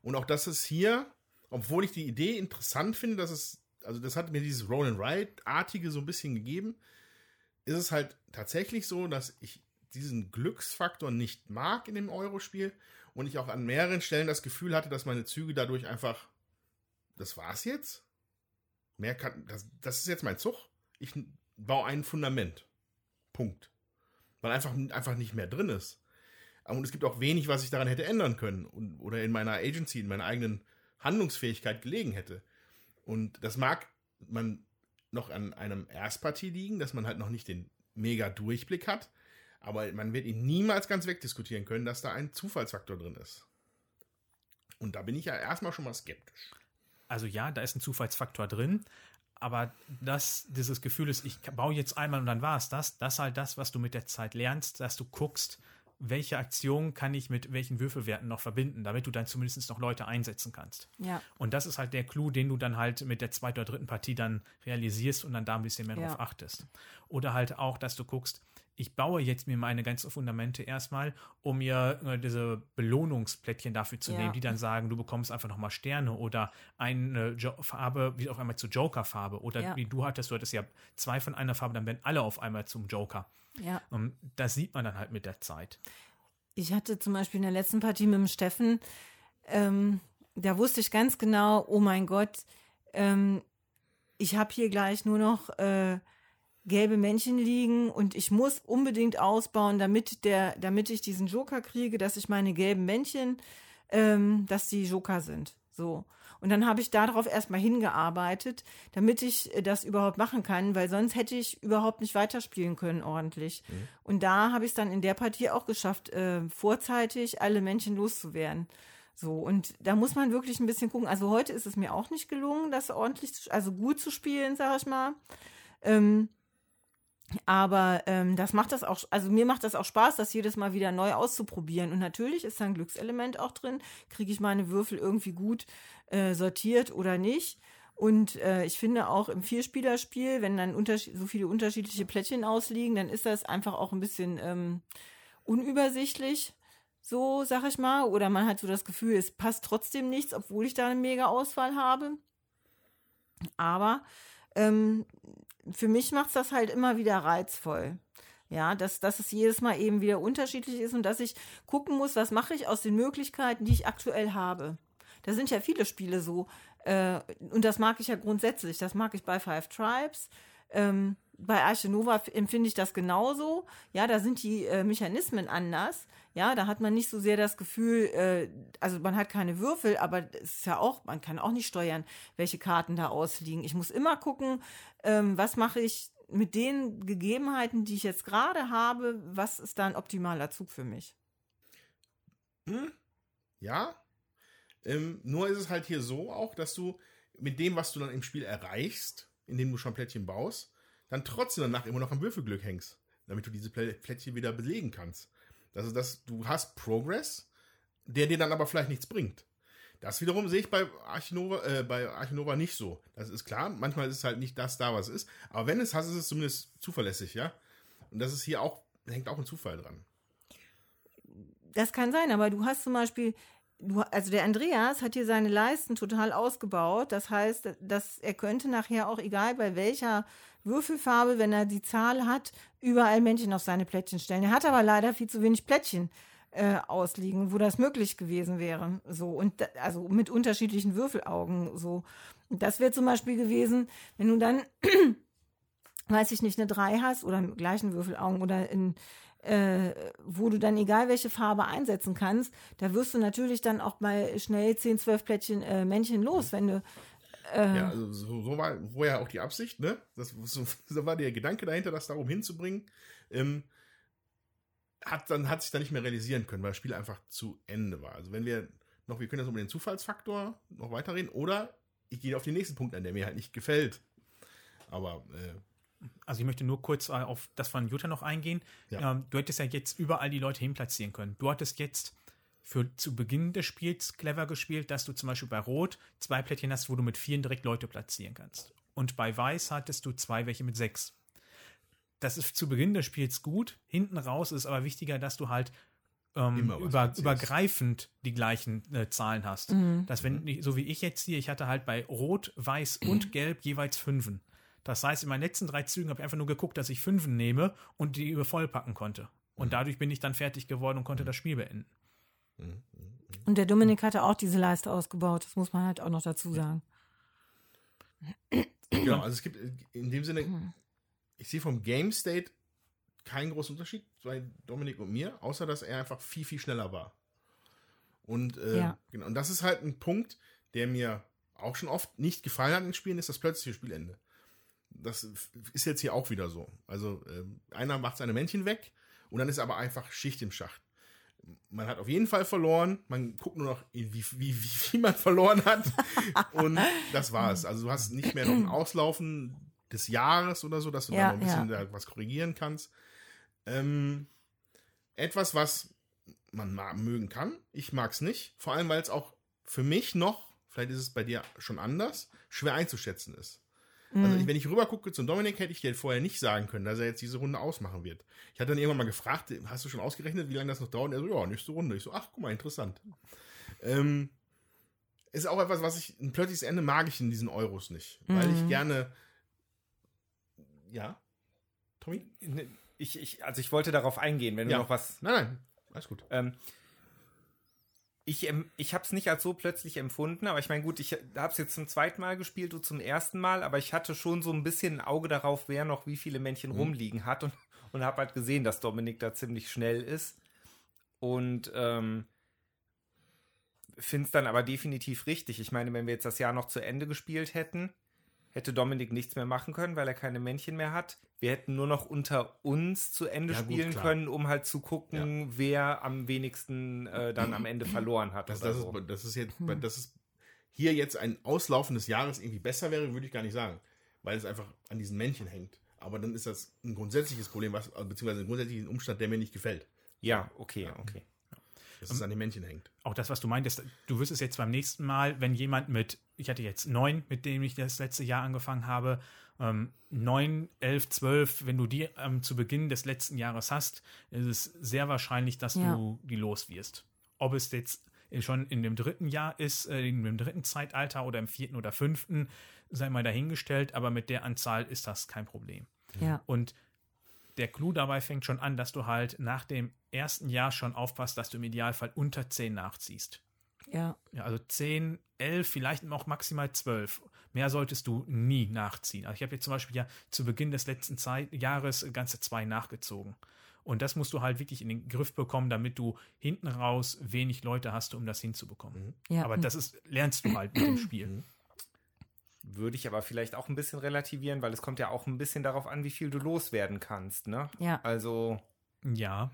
Und auch, dass es hier, obwohl ich die Idee interessant finde, dass es, also das hat mir dieses Roll and Ride-artige so ein bisschen gegeben, ist es halt tatsächlich so, dass ich diesen Glücksfaktor nicht mag in dem Euro-Spiel und ich auch an mehreren Stellen das Gefühl hatte, dass meine Züge dadurch einfach, das war's jetzt? Mehr kann, das, das ist jetzt mein Zug. Ich baue ein Fundament. Punkt. Weil einfach, einfach nicht mehr drin ist. Und es gibt auch wenig, was ich daran hätte ändern können und, oder in meiner Agency, in meiner eigenen Handlungsfähigkeit gelegen hätte. Und das mag man noch an einem Erstpartie liegen, dass man halt noch nicht den mega Durchblick hat, aber man wird ihn niemals ganz wegdiskutieren können, dass da ein Zufallsfaktor drin ist. Und da bin ich ja erstmal schon mal skeptisch. Also ja, da ist ein Zufallsfaktor drin, aber das, dieses Gefühl ist, ich baue jetzt einmal und dann war es das, das ist halt das, was du mit der Zeit lernst, dass du guckst, welche Aktion kann ich mit welchen Würfelwerten noch verbinden, damit du dann zumindest noch Leute einsetzen kannst. Ja. Und das ist halt der Clou, den du dann halt mit der zweiten oder dritten Partie dann realisierst und dann da ein bisschen mehr Ja. drauf achtest. Oder halt auch, dass du guckst, ich baue jetzt mir meine ganzen Fundamente erstmal, um mir äh, diese Belohnungsplättchen dafür zu Ja. nehmen, die dann sagen, du bekommst einfach nochmal Sterne oder eine jo Farbe wie auf einmal zur Joker-Farbe. Oder Ja. wie du hattest, du hattest ja zwei von einer Farbe, dann werden alle auf einmal zum Joker. Ja. Und das sieht man dann halt mit der Zeit. Ich hatte zum Beispiel in der letzten Partie mit dem Steffen, ähm, da wusste ich ganz genau, oh mein Gott, ähm, ich habe hier gleich nur noch äh, gelbe Männchen liegen und ich muss unbedingt ausbauen, damit der, damit ich diesen Joker kriege, dass ich meine gelben Männchen, ähm, dass die Joker sind. So. Und dann habe ich darauf erstmal hingearbeitet, damit ich äh, das überhaupt machen kann, weil sonst hätte ich überhaupt nicht weiterspielen können ordentlich. Und da habe ich es dann in der Partie auch geschafft, äh, vorzeitig alle Männchen loszuwerden. So, und da muss man wirklich ein bisschen gucken. Also heute ist es mir auch nicht gelungen, das ordentlich, zu- also gut zu spielen, sag ich mal. Ähm, aber ähm, das macht das auch, also mir macht das auch Spaß, das jedes Mal wieder neu auszuprobieren. Und natürlich ist da ein Glückselement auch drin. Kriege ich meine Würfel irgendwie gut äh, sortiert oder nicht? Und äh, ich finde auch im Vierspielerspiel, wenn dann so viele unterschiedliche Plättchen ausliegen, dann ist das einfach auch ein bisschen ähm, unübersichtlich, so sag ich mal. Oder man hat so das Gefühl, es passt trotzdem nichts, obwohl ich da eine mega Auswahl habe. Aber ähm, für mich macht es das halt immer wieder reizvoll. Ja, dass, dass es jedes Mal eben wieder unterschiedlich ist und dass ich gucken muss, was mache ich aus den Möglichkeiten, die ich aktuell habe. Da sind ja viele Spiele so. Äh, und das mag ich ja grundsätzlich. Das mag ich bei Five Tribes. Ähm, bei Arche Nova empfinde ich das genauso. Ja, da sind die äh, Mechanismen anders. Ja, da hat man nicht so sehr das Gefühl, äh, also man hat keine Würfel, aber es ist ja auch, man kann auch nicht steuern, welche Karten da ausliegen. Ich muss immer gucken, ähm, was mache ich mit den Gegebenheiten, die ich jetzt gerade habe, was ist da ein optimaler Zug für mich? Hm? Ja. Ähm, nur ist es halt hier so auch, dass du mit dem, was du dann im Spiel erreichst, indem du schon Plättchen baust, dann trotzdem danach immer noch am Würfelglück hängst, damit du diese Plä- Plättchen wieder belegen kannst. Das ist das, du hast Progress, der dir dann aber vielleicht nichts bringt. Das wiederum sehe ich bei Archinova, äh, bei Archinova nicht so. Das ist klar, manchmal ist es halt nicht das da, was es ist. Aber wenn es hast, ist es zumindest zuverlässig, ja. Und das ist hier auch, hängt auch ein Zufall dran. Das kann sein, aber du hast zum Beispiel, also der Andreas hat hier seine Leisten total ausgebaut. Das heißt, dass er könnte nachher auch, egal bei welcher Würfelfarbe, wenn er die Zahl hat, überall Männchen auf seine Plättchen stellen. Er hat aber leider viel zu wenig Plättchen äh, ausliegen, wo das möglich gewesen wäre. So und da, also mit unterschiedlichen Würfelaugen. So, und das wäre zum Beispiel gewesen, wenn du dann, weiß ich nicht, eine 3 hast oder mit gleichen Würfelaugen oder in äh, wo du dann egal welche Farbe einsetzen kannst, da wirst du natürlich dann auch mal schnell 10, 12 Plättchen äh, Männchen los, wenn du Äh, Ja, also so, so war vorher auch die Absicht, ne? Das, so, so war der Gedanke dahinter, das darum hinzubringen. Ähm, hat dann hat sich dann nicht mehr realisieren können, weil das Spiel einfach zu Ende war. Also wenn wir noch, wir können jetzt über den Zufallsfaktor noch weiterreden, oder ich gehe auf den nächsten Punkt ein, der mir halt nicht gefällt. Aber äh, Also ich möchte nur kurz äh, auf das von Jutta noch eingehen. Ja. Ähm, du hättest ja jetzt überall die Leute hinplatzieren können. Du hattest jetzt für zu Beginn des Spiels clever gespielt, dass du zum Beispiel bei Rot zwei Plättchen hast, wo du mit vielen direkt Leute platzieren kannst. Und bei Weiß hattest du zwei welche mit sechs. Das ist zu Beginn des Spiels gut. Hinten raus ist aber wichtiger, dass du halt ähm, über, übergreifend die gleichen äh, Zahlen hast. Mhm. Dass wenn, so wie ich jetzt hier, ich hatte halt bei Rot, Weiß und Gelb jeweils Fünfen. Das heißt, in meinen letzten drei Zügen habe ich einfach nur geguckt, dass ich Fünfen nehme und die über vollpacken konnte. Und dadurch bin ich dann fertig geworden und konnte das Spiel beenden. Und der Dominik hatte auch diese Leiste ausgebaut, das muss man halt auch noch dazu sagen. genau, also es gibt in dem Sinne, ich sehe vom Game State keinen großen Unterschied bei Dominik und mir, außer dass er einfach viel, viel schneller war. Und, äh, Ja. genau, und das ist halt ein Punkt, der mir auch schon oft nicht gefallen hat in Spielen, ist das plötzliche Spielende. Das ist jetzt hier auch wieder so. Also ähm, einer macht seine Männchen weg und dann ist aber einfach Schicht im Schacht. Man hat auf jeden Fall verloren. Man guckt nur noch, wie, wie, wie, wie man verloren hat. und das war's. Also du hast nicht mehr noch ein Auslaufen des Jahres oder so, dass du Ja, dann noch ein bisschen da was korrigieren kannst. Ähm, etwas, was man ma- mögen kann. Ich mag's nicht. Vor allem, weil es auch für mich noch, vielleicht ist es bei dir schon anders, schwer einzuschätzen ist. Also ich, wenn ich rüber gucke zum Dominik, hätte ich dir vorher nicht sagen können, dass er jetzt diese Runde ausmachen wird. Ich hatte dann irgendwann mal gefragt, hast du schon ausgerechnet, wie lange das noch dauert? Und er so, ja, nächste Runde. Ich so, ach, guck mal, interessant. Ähm, ist auch etwas, was ich, ein plötzliches Ende mag ich in diesen Euros nicht. Weil ich Mhm. gerne, ja, Tommy? Ne, Ich, ich, also ich wollte darauf eingehen, wenn Ja. du noch was. Nein, nein, alles gut. Ähm, ich ich habe es nicht als so plötzlich empfunden, aber ich meine, gut, ich habe es jetzt zum zweiten Mal gespielt, du zum ersten Mal, aber ich hatte schon so ein bisschen ein Auge darauf, wer noch wie viele Männchen rumliegen hat und, und habe halt gesehen, dass Dominik da ziemlich schnell ist. Und ähm, finde es dann aber definitiv richtig. Ich meine, wenn wir jetzt das Jahr noch zu Ende gespielt hätten, hätte Dominik nichts mehr machen können, weil er keine Männchen mehr hat. Wir hätten nur noch unter uns zu Ende Ja, gut, spielen klar. können, um halt zu gucken, wer am wenigsten äh, dann am Ende verloren hat. Das, oder das, so. ist, das ist jetzt, das ist hier jetzt ein Auslaufen des Jahres irgendwie besser wäre, würde ich gar nicht sagen. Weil es einfach an diesen Männchen hängt. Aber dann ist das ein grundsätzliches Problem, was, beziehungsweise ein grundsätzlicher Umstand, der mir nicht gefällt. ja, okay, okay. Dass es an den Männchen hängt. Auch das, was du meintest, du wirst es jetzt beim nächsten Mal, wenn jemand mit, ich hatte jetzt neun, mit dem ich das letzte Jahr angefangen habe, ähm, neun, elf, zwölf, wenn du die ähm, zu Beginn des letzten Jahres hast, ist es sehr wahrscheinlich, dass Ja. du die los wirst. Ob es jetzt schon in dem dritten Jahr ist, äh, in dem dritten Zeitalter oder im vierten oder fünften, sei mal dahingestellt, aber mit der Anzahl ist das kein Problem. Ja. Und der Clou dabei fängt schon an, dass du halt nach dem ersten Jahr schon aufpasst, dass du im Idealfall unter 10 nachziehst. Ja. Ja, also 10, 11, vielleicht auch maximal 12. Mehr solltest du nie nachziehen. Also ich habe jetzt zum Beispiel ja zu Beginn des letzten Zeit Jahres ganze zwei nachgezogen. Und das musst du halt wirklich in den Griff bekommen, damit du hinten raus wenig Leute hast, um das hinzubekommen. ja. Aber das ist, lernst du halt mit dem Spiel. Würde ich aber vielleicht auch ein bisschen relativieren, weil es kommt ja auch ein bisschen darauf an, wie viel du loswerden kannst, ne? Ja. Also, Ja,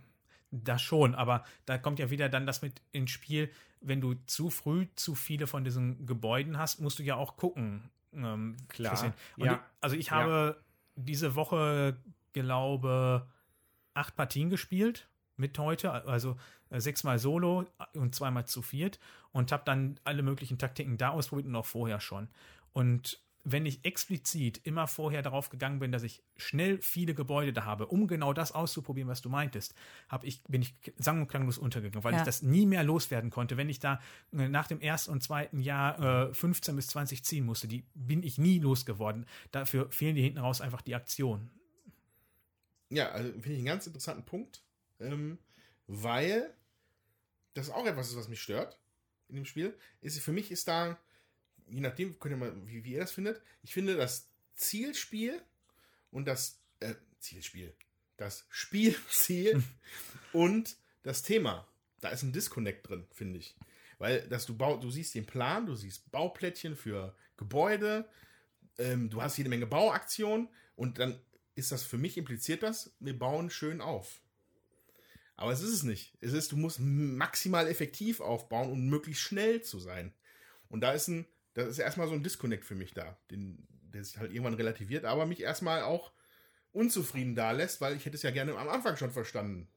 das schon, aber da kommt ja wieder dann das mit ins Spiel, wenn du zu früh zu viele von diesen Gebäuden hast, musst du ja auch gucken. Ähm, Klar, ja. ich, also ich Ja. habe diese Woche, glaube acht Partien gespielt mit heute, also äh, sechsmal Solo und zweimal zu viert und habe dann alle möglichen Taktiken da ausprobiert und auch vorher schon. Und wenn ich explizit immer vorher darauf gegangen bin, dass ich schnell viele Gebäude da habe, um genau das auszuprobieren, was du meintest, hab ich, bin ich sang- und klanglos untergegangen, weil Ja. ich das nie mehr loswerden konnte. Wenn ich da äh, nach dem ersten und zweiten Jahr äh, 15 bis 20 ziehen musste, die bin ich nie losgeworden. Dafür fehlen die hinten raus einfach die Aktionen. Ja, also finde ich einen ganz interessanten Punkt, ähm, weil das auch etwas ist, was mich stört in dem Spiel. Ist, für mich ist da, je nachdem, könnt ihr mal, wie, wie ihr das findet, ich finde das Zielspiel und das äh, Zielspiel, das Spielziel und das Thema, da ist ein Disconnect drin, finde ich. Weil dass du bau, du siehst den Plan, du siehst Bauplättchen für Gebäude, ähm, du hast jede Menge Bauaktionen und dann ist das für mich impliziert das, wir bauen schön auf. Aber es ist es nicht. Es ist, du musst maximal effektiv aufbauen, um möglichst schnell zu sein. Und da ist ein, da ist erstmal so ein Disconnect für mich da, den, der sich halt irgendwann relativiert, aber mich erstmal auch unzufrieden da lässt, weil ich hätte es ja gerne am Anfang schon verstanden.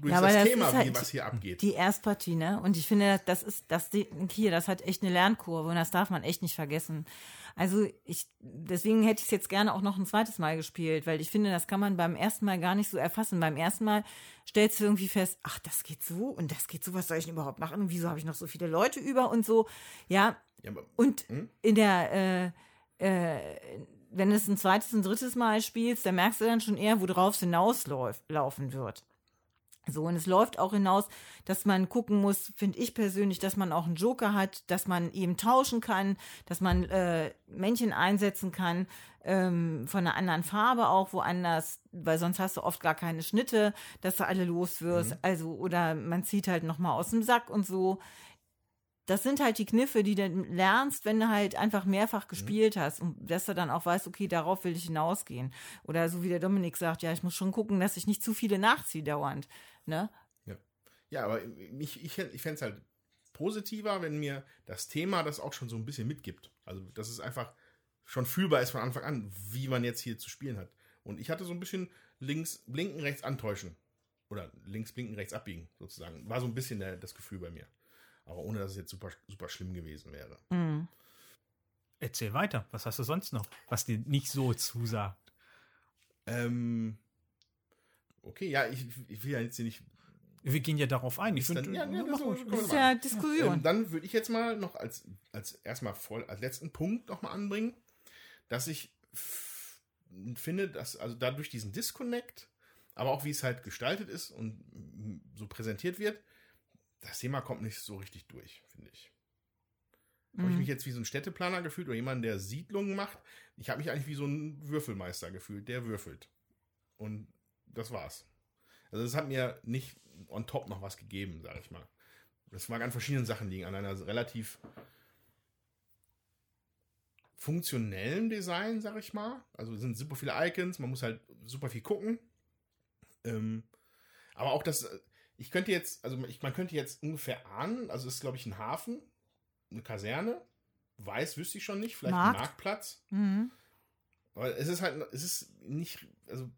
Durch Ja, das, das Thema, ist halt wie, was hier abgeht. Die Erstpartie, ne? Und ich finde, das ist, das hier, das hat echt eine Lernkurve und das darf man echt nicht vergessen. Also ich, deswegen hätte ich es jetzt gerne auch noch ein zweites Mal gespielt, weil ich finde, das kann man beim ersten Mal gar nicht so erfassen. Beim ersten Mal stellst du irgendwie fest, ach, das geht so und das geht so, was soll ich denn überhaupt machen? Und wieso habe ich noch so viele Leute über und so? Ja, Ja, aber, und Hm? in der, äh, äh, wenn du es ein zweites und drittes Mal spielst, dann merkst du dann schon eher, worauf es hinauslaufen wird. So, und es läuft auch hinaus, dass man gucken muss, finde ich persönlich, dass man auch einen Joker hat, dass man eben tauschen kann, dass man äh, Männchen einsetzen kann, ähm, von einer anderen Farbe auch woanders, weil sonst hast du oft gar keine Schnitte, dass du alle los wirst. Also, oder man zieht halt nochmal aus dem Sack und so. Das sind halt die Kniffe, die du lernst, wenn du halt einfach mehrfach gespielt hast und dass du dann auch weißt, okay, darauf will ich hinausgehen. Oder so wie der Dominik sagt, ja, ich muss schon gucken, dass ich nicht zu viele nachziehe dauernd. Ne? ja, aber ich, ich, ich fände es halt positiver, wenn mir das Thema das auch schon so ein bisschen mitgibt. Also, dass es einfach schon fühlbar ist von Anfang an, wie man jetzt hier zu spielen hat. Und ich hatte so ein bisschen links, blinken, rechts antäuschen. Oder links, blinken, rechts abbiegen, sozusagen. War so ein bisschen der, das Gefühl bei mir. Aber ohne, dass es jetzt super, super schlimm gewesen wäre. Mhm. Erzähl weiter. Was hast du sonst noch, was dir nicht so zusagt? Ähm, okay, ja, ich, ich will ja jetzt hier nicht Wir gehen ja darauf ein. Ich finde, ja, ja, das ist ja Diskussion. Ähm, dann würde ich jetzt mal noch als, als erstmal voll, als letzten Punkt nochmal anbringen, dass ich finde, dass also dadurch diesen Disconnect, aber auch wie es halt gestaltet ist und so präsentiert wird, das Thema kommt nicht so richtig durch, finde ich. Habe ich Mhm. mich jetzt wie so ein Städteplaner gefühlt oder jemand, der Siedlungen macht. Ich habe mich eigentlich wie so ein Würfelmeister gefühlt, der würfelt. Und das war's. Also das hat mir nicht on top noch was gegeben, sage ich mal. Das mag an verschiedenen Sachen liegen, an einer relativ funktionellen Design, sag ich mal. Also es sind super viele Icons, man muss halt super viel gucken. Ähm, aber auch das, ich könnte jetzt, also ich, man könnte jetzt ungefähr ahnen, also es ist glaube ich ein Hafen, eine Kaserne, weiß wüsste ich schon nicht, vielleicht Markt. ein Marktplatz. Mhm. Aber es ist halt, es ist nicht, also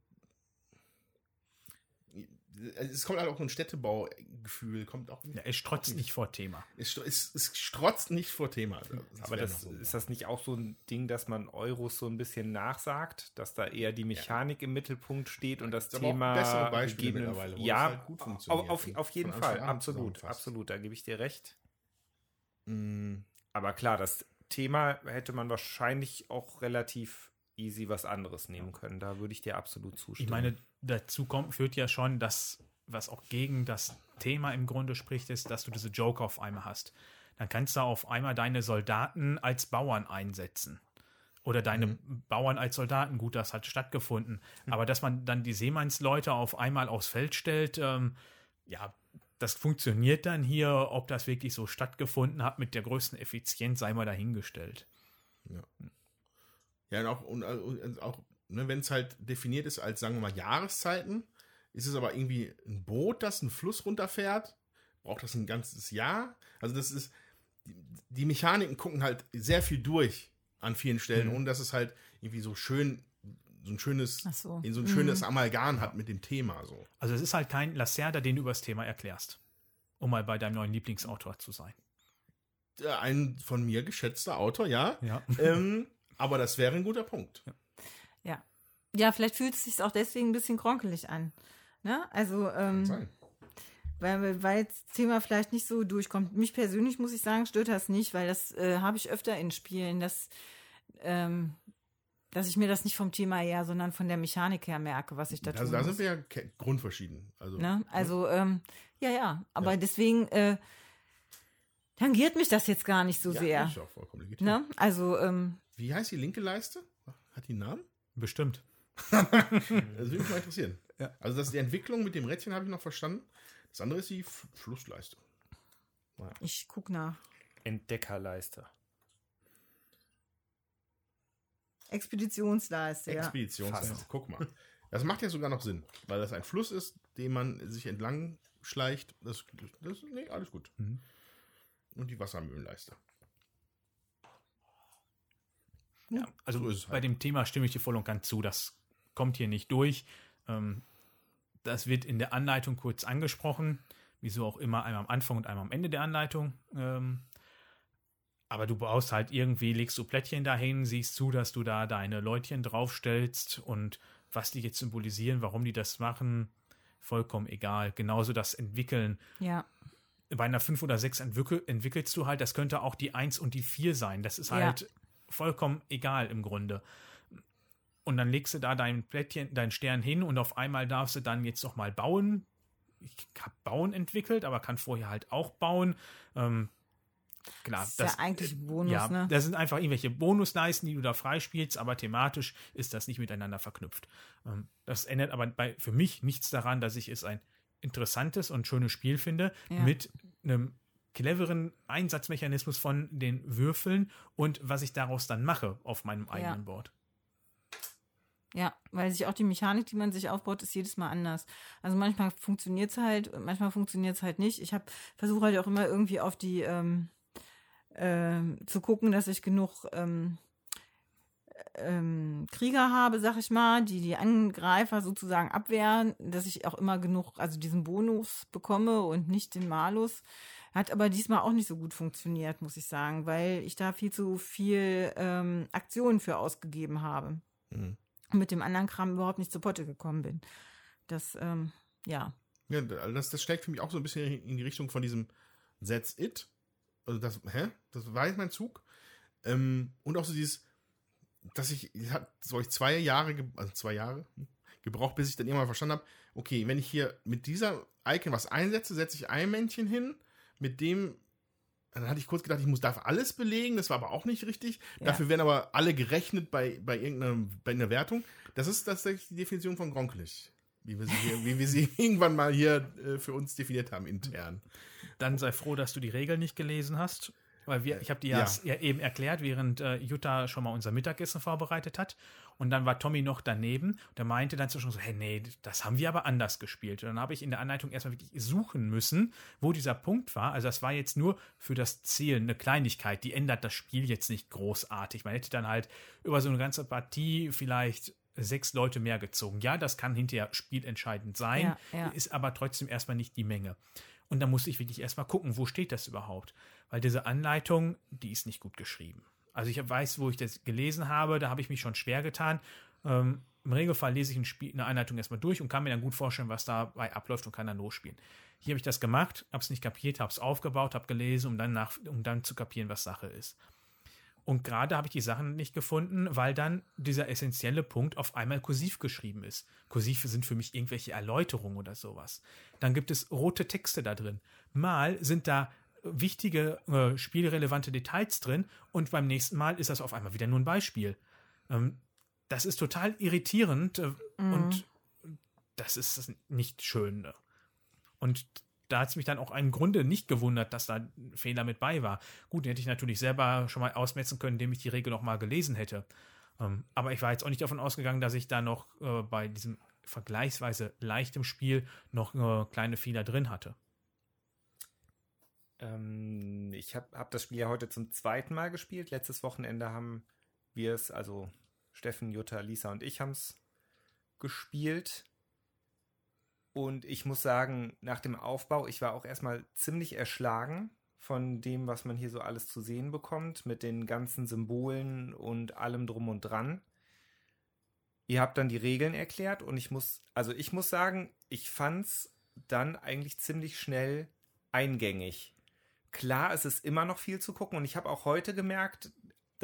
es kommt halt auch so ein Städtebaugefühl, kommt auch Ja, es strotzt nicht vor Thema. es, es, es strotzt nicht vor Thema. Aber wäre das, so. ist das nicht auch so ein Ding, dass man Euros so ein bisschen nachsagt, dass da eher die Mechanik im Mittelpunkt steht und das aber auch Thema bessere Beispiele mittlerweile, wo das ja, halt gut funktioniert auf, und auf jeden Fall, absolut, absolut, da gebe ich dir recht. Mm, Aber klar, das Thema hätte man wahrscheinlich auch relativ easy was anderes nehmen können. Da würde ich dir absolut zustimmen. Ich meine, dazu kommt, führt ja schon, dass, was auch gegen das Thema im Grunde spricht, ist, dass du diese Joker auf einmal hast. Dann kannst du auf einmal deine Soldaten als Bauern einsetzen. Oder deine Bauern als Soldaten. Gut, das hat stattgefunden. Aber dass man dann die Seemannsleute auf einmal aufs Feld stellt, ähm, ja, das funktioniert dann hier. Ob das wirklich so stattgefunden hat mit der größten Effizienz, sei mal dahingestellt. ja, und auch, und, und auch ne, wenn es halt definiert ist als, sagen wir mal, Jahreszeiten, ist es aber irgendwie ein Boot, das einen Fluss runterfährt, braucht das ein ganzes Jahr. Also das ist, die, die Mechaniken gucken halt sehr viel durch an vielen Stellen, Mhm. ohne dass es halt irgendwie so schön, so ein schönes, so. so ein Mhm. schönes Amalgam hat mit dem Thema so. Also es ist halt kein Lacerda, den du über das Thema erklärst. Um mal bei deinem neuen Lieblingsautor zu sein. Äh, Ein von mir geschätzter Autor, ja. Ja. ähm, aber das wäre ein guter Punkt. Ja. Ja, vielleicht fühlt es sich auch deswegen ein bisschen kronkelig an. Ne? Also, ähm, Sein. weil, weil das Thema vielleicht nicht so durchkommt. Mich persönlich, muss ich sagen, stört das nicht, weil das äh, habe ich öfter in Spielen, dass, ähm, dass ich mir das nicht vom Thema her, sondern von der Mechanik her merke, was ich da Da, tun da sind wir ja grundverschieden. Also, Ne? Also, ähm, ja, ja, aber Ja. deswegen äh, tangiert mich das jetzt gar nicht so ja, sehr. ist auch vollkommen legitim. Ne? Also, ähm, Wie heißt die linke Leiste? Hat die einen Namen? Bestimmt. Das würde mich mal interessieren. Ja. Also das die Entwicklung mit dem Rädchen habe ich noch verstanden. Das andere ist die F Flussleiste. Ich guck nach. Entdeckerleiste. Expeditionsleiste, ja. Expeditionsleiste. Guck mal. Das macht ja sogar noch Sinn, weil das ein Fluss ist, den man sich entlang schleicht. Das, das nee, alles gut. Mhm. Und die Wassermühlenleiste. Ja, also so es bei halt. dem Thema stimme ich dir voll und ganz zu. Das kommt hier nicht durch. Ähm, das wird in der Anleitung kurz angesprochen. Wieso auch immer, einmal am Anfang und einmal am Ende der Anleitung. Ähm, aber du baust halt irgendwie, legst du Plättchen dahin, siehst zu, dass du da deine Leutchen draufstellst und was die jetzt symbolisieren, warum die das machen, vollkommen egal. Genauso das Entwickeln Ja. bei einer 5 oder 6 entwickel, entwickelst du halt, das könnte auch die 1 und die 4 sein. Das ist Ja. Vollkommen egal im Grunde. Und dann legst du da dein Plättchen, deinen Stern hin und auf einmal darfst du dann jetzt noch mal bauen. Ich habe Bauen entwickelt, aber kann vorher halt auch bauen. Ähm, klar, Das ist ja eigentlich ein Bonus, ja, ne? das sind einfach irgendwelche Bonusleisten, die du da freispielst, aber thematisch ist das nicht miteinander verknüpft. Ähm, das ändert aber bei, für mich nichts daran, dass ich es ein interessantes und schönes Spiel finde, Ja. mit einem cleveren Einsatzmechanismus von den Würfeln und was ich daraus dann mache auf meinem eigenen Ja. Board. Ja, weil sich auch die Mechanik, die man sich aufbaut, ist jedes Mal anders. Also manchmal funktioniert es halt, und manchmal funktioniert es halt nicht. Ich habe versuche halt auch immer irgendwie auf die ähm, ähm, zu gucken, dass ich genug ähm, ähm, Krieger habe, sag ich mal, die die Angreifer sozusagen abwehren, dass ich auch immer genug, also diesen Bonus bekomme und nicht den Malus. Hat aber diesmal auch nicht so gut funktioniert, muss ich sagen, weil ich da viel zu viel ähm, Aktionen für ausgegeben habe Mhm. und mit dem anderen Kram überhaupt nicht zu Potte gekommen bin. Das, ähm, ja. Ja, das, das steckt für mich auch so ein bisschen in die Richtung von diesem That's It. Also das, hä? Das war jetzt mein Zug. Ähm, und auch so dieses, dass ich, hat so ich zwei Jahre, also zwei Jahre hm, gebraucht, bis ich dann irgendwann verstanden habe, okay, wenn ich hier mit dieser Icon was einsetze, setze ich ein Männchen hin, mit dem, dann hatte ich kurz gedacht, ich muss darf alles belegen, das war aber auch nicht richtig. Ja. Dafür werden aber alle gerechnet bei, bei irgendeiner bei einer Wertung. Das ist tatsächlich die Definition von gronkelig. Wie wir sie, hier, wie wir sie irgendwann mal hier äh, für uns definiert haben, intern. Dann sei froh, dass du die Regeln nicht gelesen hast. Weil wir, ich habe die ja, Ja. eben erklärt, während äh, Jutta schon mal unser Mittagessen vorbereitet hat. Und dann war Tommy noch daneben. Der meinte dann schon so, hey, nee, das haben wir aber anders gespielt. Und dann habe ich in der Anleitung erstmal wirklich suchen müssen, wo dieser Punkt war. Also das war jetzt nur für das Ziel eine Kleinigkeit. Die ändert das Spiel jetzt nicht großartig. Man hätte dann halt über so eine ganze Partie vielleicht sechs Leute mehr gezogen. Ja, das kann hinterher spielentscheidend sein, Ja, ja. ist aber trotzdem erstmal nicht die Menge. Und da musste ich wirklich erstmal gucken, wo steht das überhaupt? Weil diese Anleitung, die ist nicht gut geschrieben. Also ich weiß, wo ich das gelesen habe, da habe ich mich schon schwer getan. Ähm, Im Regelfall lese ich ein Spiel, eine Einleitung erstmal durch und kann mir dann gut vorstellen, was dabei abläuft und kann dann losspielen. Hier habe ich das gemacht, habe es nicht kapiert, habe es aufgebaut, habe gelesen, um dann, nach, um dann zu kapieren, was Sache ist. Und gerade habe ich die Sachen nicht gefunden, weil dann dieser essentielle Punkt auf einmal kursiv geschrieben ist. Kursiv sind für mich irgendwelche Erläuterungen oder sowas. Dann gibt es rote Texte da drin. Mal sind da wichtige, äh, spielrelevante Details drin und beim nächsten Mal ist das auf einmal wieder nur ein Beispiel. Ähm, das ist total irritierend äh, und das ist nicht schön. ne? Und da hat es mich dann auch im Grunde nicht gewundert, dass da ein Fehler mit bei war. Gut, den hätte ich natürlich selber schon mal ausmetzen können, indem ich die Regel noch mal gelesen hätte. Ähm, aber ich war jetzt auch nicht davon ausgegangen, dass ich da noch äh, bei diesem vergleichsweise leichtem Spiel noch äh, kleine Fehler drin hatte. Ähm, ich habe hab das Spiel ja heute zum zweiten Mal gespielt. Letztes Wochenende haben wir es, also Steffen, Jutta, Lisa und ich haben es gespielt. Und ich muss sagen, nach dem Aufbau, ich war auch erstmal ziemlich erschlagen von dem, was man hier so alles zu sehen bekommt, mit den ganzen Symbolen und allem drum und dran. Ihr habt dann die Regeln erklärt und ich muss, also ich muss sagen, ich fand's dann eigentlich ziemlich schnell eingängig. Klar, es ist immer noch viel zu gucken und ich habe auch heute gemerkt,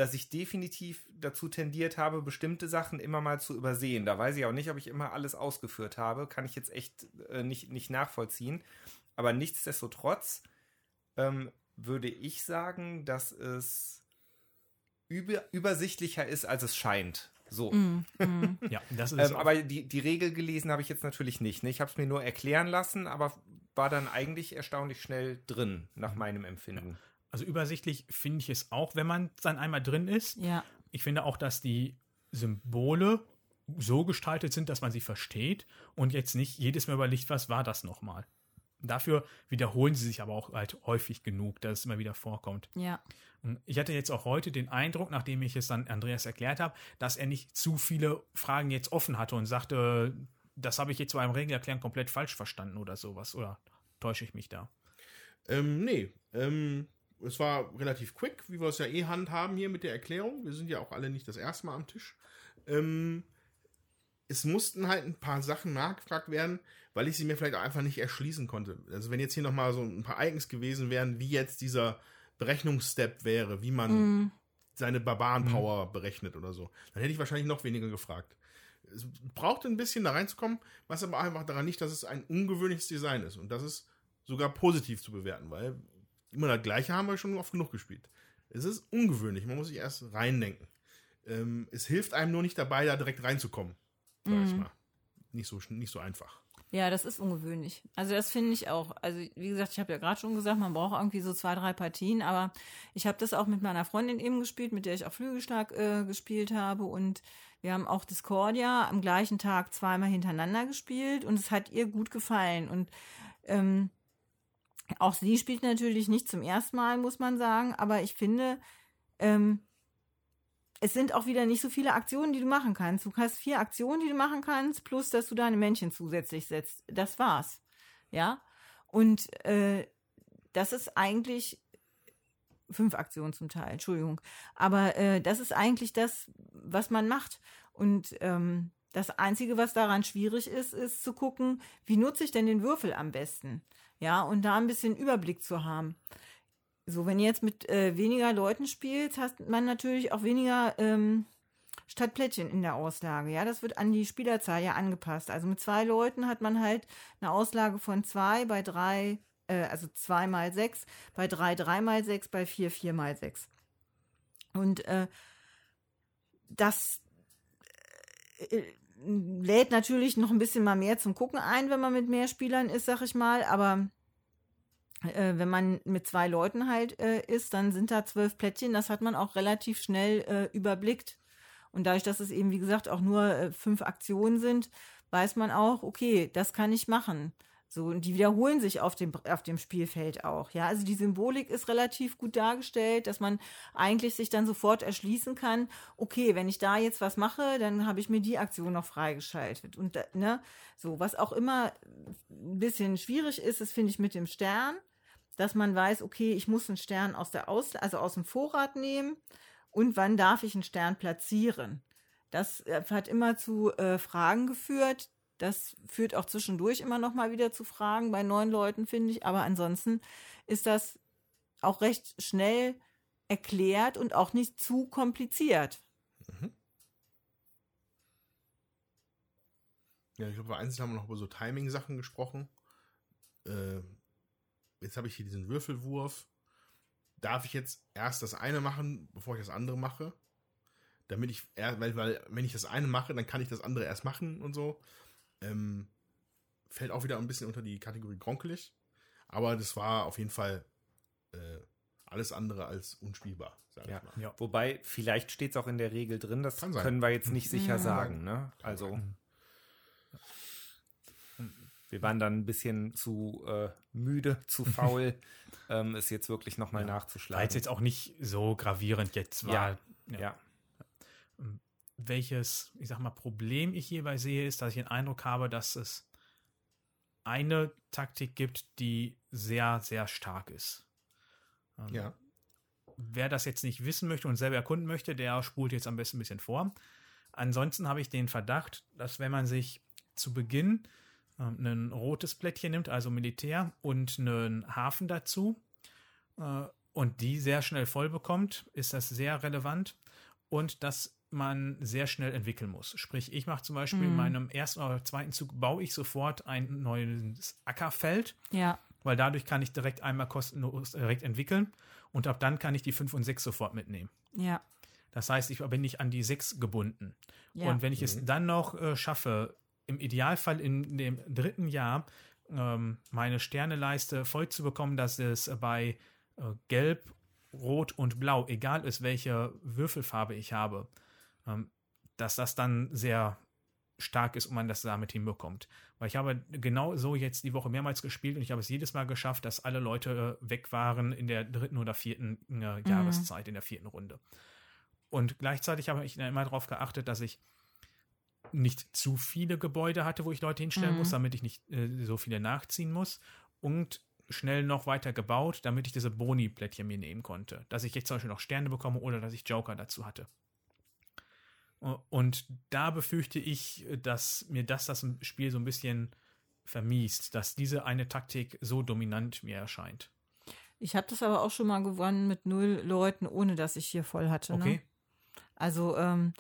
dass ich definitiv dazu tendiert habe, bestimmte Sachen immer mal zu übersehen. Da weiß ich auch nicht, ob ich immer alles ausgeführt habe. Kann ich jetzt echt äh, nicht, nicht nachvollziehen. Aber nichtsdestotrotz ähm, würde ich sagen, dass es über, übersichtlicher ist, als es scheint. So. Mm, Ja, das ist Ähm, aber die, die Regel gelesen habe ich jetzt natürlich nicht. Ne? Ich habe es mir nur erklären lassen, aber war dann eigentlich erstaunlich schnell drin, nach meinem Empfinden. Also übersichtlich finde ich es auch, wenn man dann einmal drin ist. Ja. Ich finde auch, dass die Symbole so gestaltet sind, dass man sie versteht und jetzt nicht jedes Mal überlegt, was war das nochmal. Dafür wiederholen sie sich aber auch halt häufig genug, dass es immer wieder vorkommt. Ja. Ich hatte jetzt auch heute den Eindruck, nachdem ich es dann Andreas erklärt habe, dass er nicht zu viele Fragen jetzt offen hatte und sagte, das habe ich jetzt bei einem Regelerklären komplett falsch verstanden oder sowas. Oder täusche ich mich da? Ähm, nee. Ähm, es war relativ quick, wie wir es ja eh handhaben hier mit der Erklärung. Wir sind ja auch alle nicht das erste Mal am Tisch. Ähm, es mussten halt ein paar Sachen nachgefragt werden, weil ich sie mir vielleicht auch einfach nicht erschließen konnte. Also wenn jetzt hier nochmal so ein paar Icons gewesen wären, wie jetzt dieser Berechnungsstep wäre, wie man Mhm. seine Barbarenpower berechnet oder so, dann hätte ich wahrscheinlich noch weniger gefragt. Es brauchte ein bisschen da reinzukommen, was aber einfach daran liegt, dass es ein ungewöhnliches Design ist und das ist sogar positiv zu bewerten, weil immer das Gleiche haben wir schon oft genug gespielt. Es ist ungewöhnlich, man muss sich erst reindenken. Ähm, es hilft einem nur nicht dabei, da direkt reinzukommen, sag ich mal. Nicht so, nicht so einfach. Ja, das ist ungewöhnlich. Also das finde ich auch. Also wie gesagt, ich habe ja gerade schon gesagt, man braucht irgendwie so zwei, drei Partien, aber ich habe das auch mit meiner Freundin eben gespielt, mit der ich auch Flügelschlag äh, gespielt habe und wir haben auch Discordia am gleichen Tag zweimal hintereinander gespielt und es hat ihr gut gefallen und ähm, auch sie spielt natürlich nicht zum ersten Mal, muss man sagen, aber ich finde, ähm, es sind auch wieder nicht so viele Aktionen, die du machen kannst. Du hast vier Aktionen, die du machen kannst, plus dass du deine Männchen zusätzlich setzt. Das war's. Ja. Und äh, das ist eigentlich fünf Aktionen zum Teil, Entschuldigung. Aber äh, das ist eigentlich das, was man macht. Und ähm, das Einzige, was daran schwierig ist, ist zu gucken, wie nutze ich denn den Würfel am besten? Ja, und da ein bisschen Überblick zu haben. So, wenn ihr jetzt mit äh, weniger Leuten spielt, hat man natürlich auch weniger ähm, Stadtplättchen in der Auslage. Ja, das wird an die Spielerzahl ja angepasst. Also mit zwei Leuten hat man halt eine Auslage von zwei, bei drei, äh, also zwei mal sechs, bei drei drei mal sechs, bei vier vier mal sechs. Und äh, das äh, lädt natürlich noch ein bisschen mal mehr zum Gucken ein, wenn man mit mehr Spielern ist, sag ich mal. Aber äh, wenn man mit zwei Leuten halt äh, ist, dann sind da zwölf Plättchen. Das hat man auch relativ schnell äh, überblickt. Und dadurch, dass es eben, wie gesagt, auch nur äh, fünf Aktionen sind, weiß man auch, okay, das kann ich machen. So, und die wiederholen sich auf dem, auf dem Spielfeld auch. Ja, also die Symbolik ist relativ gut dargestellt, dass man eigentlich sich dann sofort erschließen kann, okay, wenn ich da jetzt was mache, dann habe ich mir die Aktion noch freigeschaltet. Und, ne, so, was auch immer ein bisschen schwierig ist, ist, finde ich, mit dem Stern, dass man weiß, okay, ich muss einen Stern aus der aus, also aus dem Vorrat nehmen und wann darf ich einen Stern platzieren. Das äh, hat immer zu äh, Fragen geführt. Das führt auch zwischendurch immer noch mal wieder zu Fragen bei neuen Leuten, finde ich. Aber ansonsten ist das auch recht schnell erklärt und auch nicht zu kompliziert. Ja, ich glaube, einzeln haben wir noch über so Timing-Sachen gesprochen. Äh, jetzt habe ich hier diesen Würfelwurf. Darf ich jetzt erst das eine machen, bevor ich das andere mache? Damit ich, weil, weil, wenn ich das eine mache, dann kann ich das andere erst machen und so. Ähm, fällt auch wieder ein bisschen unter die Kategorie gronkelig. Aber das war auf jeden Fall äh, alles andere als unspielbar, sag Ja. ich mal. Ja. Wobei, vielleicht steht es auch in der Regel drin, das Kann sein. können wir jetzt nicht sicher Ja. sagen. Ne? Also, wir waren dann ein bisschen zu äh, müde, zu faul, ähm, es jetzt wirklich nochmal War nachzuschlagen. jetzt, jetzt auch nicht so gravierend jetzt war. Ja. ja. Welches, ich sag mal, Problem ich hierbei sehe, ist, dass ich den Eindruck habe, dass es eine Taktik gibt, die sehr, sehr stark ist. Ähm, Ja. Wer das jetzt nicht wissen möchte und selber erkunden möchte, der spult jetzt am besten ein bisschen vor. Ansonsten habe ich den Verdacht, dass wenn man sich zu Beginn ähm, ein rotes Plättchen nimmt, also Militär, und einen Hafen dazu äh, und die sehr schnell voll bekommt, ist das sehr relevant und dass man sehr schnell entwickeln muss. Sprich, ich mache zum Beispiel in meinem ersten oder zweiten Zug, baue ich sofort ein neues Ackerfeld, Ja. weil dadurch kann ich direkt einmal kostenlos direkt entwickeln und ab dann kann ich die 5 und 6 sofort mitnehmen. Ja. Das heißt, ich bin nicht an die 6 gebunden. Ja. Und wenn ich es dann noch äh, schaffe, im Idealfall in dem dritten Jahr ähm, meine Sterneleiste voll zu bekommen, dass es bei äh, Gelb, Rot und Blau, egal ist, welche Würfelfarbe ich habe, dass das dann sehr stark ist und man das damit hinbekommt. Weil ich habe genau so jetzt die Woche mehrmals gespielt und ich habe es jedes Mal geschafft, dass alle Leute äh, weg waren in der dritten oder vierten äh, Jahreszeit, in der vierten Runde. Und gleichzeitig habe ich immer darauf geachtet, dass ich nicht zu viele Gebäude hatte, wo ich Leute hinstellen Mhm. muss, damit ich nicht äh, so viele nachziehen muss. Und schnell noch weiter gebaut, damit ich diese Boni-Plättchen mir nehmen konnte. Dass ich jetzt zum Beispiel noch Sterne bekomme oder dass ich Joker dazu hatte. Und da befürchte ich, dass mir das das Spiel so ein bisschen vermiest, dass diese eine Taktik so dominant mir erscheint. Ich habe das aber auch schon mal gewonnen mit null Leuten, ohne dass ich hier voll hatte. Ne? Okay? Also ähm,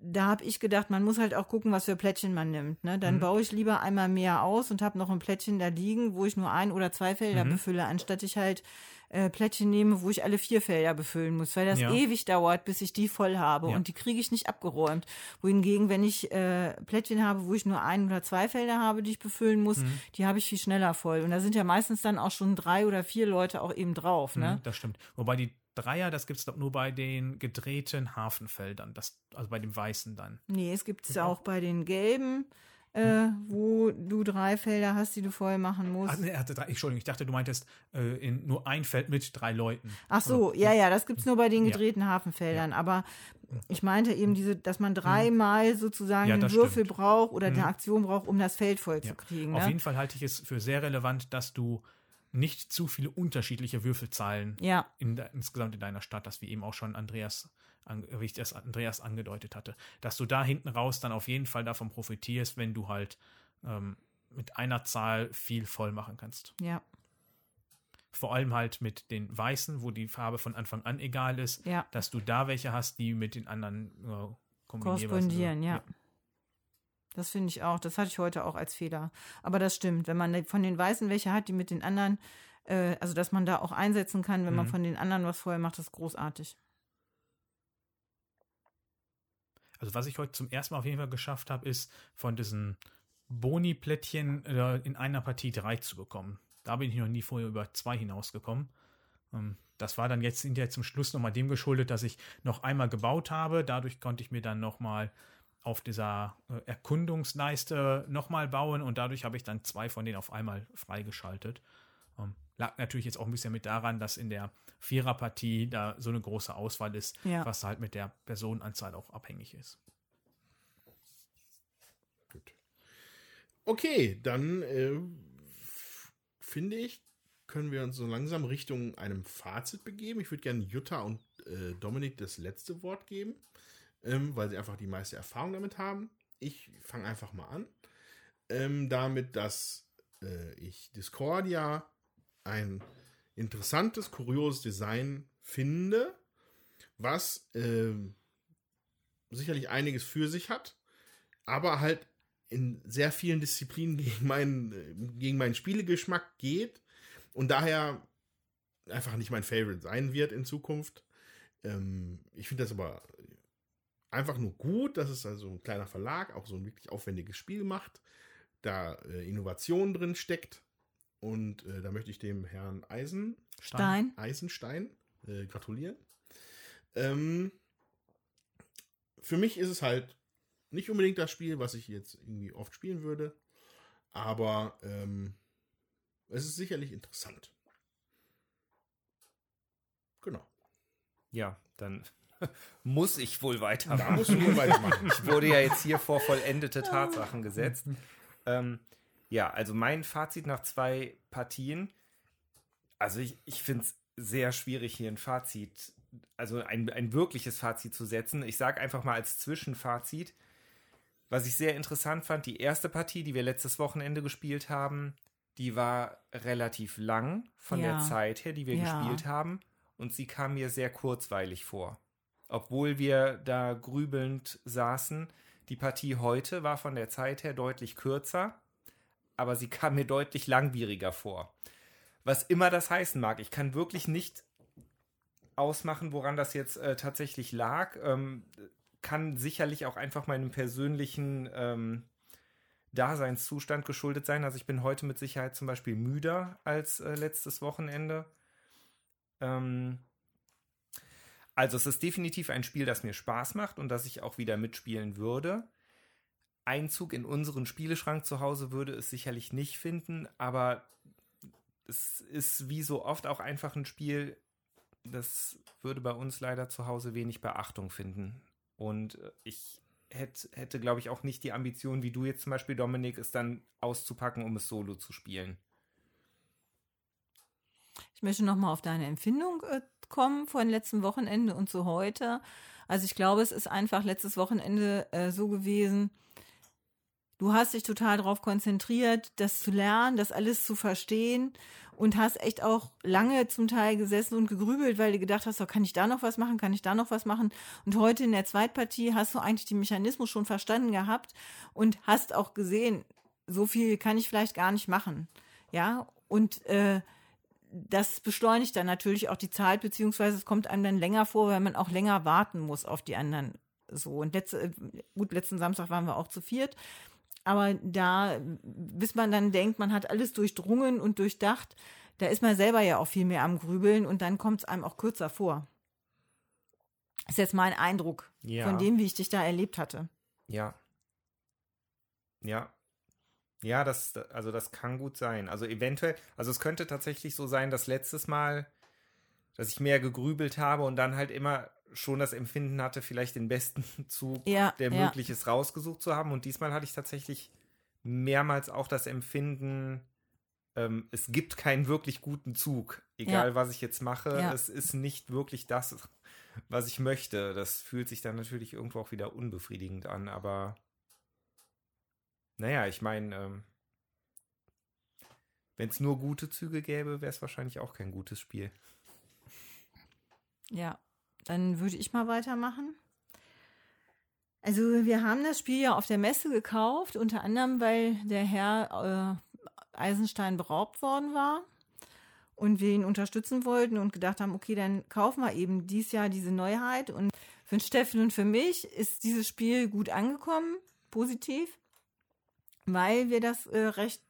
da habe ich gedacht, man muss halt auch gucken, was für Plättchen man nimmt. Ne? Dann Mhm. baue ich lieber einmal mehr aus und habe noch ein Plättchen da liegen, wo ich nur ein oder zwei Felder Mhm. befülle, anstatt ich halt äh, Plättchen nehme, wo ich alle vier Felder befüllen muss, weil das Ja. ewig dauert, bis ich die voll habe Ja. und die kriege ich nicht abgeräumt. Wohingegen, wenn ich äh, Plättchen habe, wo ich nur ein oder zwei Felder habe, die ich befüllen muss, Mhm. die habe ich viel schneller voll. Und da sind ja meistens dann auch schon drei oder vier Leute auch eben drauf. Ne? Mhm, das stimmt. Wobei die Dreier, das gibt es nur bei den gedrehten Hafenfeldern, das, also bei dem Weißen dann. Nee, es gibt es auch bei den gelben, äh, wo du drei Felder hast, die du voll machen musst. Ach, nee, er hatte drei, Entschuldigung, ich dachte, du meintest äh, in nur ein Feld mit drei Leuten. Ach so, ja, ja, das gibt's nur bei den Ja. gedrehten Hafenfeldern. Aber ich meinte eben diese, dass man dreimal sozusagen Mhm. Ja, einen das Würfel stimmt. braucht oder eine Mhm. Aktion braucht, um das Feld voll Ja. zu kriegen. Auf Ne? jeden Fall halte ich es für sehr relevant, dass du nicht zu viele unterschiedliche Würfelzahlen Ja, in insgesamt in deiner Stadt, das wie eben auch schon Andreas, an, wie ich das Andreas angedeutet hatte, dass du da hinten raus dann auf jeden Fall davon profitierst, wenn du halt ähm, mit einer Zahl viel voll machen kannst. ja, Vor allem halt mit den Weißen, wo die Farbe von Anfang an egal ist, ja. dass du da welche hast, die mit den anderen äh, sind. Korrespondieren, ja. Das finde ich auch. Das hatte ich heute auch als Fehler. Aber das stimmt. Wenn man von den Weißen welche hat, die mit den anderen, äh, also dass man da auch einsetzen kann, wenn man Mhm. von den anderen was voll macht, das ist großartig. Also was ich heute zum ersten Mal auf jeden Fall geschafft habe, ist von diesen Boni-Plättchen äh, in einer Partie drei zu bekommen. Da bin ich noch nie vorher über zwei hinausgekommen. Ähm, das war dann jetzt hinterher zum Schluss nochmal dem geschuldet, dass ich noch einmal gebaut habe. Dadurch konnte ich mir dann nochmal auf dieser äh, Erkundungsleiste nochmal bauen und dadurch habe ich dann zwei von denen auf einmal freigeschaltet. Ähm, lag natürlich jetzt auch ein bisschen mit daran, dass in der Viererpartie da so eine große Auswahl ist, Ja. was halt mit der Personenanzahl auch abhängig ist. Gut. Okay, dann äh, finde ich, können wir uns so langsam Richtung einem Fazit begeben. Ich würde gerne Jutta und äh, Dominik das letzte Wort geben, ähm, weil sie einfach die meiste Erfahrung damit haben. Ich fange einfach mal an. Ähm, damit, dass äh, ich Discordia ein interessantes, kurioses Design finde, was ähm, sicherlich einiges für sich hat, aber halt in sehr vielen Disziplinen gegen meinen, äh, gegen meinen Spielegeschmack geht und daher einfach nicht mein Favorite sein wird in Zukunft. Ähm, ich finde das aber einfach nur gut, dass es also ein kleiner Verlag auch so ein wirklich aufwendiges Spiel macht, da äh, Innovation drin steckt und äh, da möchte ich dem Herrn Eisen Stein. Eisenstein äh, gratulieren. Ähm, für mich ist es halt nicht unbedingt das Spiel, was ich jetzt irgendwie oft spielen würde, aber ähm, es ist sicherlich interessant. Genau. Ja, dann muss ich wohl Da weitermachen. musst du wohl weitermachen. Ich wurde ja jetzt hier vor vollendete Tatsachen gesetzt. Ähm, ja, also mein Fazit nach zwei Partien. Also ich, ich finde es sehr schwierig, hier ein Fazit, also ein, ein wirkliches Fazit zu setzen. Ich sage einfach mal als Zwischenfazit, was ich sehr interessant fand, die erste Partie, die wir letztes Wochenende gespielt haben, die war relativ lang von Ja. der Zeit her, die wir Ja. gespielt haben. Und sie kam mir sehr kurzweilig vor. Obwohl wir da grübelnd saßen. Die Partie heute war von der Zeit her deutlich kürzer, aber sie kam mir deutlich langwieriger vor. Was immer das heißen mag, ich kann wirklich nicht ausmachen, woran das jetzt äh, tatsächlich lag. Ähm, kann sicherlich auch einfach meinem persönlichen ähm, Daseinszustand geschuldet sein. Also ich bin heute mit Sicherheit zum Beispiel müder als äh, letztes Wochenende. Ähm, also es ist definitiv ein Spiel, das mir Spaß macht und das ich auch wieder mitspielen würde. Einzug in unseren Spieleschrank zu Hause würde es sicherlich nicht finden, aber es ist wie so oft auch einfach ein Spiel, das würde bei uns leider zu Hause wenig Beachtung finden. Und äh, ich hätte, hätte glaube ich, auch nicht die Ambition, wie du jetzt zum Beispiel, Dominik, es dann auszupacken, um es solo zu spielen. Ich möchte nochmal auf deine Empfindung äh, kommen von letzten Wochenende und zu heute. Also ich glaube, es ist einfach letztes Wochenende äh, so gewesen, du hast dich total darauf konzentriert, das zu lernen, das alles zu verstehen und hast echt auch lange zum Teil gesessen und gegrübelt, weil du gedacht hast, oh, kann ich da noch was machen, kann ich da noch was machen? Und heute in der Zweitpartie hast du eigentlich den Mechanismus schon verstanden gehabt und hast auch gesehen, so viel kann ich vielleicht gar nicht machen. Ja, und äh, das beschleunigt dann natürlich auch die Zeit, beziehungsweise es kommt einem dann länger vor, weil man auch länger warten muss auf die anderen. So, und letzte, gut, letzten Samstag waren wir auch zu viert. Aber da, bis man dann denkt, man hat alles durchdrungen und durchdacht, da ist man selber ja auch viel mehr am Grübeln und dann kommt es einem auch kürzer vor. Das ist jetzt mein Eindruck Ja. von dem, wie ich dich da erlebt hatte. Ja. Ja. Ja, das, also das kann gut sein. Also eventuell, also es könnte tatsächlich so sein, dass letztes Mal, dass ich mehr gegrübelt habe und dann halt immer schon das Empfinden hatte, vielleicht den besten Zug, Ja, der ja. möglich ist, rausgesucht zu haben. Und diesmal hatte ich tatsächlich mehrmals auch das Empfinden, ähm, es gibt keinen wirklich guten Zug. Egal, Ja. was ich jetzt mache, es ist nicht wirklich das, was ich möchte. Das fühlt sich dann natürlich irgendwo auch wieder unbefriedigend an, aber naja, ich meine, ähm, wenn es nur gute Züge gäbe, wäre es wahrscheinlich auch kein gutes Spiel. Ja, dann würde ich mal weitermachen. Also wir haben das Spiel ja auf der Messe gekauft, unter anderem, weil der Herr äh, Eisenstein beraubt worden war und wir ihn unterstützen wollten und gedacht haben, okay, dann kaufen wir eben dieses Jahr diese Neuheit. Und für Steffen und für mich ist dieses Spiel gut angekommen, positiv, weil wir das äh, recht,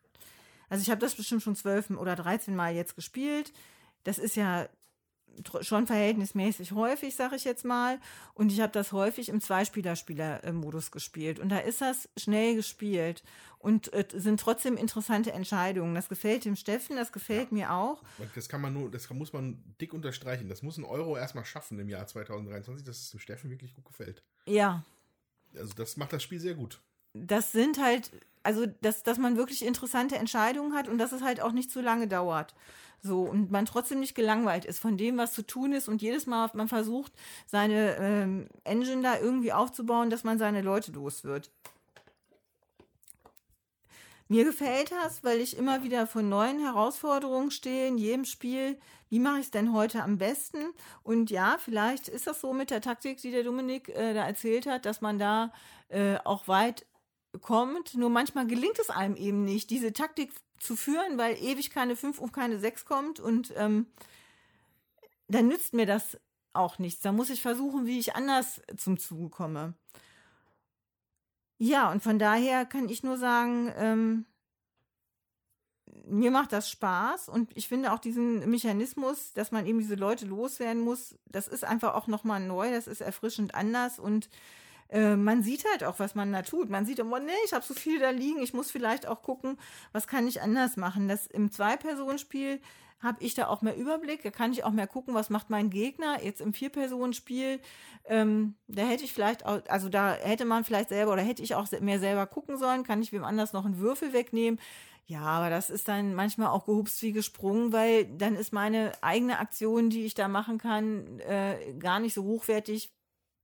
also ich habe das bestimmt schon zwölf oder 13 Mal jetzt gespielt. Das ist ja schon verhältnismäßig häufig, sage ich jetzt mal. Und ich habe das häufig im Zweispieler-Spieler-Modus gespielt. Und da ist das schnell gespielt. Und äh, sind trotzdem interessante Entscheidungen. Das gefällt dem Steffen, das gefällt mir auch. Und Das kann man nur, das kann, muss man dick unterstreichen. Das muss ein Euro erstmal schaffen im Jahr 2023, dass es dem Steffen wirklich gut gefällt. Ja, Also das macht das Spiel sehr gut. das sind halt, also dass, dass man wirklich interessante Entscheidungen hat und dass es halt auch nicht zu lange dauert. So, und man trotzdem nicht gelangweilt ist von dem, was zu tun ist und jedes Mal man versucht, seine ähm, Engine da irgendwie aufzubauen, dass man seine Leute los wird. Mir gefällt das, weil ich immer wieder vor neuen Herausforderungen stehe in jedem Spiel. Wie mache ich es denn heute am besten? Und ja, vielleicht ist das so mit der Taktik, die der Dominik äh, da erzählt hat, dass man da äh, auch weit kommt. Nur manchmal gelingt es einem eben nicht, diese Taktik zu führen, weil ewig keine 5 und keine 6 kommt. Und ähm, dann nützt mir das auch nichts. Da muss ich versuchen, wie ich anders zum Zuge komme. Ja, und von daher kann ich nur sagen, ähm, mir macht das Spaß und ich finde auch diesen Mechanismus, dass man eben diese Leute loswerden muss, das ist einfach auch nochmal neu, das ist erfrischend anders und äh, man sieht halt auch, was man da tut. Man sieht immer, nee, ich habe so viel da liegen, ich muss vielleicht auch gucken, was kann ich anders machen. Das im Zwei-Personen-Spiel habe ich da auch mehr Überblick, da kann ich auch mehr gucken, was macht mein Gegner. Jetzt im Vier-Personen-Spiel, ähm, da hätte ich vielleicht auch, also da hätte man vielleicht selber oder hätte ich auch mehr selber gucken sollen, kann ich wem anders noch einen Würfel wegnehmen. Ja, aber das ist dann manchmal auch gehupst wie gesprungen, weil dann ist meine eigene Aktion, die ich da machen kann, äh, gar nicht so hochwertig,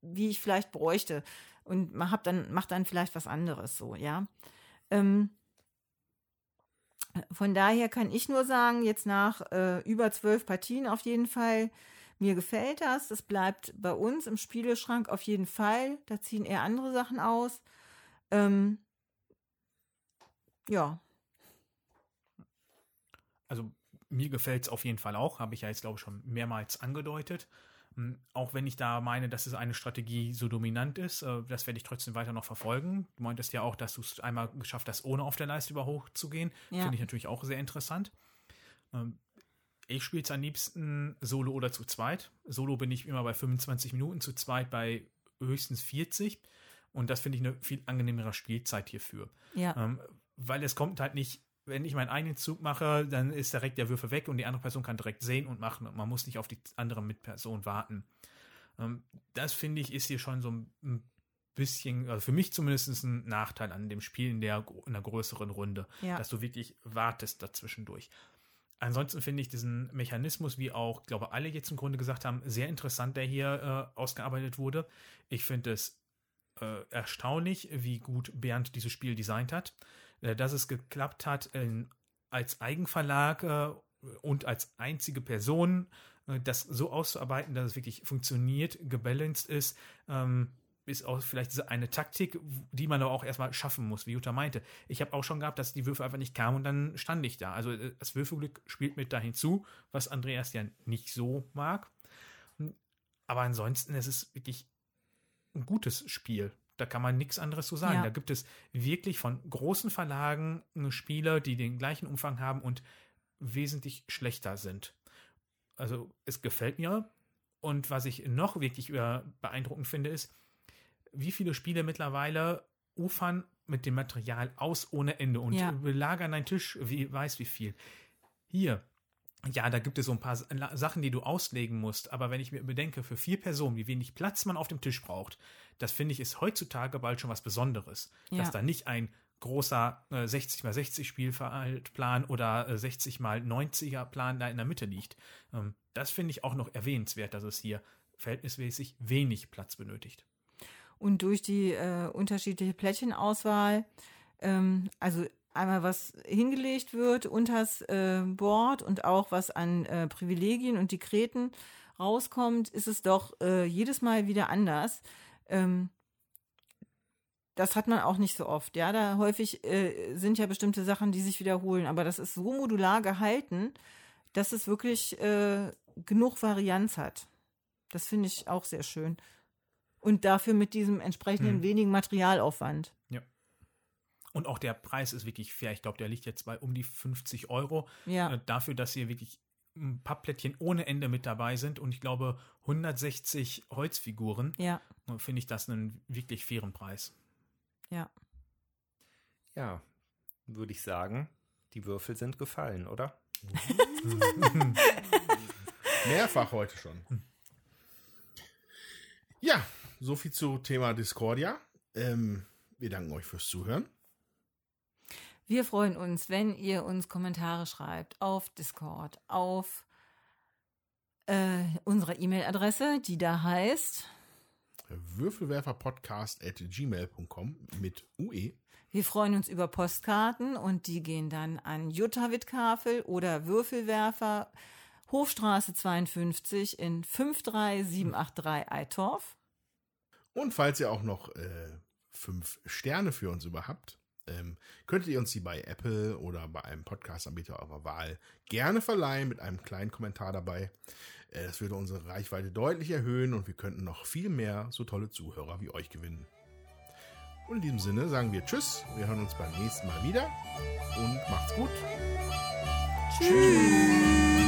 wie ich vielleicht bräuchte. Und hat dann, macht dann vielleicht was anderes so, ja. Ähm, von daher kann ich nur sagen, jetzt nach äh, über zwölf Partien auf jeden Fall, mir gefällt das. Das bleibt bei uns im Spieleschrank auf jeden Fall. Da ziehen eher andere Sachen aus. Ähm, ja, Also mir gefällt es auf jeden Fall auch, habe ich ja jetzt glaube ich schon mehrmals angedeutet. Hm, Auch wenn ich da meine, dass es eine Strategie so dominant ist, äh, das werde ich trotzdem weiter noch verfolgen. Du meintest ja auch, dass du es einmal geschafft hast, ohne auf der Leiste über hoch zu gehen. Ja. Finde ich natürlich auch sehr interessant. Ähm, Ich spiele es am liebsten solo oder zu zweit. Solo bin ich immer bei 25 Minuten, zu zweit bei höchstens 40. Und das finde ich eine viel angenehmere Spielzeit hierfür. Ja. Ähm, weil es kommt halt nicht, wenn ich meinen eigenen Zug mache, dann ist direkt der Würfel weg und die andere Person kann direkt sehen und machen und man muss nicht auf die andere Mitperson warten. Ähm, das finde ich ist hier schon so ein bisschen, also für mich zumindest ein Nachteil an dem Spiel in der, in der größeren Runde, Ja. dass du wirklich wartest dazwischendurch. Ansonsten finde ich diesen Mechanismus, wie auch, glaube alle jetzt im Grunde gesagt haben, sehr interessant, der hier äh, ausgearbeitet wurde. Ich finde es äh, erstaunlich, wie gut Bernd dieses Spiel designt hat, dass es geklappt hat, als Eigenverlag äh, und als einzige Person äh, das so auszuarbeiten, dass es wirklich funktioniert, gebalanced ist, ähm, ist auch vielleicht diese eine Taktik, die man aber auch erstmal schaffen muss, wie Jutta meinte. Ich habe auch schon gehabt, dass die Würfel einfach nicht kamen und dann stand ich da. Also äh, das Würfelglück spielt mit da hinzu, was Andreas ja nicht so mag. Aber ansonsten ist es wirklich ein gutes Spiel. Da kann man nichts anderes zu sagen. Ja. Da gibt es wirklich von großen Verlagen äh, Spiele, die den gleichen Umfang haben und wesentlich schlechter sind. Also es gefällt mir. Und was ich noch wirklich beeindruckend finde, ist, wie viele Spiele mittlerweile ufern mit dem Material aus ohne Ende und Ja. belagern einen Tisch, wie weiß wie viel. Hier, ja, da gibt es so ein paar Sa- Sachen, die du auslegen musst, aber wenn ich mir bedenke, für vier Personen, wie wenig Platz man auf dem Tisch braucht, das finde ich ist heutzutage bald schon was Besonderes. Ja. Dass da nicht ein großer äh, 60 x 60 Spielplan oder äh, 60 x 90er Plan da in der Mitte liegt. Ähm, das finde ich auch noch erwähnenswert, dass es hier verhältnismäßig wenig Platz benötigt. Und durch die äh, unterschiedliche Plättchenauswahl, ähm, also einmal was hingelegt wird unters äh, Board und auch was an äh, Privilegien und Dekreten rauskommt, ist es doch äh, jedes Mal wieder anders. Ähm, das hat man auch nicht so oft. Ja, da häufig äh, sind ja bestimmte Sachen, die sich wiederholen, aber das ist so modular gehalten, dass es wirklich äh, genug Varianz hat. Das finde ich auch sehr schön. Und dafür mit diesem entsprechenden Mhm. wenigen Materialaufwand. Und auch der Preis ist wirklich fair. Ich glaube, der liegt jetzt bei um die 50 Euro. Ja. Äh, dafür, dass hier wirklich ein paar Plättchen ohne Ende mit dabei sind und ich glaube 160 Holzfiguren, Ja, äh, finde ich das einen wirklich fairen Preis. ja. Ja, würde ich sagen, die Würfel sind gefallen, oder? Mehrfach heute schon. Ja, so viel zu Thema Discordia. Ähm, wir danken euch fürs Zuhören. Wir freuen uns, wenn ihr uns Kommentare schreibt auf Discord, auf äh, unserer E-Mail-Adresse, die da heißt. Würfelwerferpodcast at gmail.com mit. UE. Wir freuen uns über Postkarten und die gehen dann an Jutta Wittkafel oder Würfelwerfer, Hofstraße 52 in 53783 Eitorf. Und falls ihr auch noch äh, fünf Sterne für uns über habt, ähm, könntet ihr uns die bei Apple oder bei einem Podcast-Anbieter eurer Wahl gerne verleihen mit einem kleinen Kommentar dabei. Äh, das würde unsere Reichweite deutlich erhöhen und wir könnten noch viel mehr so tolle Zuhörer wie euch gewinnen. Und in diesem Sinne sagen wir Tschüss, wir hören uns beim nächsten Mal wieder und macht's gut. Tschüss.